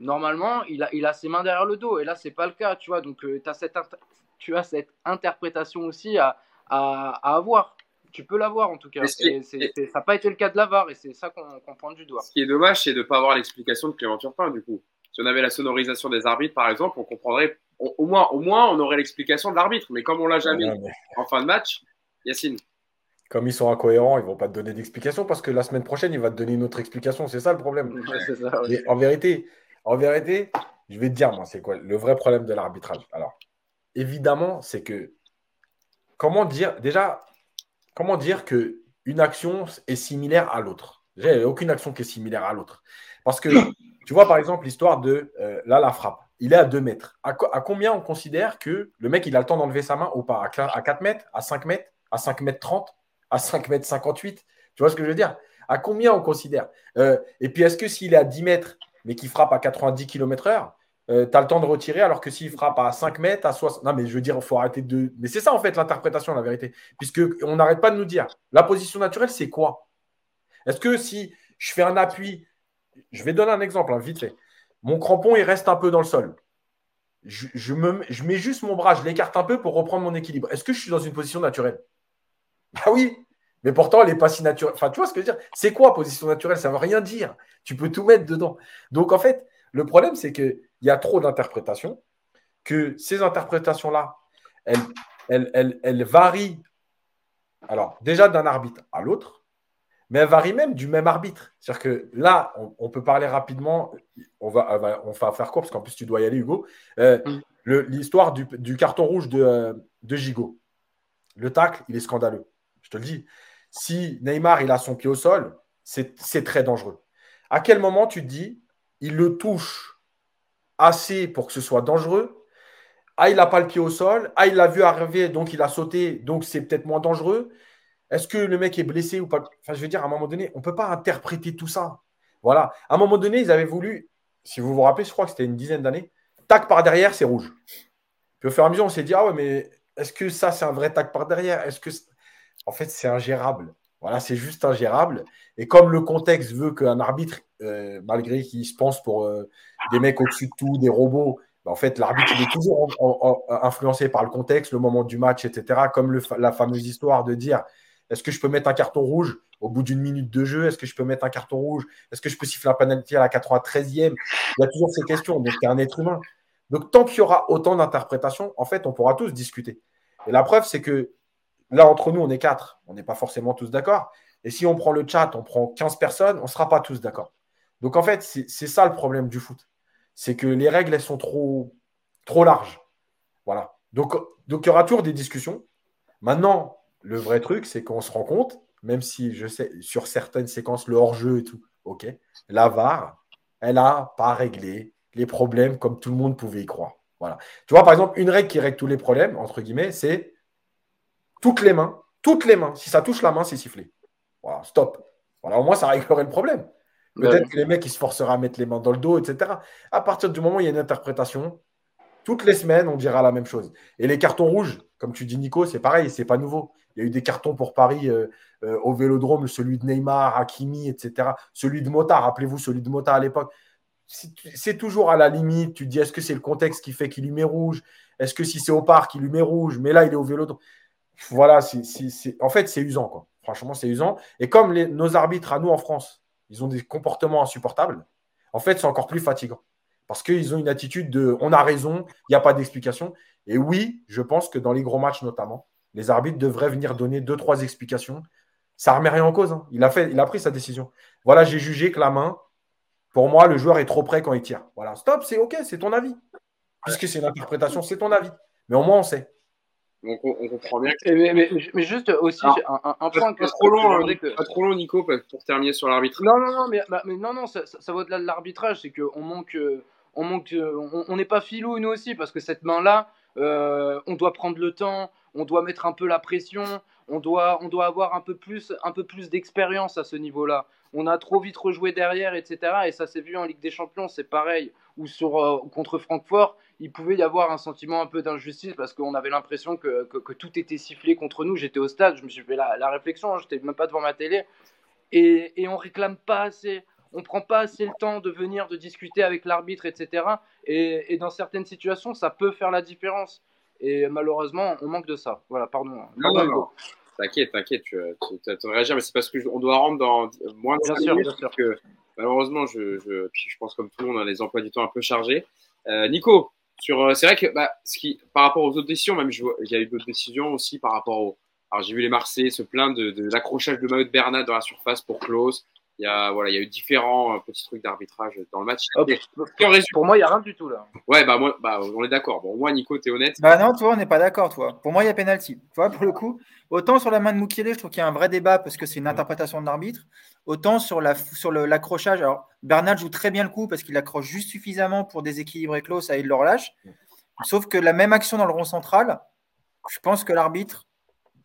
Speaker 5: normalement, il a, il a ses mains derrière le dos. Et là, c'est pas le cas, tu vois. Donc, euh, as cette tu as cette interprétation aussi à, à, avoir. Tu peux l'avoir en tout cas. ça n'a pas été le cas de l'avare et c'est ça qu'on pointe du doigt.
Speaker 1: Ce qui est dommage, c'est de ne pas avoir l'explication de Clément Turpin, du coup. Si on avait la sonorisation des arbitres, par exemple, on comprendrait au, moins, au moins, on aurait l'explication de l'arbitre. Mais comme on l'a jamais en fin de match, Yacine.
Speaker 3: Comme ils sont incohérents, ils vont pas te donner d'explication parce que la semaine prochaine, il va te donner une autre explication. C'est ça le problème. en vérité, en vérité, je vais te dire, moi, c'est quoi le vrai problème de l'arbitrage? Alors, évidemment, c'est que comment dire déjà, comment dire que une action est similaire à l'autre? Déjà, il n'y a aucune action qui est similaire à l'autre. Parce que tu vois, par exemple, l'histoire de euh, là, la frappe il est à 2 mètres. À, combien on considère que le mec, il a le temps d'enlever sa main ou pas? À, 4 mètres, à 5 mètres, à 5 mètres 30, à 5 mètres 58 Tu vois ce que je veux dire? À combien on considère? Euh, Et puis, est-ce que s'il est à 10 mètres, mais qu'il frappe à 90 km/h, tu as le temps de retirer, alors que s'il frappe à 5 mètres, à 60. Non, mais je veux dire, il faut arrêter de. Mais c'est ça, en fait, l'interprétation, la vérité. Puisqu'on n'arrête pas de nous dire la position naturelle, c'est quoi? Est-ce que si je fais un appui, je vais donner un exemple, hein, vite fait. Mon crampon, il reste un peu dans le sol. Je, me, je mets juste mon bras, je l'écarte un peu pour reprendre mon équilibre. Est-ce que je suis dans une position naturelle? Ah oui, mais pourtant, elle n'est pas si naturelle. Enfin, tu vois ce que je veux dire? C'est quoi position naturelle? Ça ne veut rien dire. Tu peux tout mettre dedans. Donc, en fait, le problème, c'est qu'il y a trop d'interprétations, que ces interprétations-là, elles, elles, elles varient. Alors, déjà d'un arbitre à l'autre, mais elle varie même du même arbitre. C'est-à-dire que là, on, peut parler rapidement, on va, on va faire court parce qu'en plus tu dois y aller, Hugo. Euh, l'histoire du, carton rouge de, de Gigot. Le tacle, il est scandaleux. Je te le dis. Si Neymar, il a son pied au sol, c'est très dangereux. À quel moment tu te dis, il le touche assez pour que ce soit dangereux? Ah, il n'a pas le pied au sol. Ah, il l'a vu arriver, donc il a sauté, donc c'est peut-être moins dangereux. Est-ce que le mec est blessé ou pas? Enfin, je veux dire, à un moment donné, on ne peut pas interpréter tout ça. Voilà. À un moment donné, ils avaient voulu, si vous vous rappelez, je crois que c'était une dizaine d'années, tac par derrière, c'est rouge. Puis au fur et à mesure, on s'est dit, ah ouais, mais est-ce que ça, c'est un vrai tac par derrière? Est-ce que. En fait, c'est ingérable. Voilà, c'est juste ingérable. Et comme le contexte veut qu'un arbitre, euh, malgré qu'il se pense pour euh, des mecs au-dessus de tout, des robots, bah, en fait, l'arbitre est toujours influencé par le contexte, le moment du match, etc. Comme la fameuse histoire de dire est-ce que je peux mettre un carton rouge au bout d'une minute de jeu? Est-ce que je peux mettre un carton rouge? Est-ce que je peux siffler un penalty à la 93e Il y a toujours ces questions. Donc, tu es un être humain. Donc, tant qu'il y aura autant d'interprétations, en fait, on pourra tous discuter. Et la preuve, c'est que là, entre nous, on est quatre. On n'est pas forcément tous d'accord. Et si on prend le chat, on prend 15 personnes, on ne sera pas tous d'accord. Donc, en fait, c'est ça le problème du foot. C'est que les règles, elles sont trop, trop larges. Voilà. Donc, donc, il y aura toujours des discussions. Maintenant, le vrai truc, c'est qu'on se rend compte, même si je sais, sur certaines séquences, le hors-jeu et tout, ok, la VAR, elle n'a pas réglé les problèmes comme tout le monde pouvait y croire. Voilà. Tu vois, par exemple, une règle qui règle tous les problèmes, entre guillemets, c'est toutes les mains, toutes les mains, si ça touche la main, c'est sifflé. Voilà, stop. Voilà, au moins, ça réglerait le problème. Peut-être que les mecs, ils se forceraient à mettre les mains dans le dos, etc. À partir du moment où il y a une interprétation, toutes les semaines, on dira la même chose. Et les cartons rouges, comme tu dis, Nico, c'est pareil, c'est pas nouveau. Il y a eu des cartons pour Paris euh, euh, au vélodrome, celui de Neymar, Hakimi, etc. Celui de Mota, rappelez-vous celui de Mota à l'époque. c'est toujours à la limite. Tu dis, est-ce que c'est le contexte qui fait qu'il lui met rouge? Est-ce que si c'est au parc, il lui met rouge? Mais là, il est au vélo. Voilà, en fait, c'est usant. Quoi. Franchement, c'est usant. Et comme nos arbitres à nous en France, ils ont des comportements insupportables, en fait, c'est encore plus fatigant. Parce qu'ils ont une attitude de on a raison, il n'y a pas d'explication. Et oui, je pense que dans les gros matchs notamment, les arbitres devraient venir donner deux, trois explications. Ça ne remet rien en cause. Hein. Il, a fait, il a pris sa décision. Voilà, j'ai jugé que la main, pour moi, le joueur est trop près quand il tire. Voilà, stop, c'est OK, c'est ton avis. Puisque c'est une interprétation, c'est ton avis. Mais au moins, on sait.
Speaker 1: Donc, on, comprend bien.
Speaker 5: Mais, juste aussi, un, point
Speaker 1: pas, trop long, hein, pas trop long, Nico, pour terminer sur l'arbitre.
Speaker 5: Non, non, non, mais, bah, non, non, ça, ça, va au-delà de l'arbitrage. C'est qu'on manque. On manque, on n'est pas filou nous aussi parce que cette main-là, euh, on doit prendre le temps, on doit mettre un peu la pression, on doit, on doit avoir un peu plus, plus d'expérience à ce niveau-là. On a trop vite rejoué derrière, etc. Et ça s'est vu en Ligue des Champions, c'est pareil. Ou sur, euh, contre Francfort, il pouvait y avoir un sentiment un peu d'injustice parce qu'on avait l'impression que, que, tout était sifflé contre nous. J'étais au stade, je me suis fait la, la réflexion, hein, j'étais même pas devant ma télé. Et, et on réclame pas assez on prend pas assez le temps de venir, de discuter avec l'arbitre, etc. Et, dans certaines situations, ça peut faire la différence. Et malheureusement, on manque de ça. Voilà, pardon.
Speaker 1: Non, non, non. T'inquiète, t'inquiète, tu, tu, réagir, mais c'est parce qu'on doit rendre dans moins de bien sûr, minutes sûr. que malheureusement, je, je, je pense comme tout le monde, on a les emplois du temps un peu chargés. Euh, Nico, sur, euh, c'est vrai que bah, ce qui, par rapport aux autres décisions, même il y a eu d'autres décisions aussi par rapport au. Alors j'ai vu les Marseillais se plaindre de, de l'accrochage de maillot de Bernat dans la surface pour close. Il y a, voilà, il y a eu différents euh, petits trucs d'arbitrage dans le match.
Speaker 5: pour moi, il n'y a rien du tout là.
Speaker 1: Ouais, bah, moi, bah on est d'accord. Bon, moi, Nico, tu es honnête.
Speaker 4: Bah non, toi, on n'est pas d'accord, toi. Pour moi, il y a penalty. Tu vois, pour le coup, autant sur la main de Moukielé, je trouve qu'il y a un vrai débat parce que c'est une interprétation de l'arbitre. Autant sur la sur l'accrochage, alors Bernard joue très bien le coup parce qu'il accroche juste suffisamment pour déséquilibrer Klaus, ça il le relâche. Sauf que la même action dans le rond central, je pense que l'arbitre,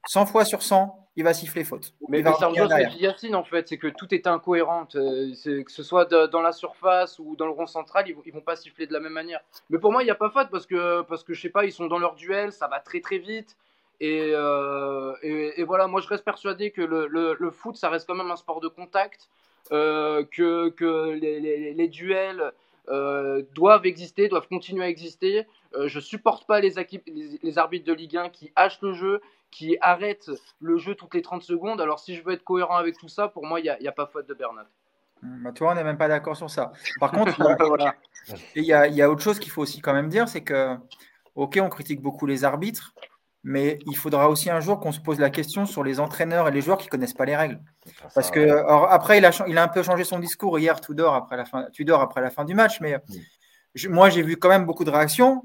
Speaker 4: 100 fois sur 100, il va siffler faute.
Speaker 5: Mais, mais ça rejoint Yacine en fait, c'est que tout est incohérent. Euh, que ce soit dans la surface ou dans le rond central, ils vont, vont pas siffler de la même manière. Mais pour moi, il n'y a pas faute parce que, parce que je sais pas, ils sont dans leur duel, ça va très très vite. Et, euh, et, voilà, moi je reste persuadé que le, le, foot, ça reste quand même un sport de contact, euh, que, que les, les, duels doivent exister, doivent continuer à exister. je supporte pas les, les, les, arbitres de Ligue 1 qui hachent le jeu, qui arrête le jeu toutes les 30 secondes. Alors si je veux être cohérent avec tout ça, pour moi, il n'y a, a, pas faute de Bernat.
Speaker 4: Hmm, bah, tu vois, on n'est même pas d'accord sur ça. Par contre, il y, a, autre chose qu'il faut aussi quand même dire, c'est que, ok, on critique beaucoup les arbitres, mais il faudra aussi un jour qu'on se pose la question sur les entraîneurs et les joueurs qui ne connaissent pas les règles. Parce que, après, il a, il a un peu changé son discours hier, Tudor, après la fin, Tudor, après la fin du match, mais moi, j'ai vu quand même beaucoup de réactions.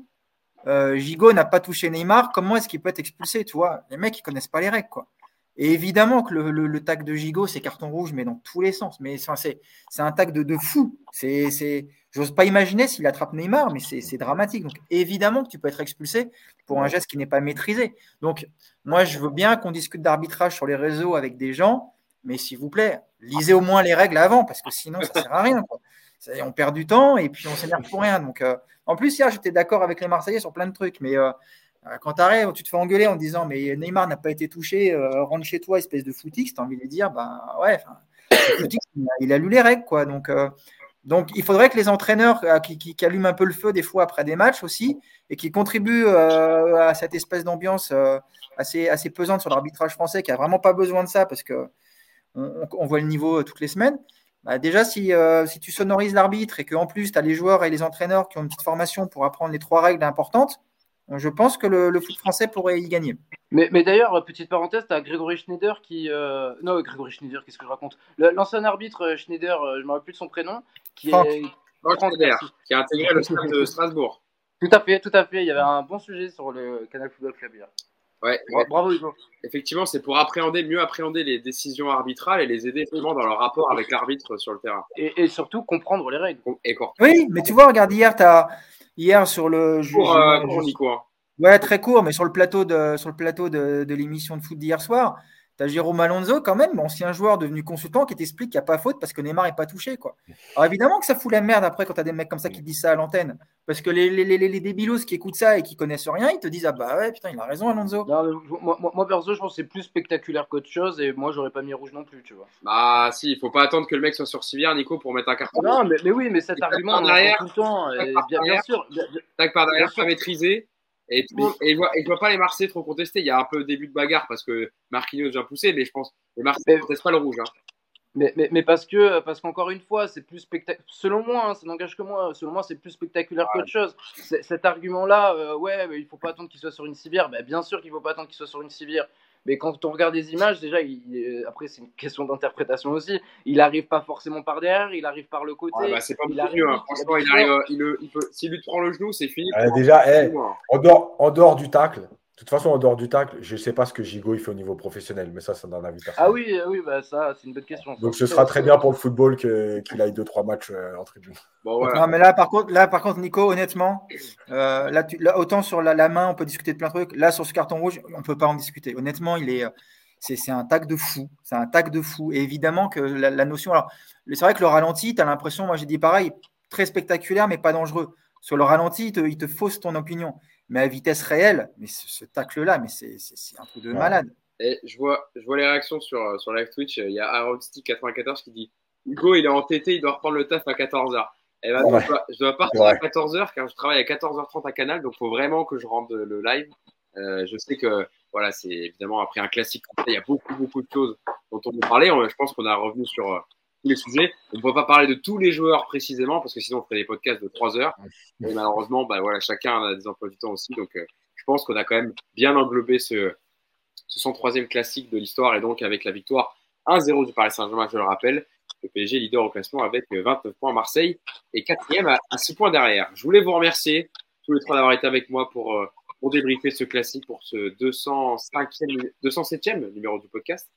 Speaker 4: Euh, Gigot n'a pas touché Neymar, comment est-ce qu'il peut être expulsé Tu vois, les mecs, ils connaissent pas les règles, quoi. Et évidemment que le, le, tag de Gigot, c'est carton rouge, mais dans tous les sens. Mais c'est un tag de, fou. C'est, j'ose pas imaginer s'il attrape Neymar, mais c'est dramatique. Donc évidemment que tu peux être expulsé pour un geste qui n'est pas maîtrisé. Donc moi, je veux bien qu'on discute d'arbitrage sur les réseaux avec des gens, mais s'il vous plaît, lisez au moins les règles avant, parce que sinon, ça sert à rien. On perd du temps et puis on s'énerve pour rien. Donc, euh, en plus, hier, j'étais d'accord avec les Marseillais sur plein de trucs, mais euh, euh, quand tu arrives, tu te fais engueuler en disant mais Neymar n'a pas été touché, rentre chez toi, espèce de footix, tu as envie de dire bah ouais, il a lu les règles quoi. Donc, donc il faudrait que les entraîneurs qui, allument un peu le feu des fois après des matchs aussi et qui contribuent à cette espèce d'ambiance assez, assez pesante sur l'arbitrage français qui a vraiment pas besoin de ça parce que on voit le niveau toutes les semaines. Bah, déjà, euh, si, tu sonorises l'arbitre et qu'en plus, tu as les joueurs et les entraîneurs qui ont une petite formation pour apprendre les trois règles importantes, je pense que le, foot français pourrait y gagner.
Speaker 5: Mais, d'ailleurs, petite parenthèse, tu as Grégory Schneider qui. Euh, non, Grégory Schneider, qu'est-ce que je raconte? L'ancien arbitre euh, Schneider, je ne me rappelle plus de son prénom, qui est.
Speaker 1: qui a intégré le stade de Strasbourg.
Speaker 5: Tout à fait, tout à fait. Il y avait un bon sujet sur le Canal Football Club hier.
Speaker 1: Ouais, bravo Hugo. Effectivement, c'est pour appréhender, mieux appréhender les décisions arbitrales et les aider dans leur rapport avec l'arbitre sur le terrain.
Speaker 5: Et, surtout comprendre les règles.
Speaker 1: Et
Speaker 4: oui, mais tu vois, regarde hier, as hier sur le.
Speaker 1: Court, euh,
Speaker 4: Ouais, très court, mais sur le plateau de sur le plateau de, de l'émission de foot d'hier soir, Tu as Jérôme Alonso, quand même, ancien joueur devenu consultant, qui t'explique qu'il n'y a pas faute parce que Neymar n'est pas touché. Quoi. Alors évidemment que ça fout la merde après quand tu as des mecs comme ça qui disent ça à l'antenne. Parce que les, les, les, débilos qui écoutent ça et qui connaissent rien, ils te disent Ah bah ouais, putain, il a raison, Alonso.
Speaker 5: moi, moi, perso, je pense que c'est plus spectaculaire qu'autre chose et moi, j'aurais pas mis rouge non plus, tu vois.
Speaker 1: Bah si, il faut pas attendre que le mec soit sur civière, Nico, pour mettre un carton.
Speaker 5: Non, mais, mais oui, mais cet argument, on tout le temps. bien, bien, sûr.
Speaker 1: Tac par derrière, pas maîtrisé. Et, et, je vois, pas les Marseillais trop contester. Il y a un peu début de bagarre parce que Marquinhos vient pousser, mais je pense que les Marseillais ne contestent pas le rouge. Hein.
Speaker 5: Mais, mais, mais, parce que parce qu'encore une fois, c'est plus spectaculaire. Selon moi, hein, ça n'engage que moi. Selon moi, c'est plus spectaculaire qu'autre chose. Cet argument-là, euh, ouais, mais il faut pas attendre qu'il soit sur une civière. Ben, bien sûr qu'il faut pas attendre qu'il soit sur une civière. Mais quand on regarde des images, déjà, il, après, c'est une question d'interprétation aussi. Il arrive pas forcément par derrière, il arrive par le côté.
Speaker 1: bah, c'est pas il arrive, hein. Franchement, il arrive, il, il peut, s'il lui prend le genou, c'est fini.
Speaker 3: déjà, hey, en, dehors, en dehors du tacle, de toute façon, en dehors du tacle, je ne sais pas ce que Gigot il fait au niveau professionnel, mais ça, ça donne avis
Speaker 5: Ah oui, oui bah ça, c'est une bonne question.
Speaker 3: Donc ce sera très bien pour le football qu'il aille 2-3 matchs euh, en tribune.
Speaker 4: Bon, Non, mais là par, contre, là, par contre, Nico, honnêtement, euh, là, autant sur la, la, main, on peut discuter de plein de trucs. Là, sur ce carton rouge, on ne peut pas en discuter. Honnêtement, il est, c'est un tac de fou. C'est un tac de fou. Et évidemment que la, la notion. Alors, c'est vrai que le ralenti, tu as l'impression, moi j'ai dit pareil, très spectaculaire, mais pas dangereux. Sur le ralenti, il te, il te fausse ton opinion mais à vitesse réelle, mais ce, tacle-là, mais c'est un truc de malade.
Speaker 1: Et je vois, je vois les réactions sur, sur live Twitch. Il y a AaronStick94 qui dit Hugo, il est entêté, il doit reprendre le taf à 14h. Et ben, je, dois, partir à 14h car je travaille à 14h30 à Canal, donc il faut vraiment que je rentre le live. Euh, je sais que voilà, c'est évidemment après un classique. Il y a beaucoup, beaucoup de choses dont on peut parler. Je pense qu'on a revenu sur, les sujets. On ne peut pas parler de tous les joueurs précisément parce que sinon on ferait des podcasts de 3 heures. Et malheureusement, bah, voilà, chacun a des emplois du temps aussi. Donc euh, je pense qu'on a quand même bien englobé ce, ce 103e classique de l'histoire et donc avec la victoire 1-0 du Paris Saint-Germain, je le rappelle. Le PSG leader au classement avec 29 points. Marseille et quatrième à, à 6 points derrière. Je voulais vous remercier tous les trois d'avoir été avec moi pour, euh, pour débriefer ce classique pour ce 205e, 207e numéro du podcast.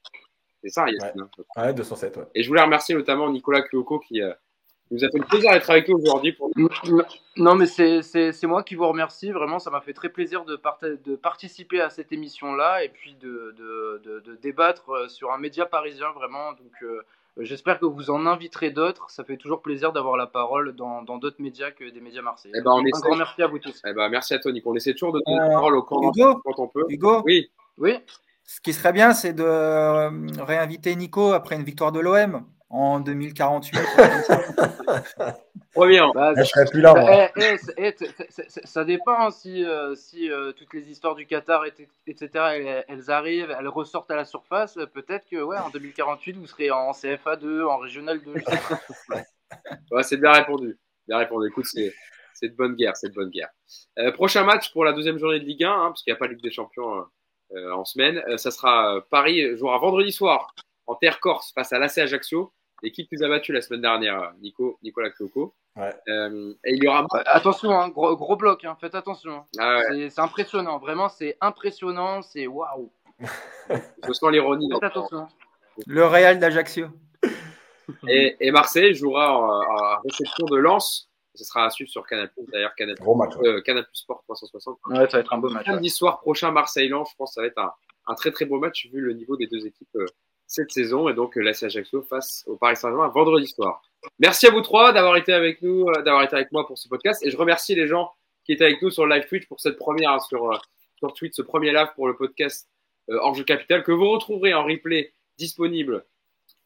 Speaker 1: C'est ça, Yacine.
Speaker 3: Ouais, 207.
Speaker 1: Et je voulais remercier notamment Nicolas Cuoco qui euh, nous a fait le plaisir d'être avec nous aujourd'hui. Pour...
Speaker 5: Non, mais c'est moi qui vous remercie. Vraiment, ça m'a fait très plaisir de, de participer à cette émission-là et puis de, de, de, débattre euh, sur un média parisien, vraiment. Donc, euh, j'espère que vous en inviterez d'autres. Ça fait toujours plaisir d'avoir la parole dans d'autres médias que des médias marseillais.
Speaker 1: Eh ben, on
Speaker 5: un grand merci à vous tous.
Speaker 1: Eh ben, merci à toi, Nico. On essaie toujours de donner la parole au Hugo, quand on peut.
Speaker 4: Hugo
Speaker 1: Oui.
Speaker 5: Oui.
Speaker 4: Ce qui serait bien, c'est de euh, réinviter Nico après une victoire de l'OM en 2048.
Speaker 1: Premier.
Speaker 3: Bah, je serais plus là.
Speaker 5: Bah, eh, eh, ça dépend hein, si, euh, si euh, toutes les histoires du Qatar, etc., elles, arrivent, elles ressortent à la surface. Peut-être que ouais, en 2048, vous serez en CFA 2, en Régional 2.
Speaker 1: ouais, c'est bien répondu. Bien répondu. Écoute, c'est. de bonne guerre, c'est de bonne guerre. prochain match pour la deuxième journée de Ligue 1, hein, parce qu'il n'y a pas Ligue des Champions euh, en semaine. Euh, ça sera euh, Paris jouera vendredi soir en terre corse face à l'AC Ajaccio, l'équipe qui nous a battu la semaine dernière, Nico, Nicolas Cloco.
Speaker 3: Ouais.
Speaker 1: et il y aura.
Speaker 5: Attention, hein, gros, gros, bloc, hein, faites attention. Ah c'est impressionnant, vraiment, c'est impressionnant, c'est waouh.
Speaker 1: Je sens l'ironie.
Speaker 5: Faites attention.
Speaker 4: Le Real d'Ajaccio.
Speaker 1: Et, et, Marseille jouera en, réception de Lens ce sera à suivre sur Canal+. D'ailleurs, Canal+, euh, Canal+, Sport 360.
Speaker 5: Ouais, ça va être un beau match.
Speaker 1: Samedi soir prochain, Marseille-Lens, je pense que ça va être un, très très beau match vu le niveau des deux équipes euh, cette saison. Et donc, euh, la Ajaccio face au Paris Saint-Germain vendredi soir. Merci à vous trois d'avoir été avec nous, d'avoir été avec moi pour ce podcast. Et je remercie les gens qui étaient avec nous sur le live Twitch pour cette première, hein, sur, sur Twitch, ce premier live pour le podcast Orge Capital que vous retrouverez en replay disponible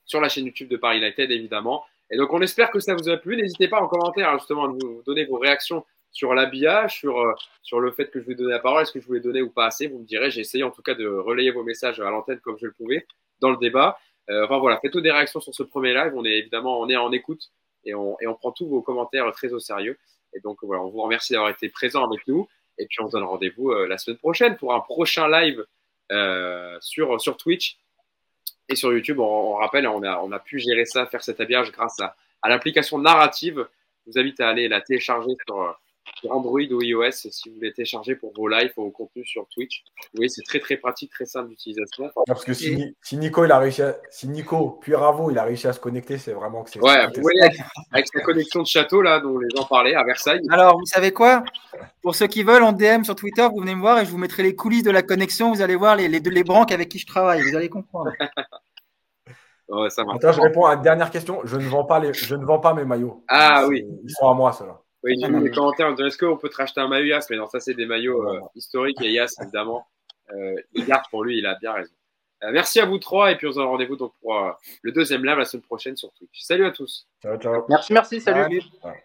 Speaker 1: sur la chaîne YouTube de Paris United, évidemment. Et donc, on espère que ça vous a plu. N'hésitez pas en commentaire, hein, justement, à nous donner vos réactions sur l'habillage, sur, euh, sur le fait que je vais donner la parole. Est-ce que je voulais donner ou pas assez? Vous me direz. J'ai essayé en tout cas de relayer vos messages à l'antenne comme je le pouvais dans le débat. Euh, enfin voilà, faites-nous des réactions sur ce premier live. On est évidemment on est en écoute et on, et on prend tous vos commentaires très au sérieux. Et donc voilà, on vous remercie d'avoir été présent avec nous. Et puis on se donne rendez-vous euh, la semaine prochaine pour un prochain live euh, sur, sur Twitch et sur YouTube, on, rappelle, on a, pu gérer ça, faire cet habillage grâce à, à l'application narrative. Je vous invite à aller la télécharger sur, Android ou iOS si vous voulez télécharger pour vos lives ou vos contenus sur Twitch. Oui, c'est très très pratique, très simple d'utilisation.
Speaker 3: Parce que si, Nico, il a réussi si Nico puis Ravo, il a réussi à se connecter, c'est vraiment que c'est.
Speaker 1: Ouais, vous voyez, avec, sa connexion de château là dont les gens parlaient à Versailles.
Speaker 4: Alors, vous savez quoi? Pour ceux qui veulent, en DM sur Twitter, vous venez me voir et je vous mettrai les coulisses de la connexion. Vous allez voir les, les, les branques avec qui je travaille. Vous allez comprendre.
Speaker 1: Ouais, ça marche.
Speaker 3: Attends, je réponds à une dernière question. Je ne vends pas, les... je ne vends pas mes maillots.
Speaker 1: Ah oui.
Speaker 3: Ils sont à moi, ceux-là.
Speaker 1: Oui, j'ai vu les commentaires en disant est-ce qu'on peut te racheter un maillot Yas Mais non, ça, c'est des maillots euh, historiques et Yas, évidemment, euh, il garde pour lui, il a bien raison. Euh, merci à vous trois et puis on se donne rendez-vous donc pour euh, le deuxième live la semaine prochaine sur Twitch. Salut à tous.
Speaker 3: Ciao, ciao.
Speaker 5: Merci, merci, salut.
Speaker 4: Salut.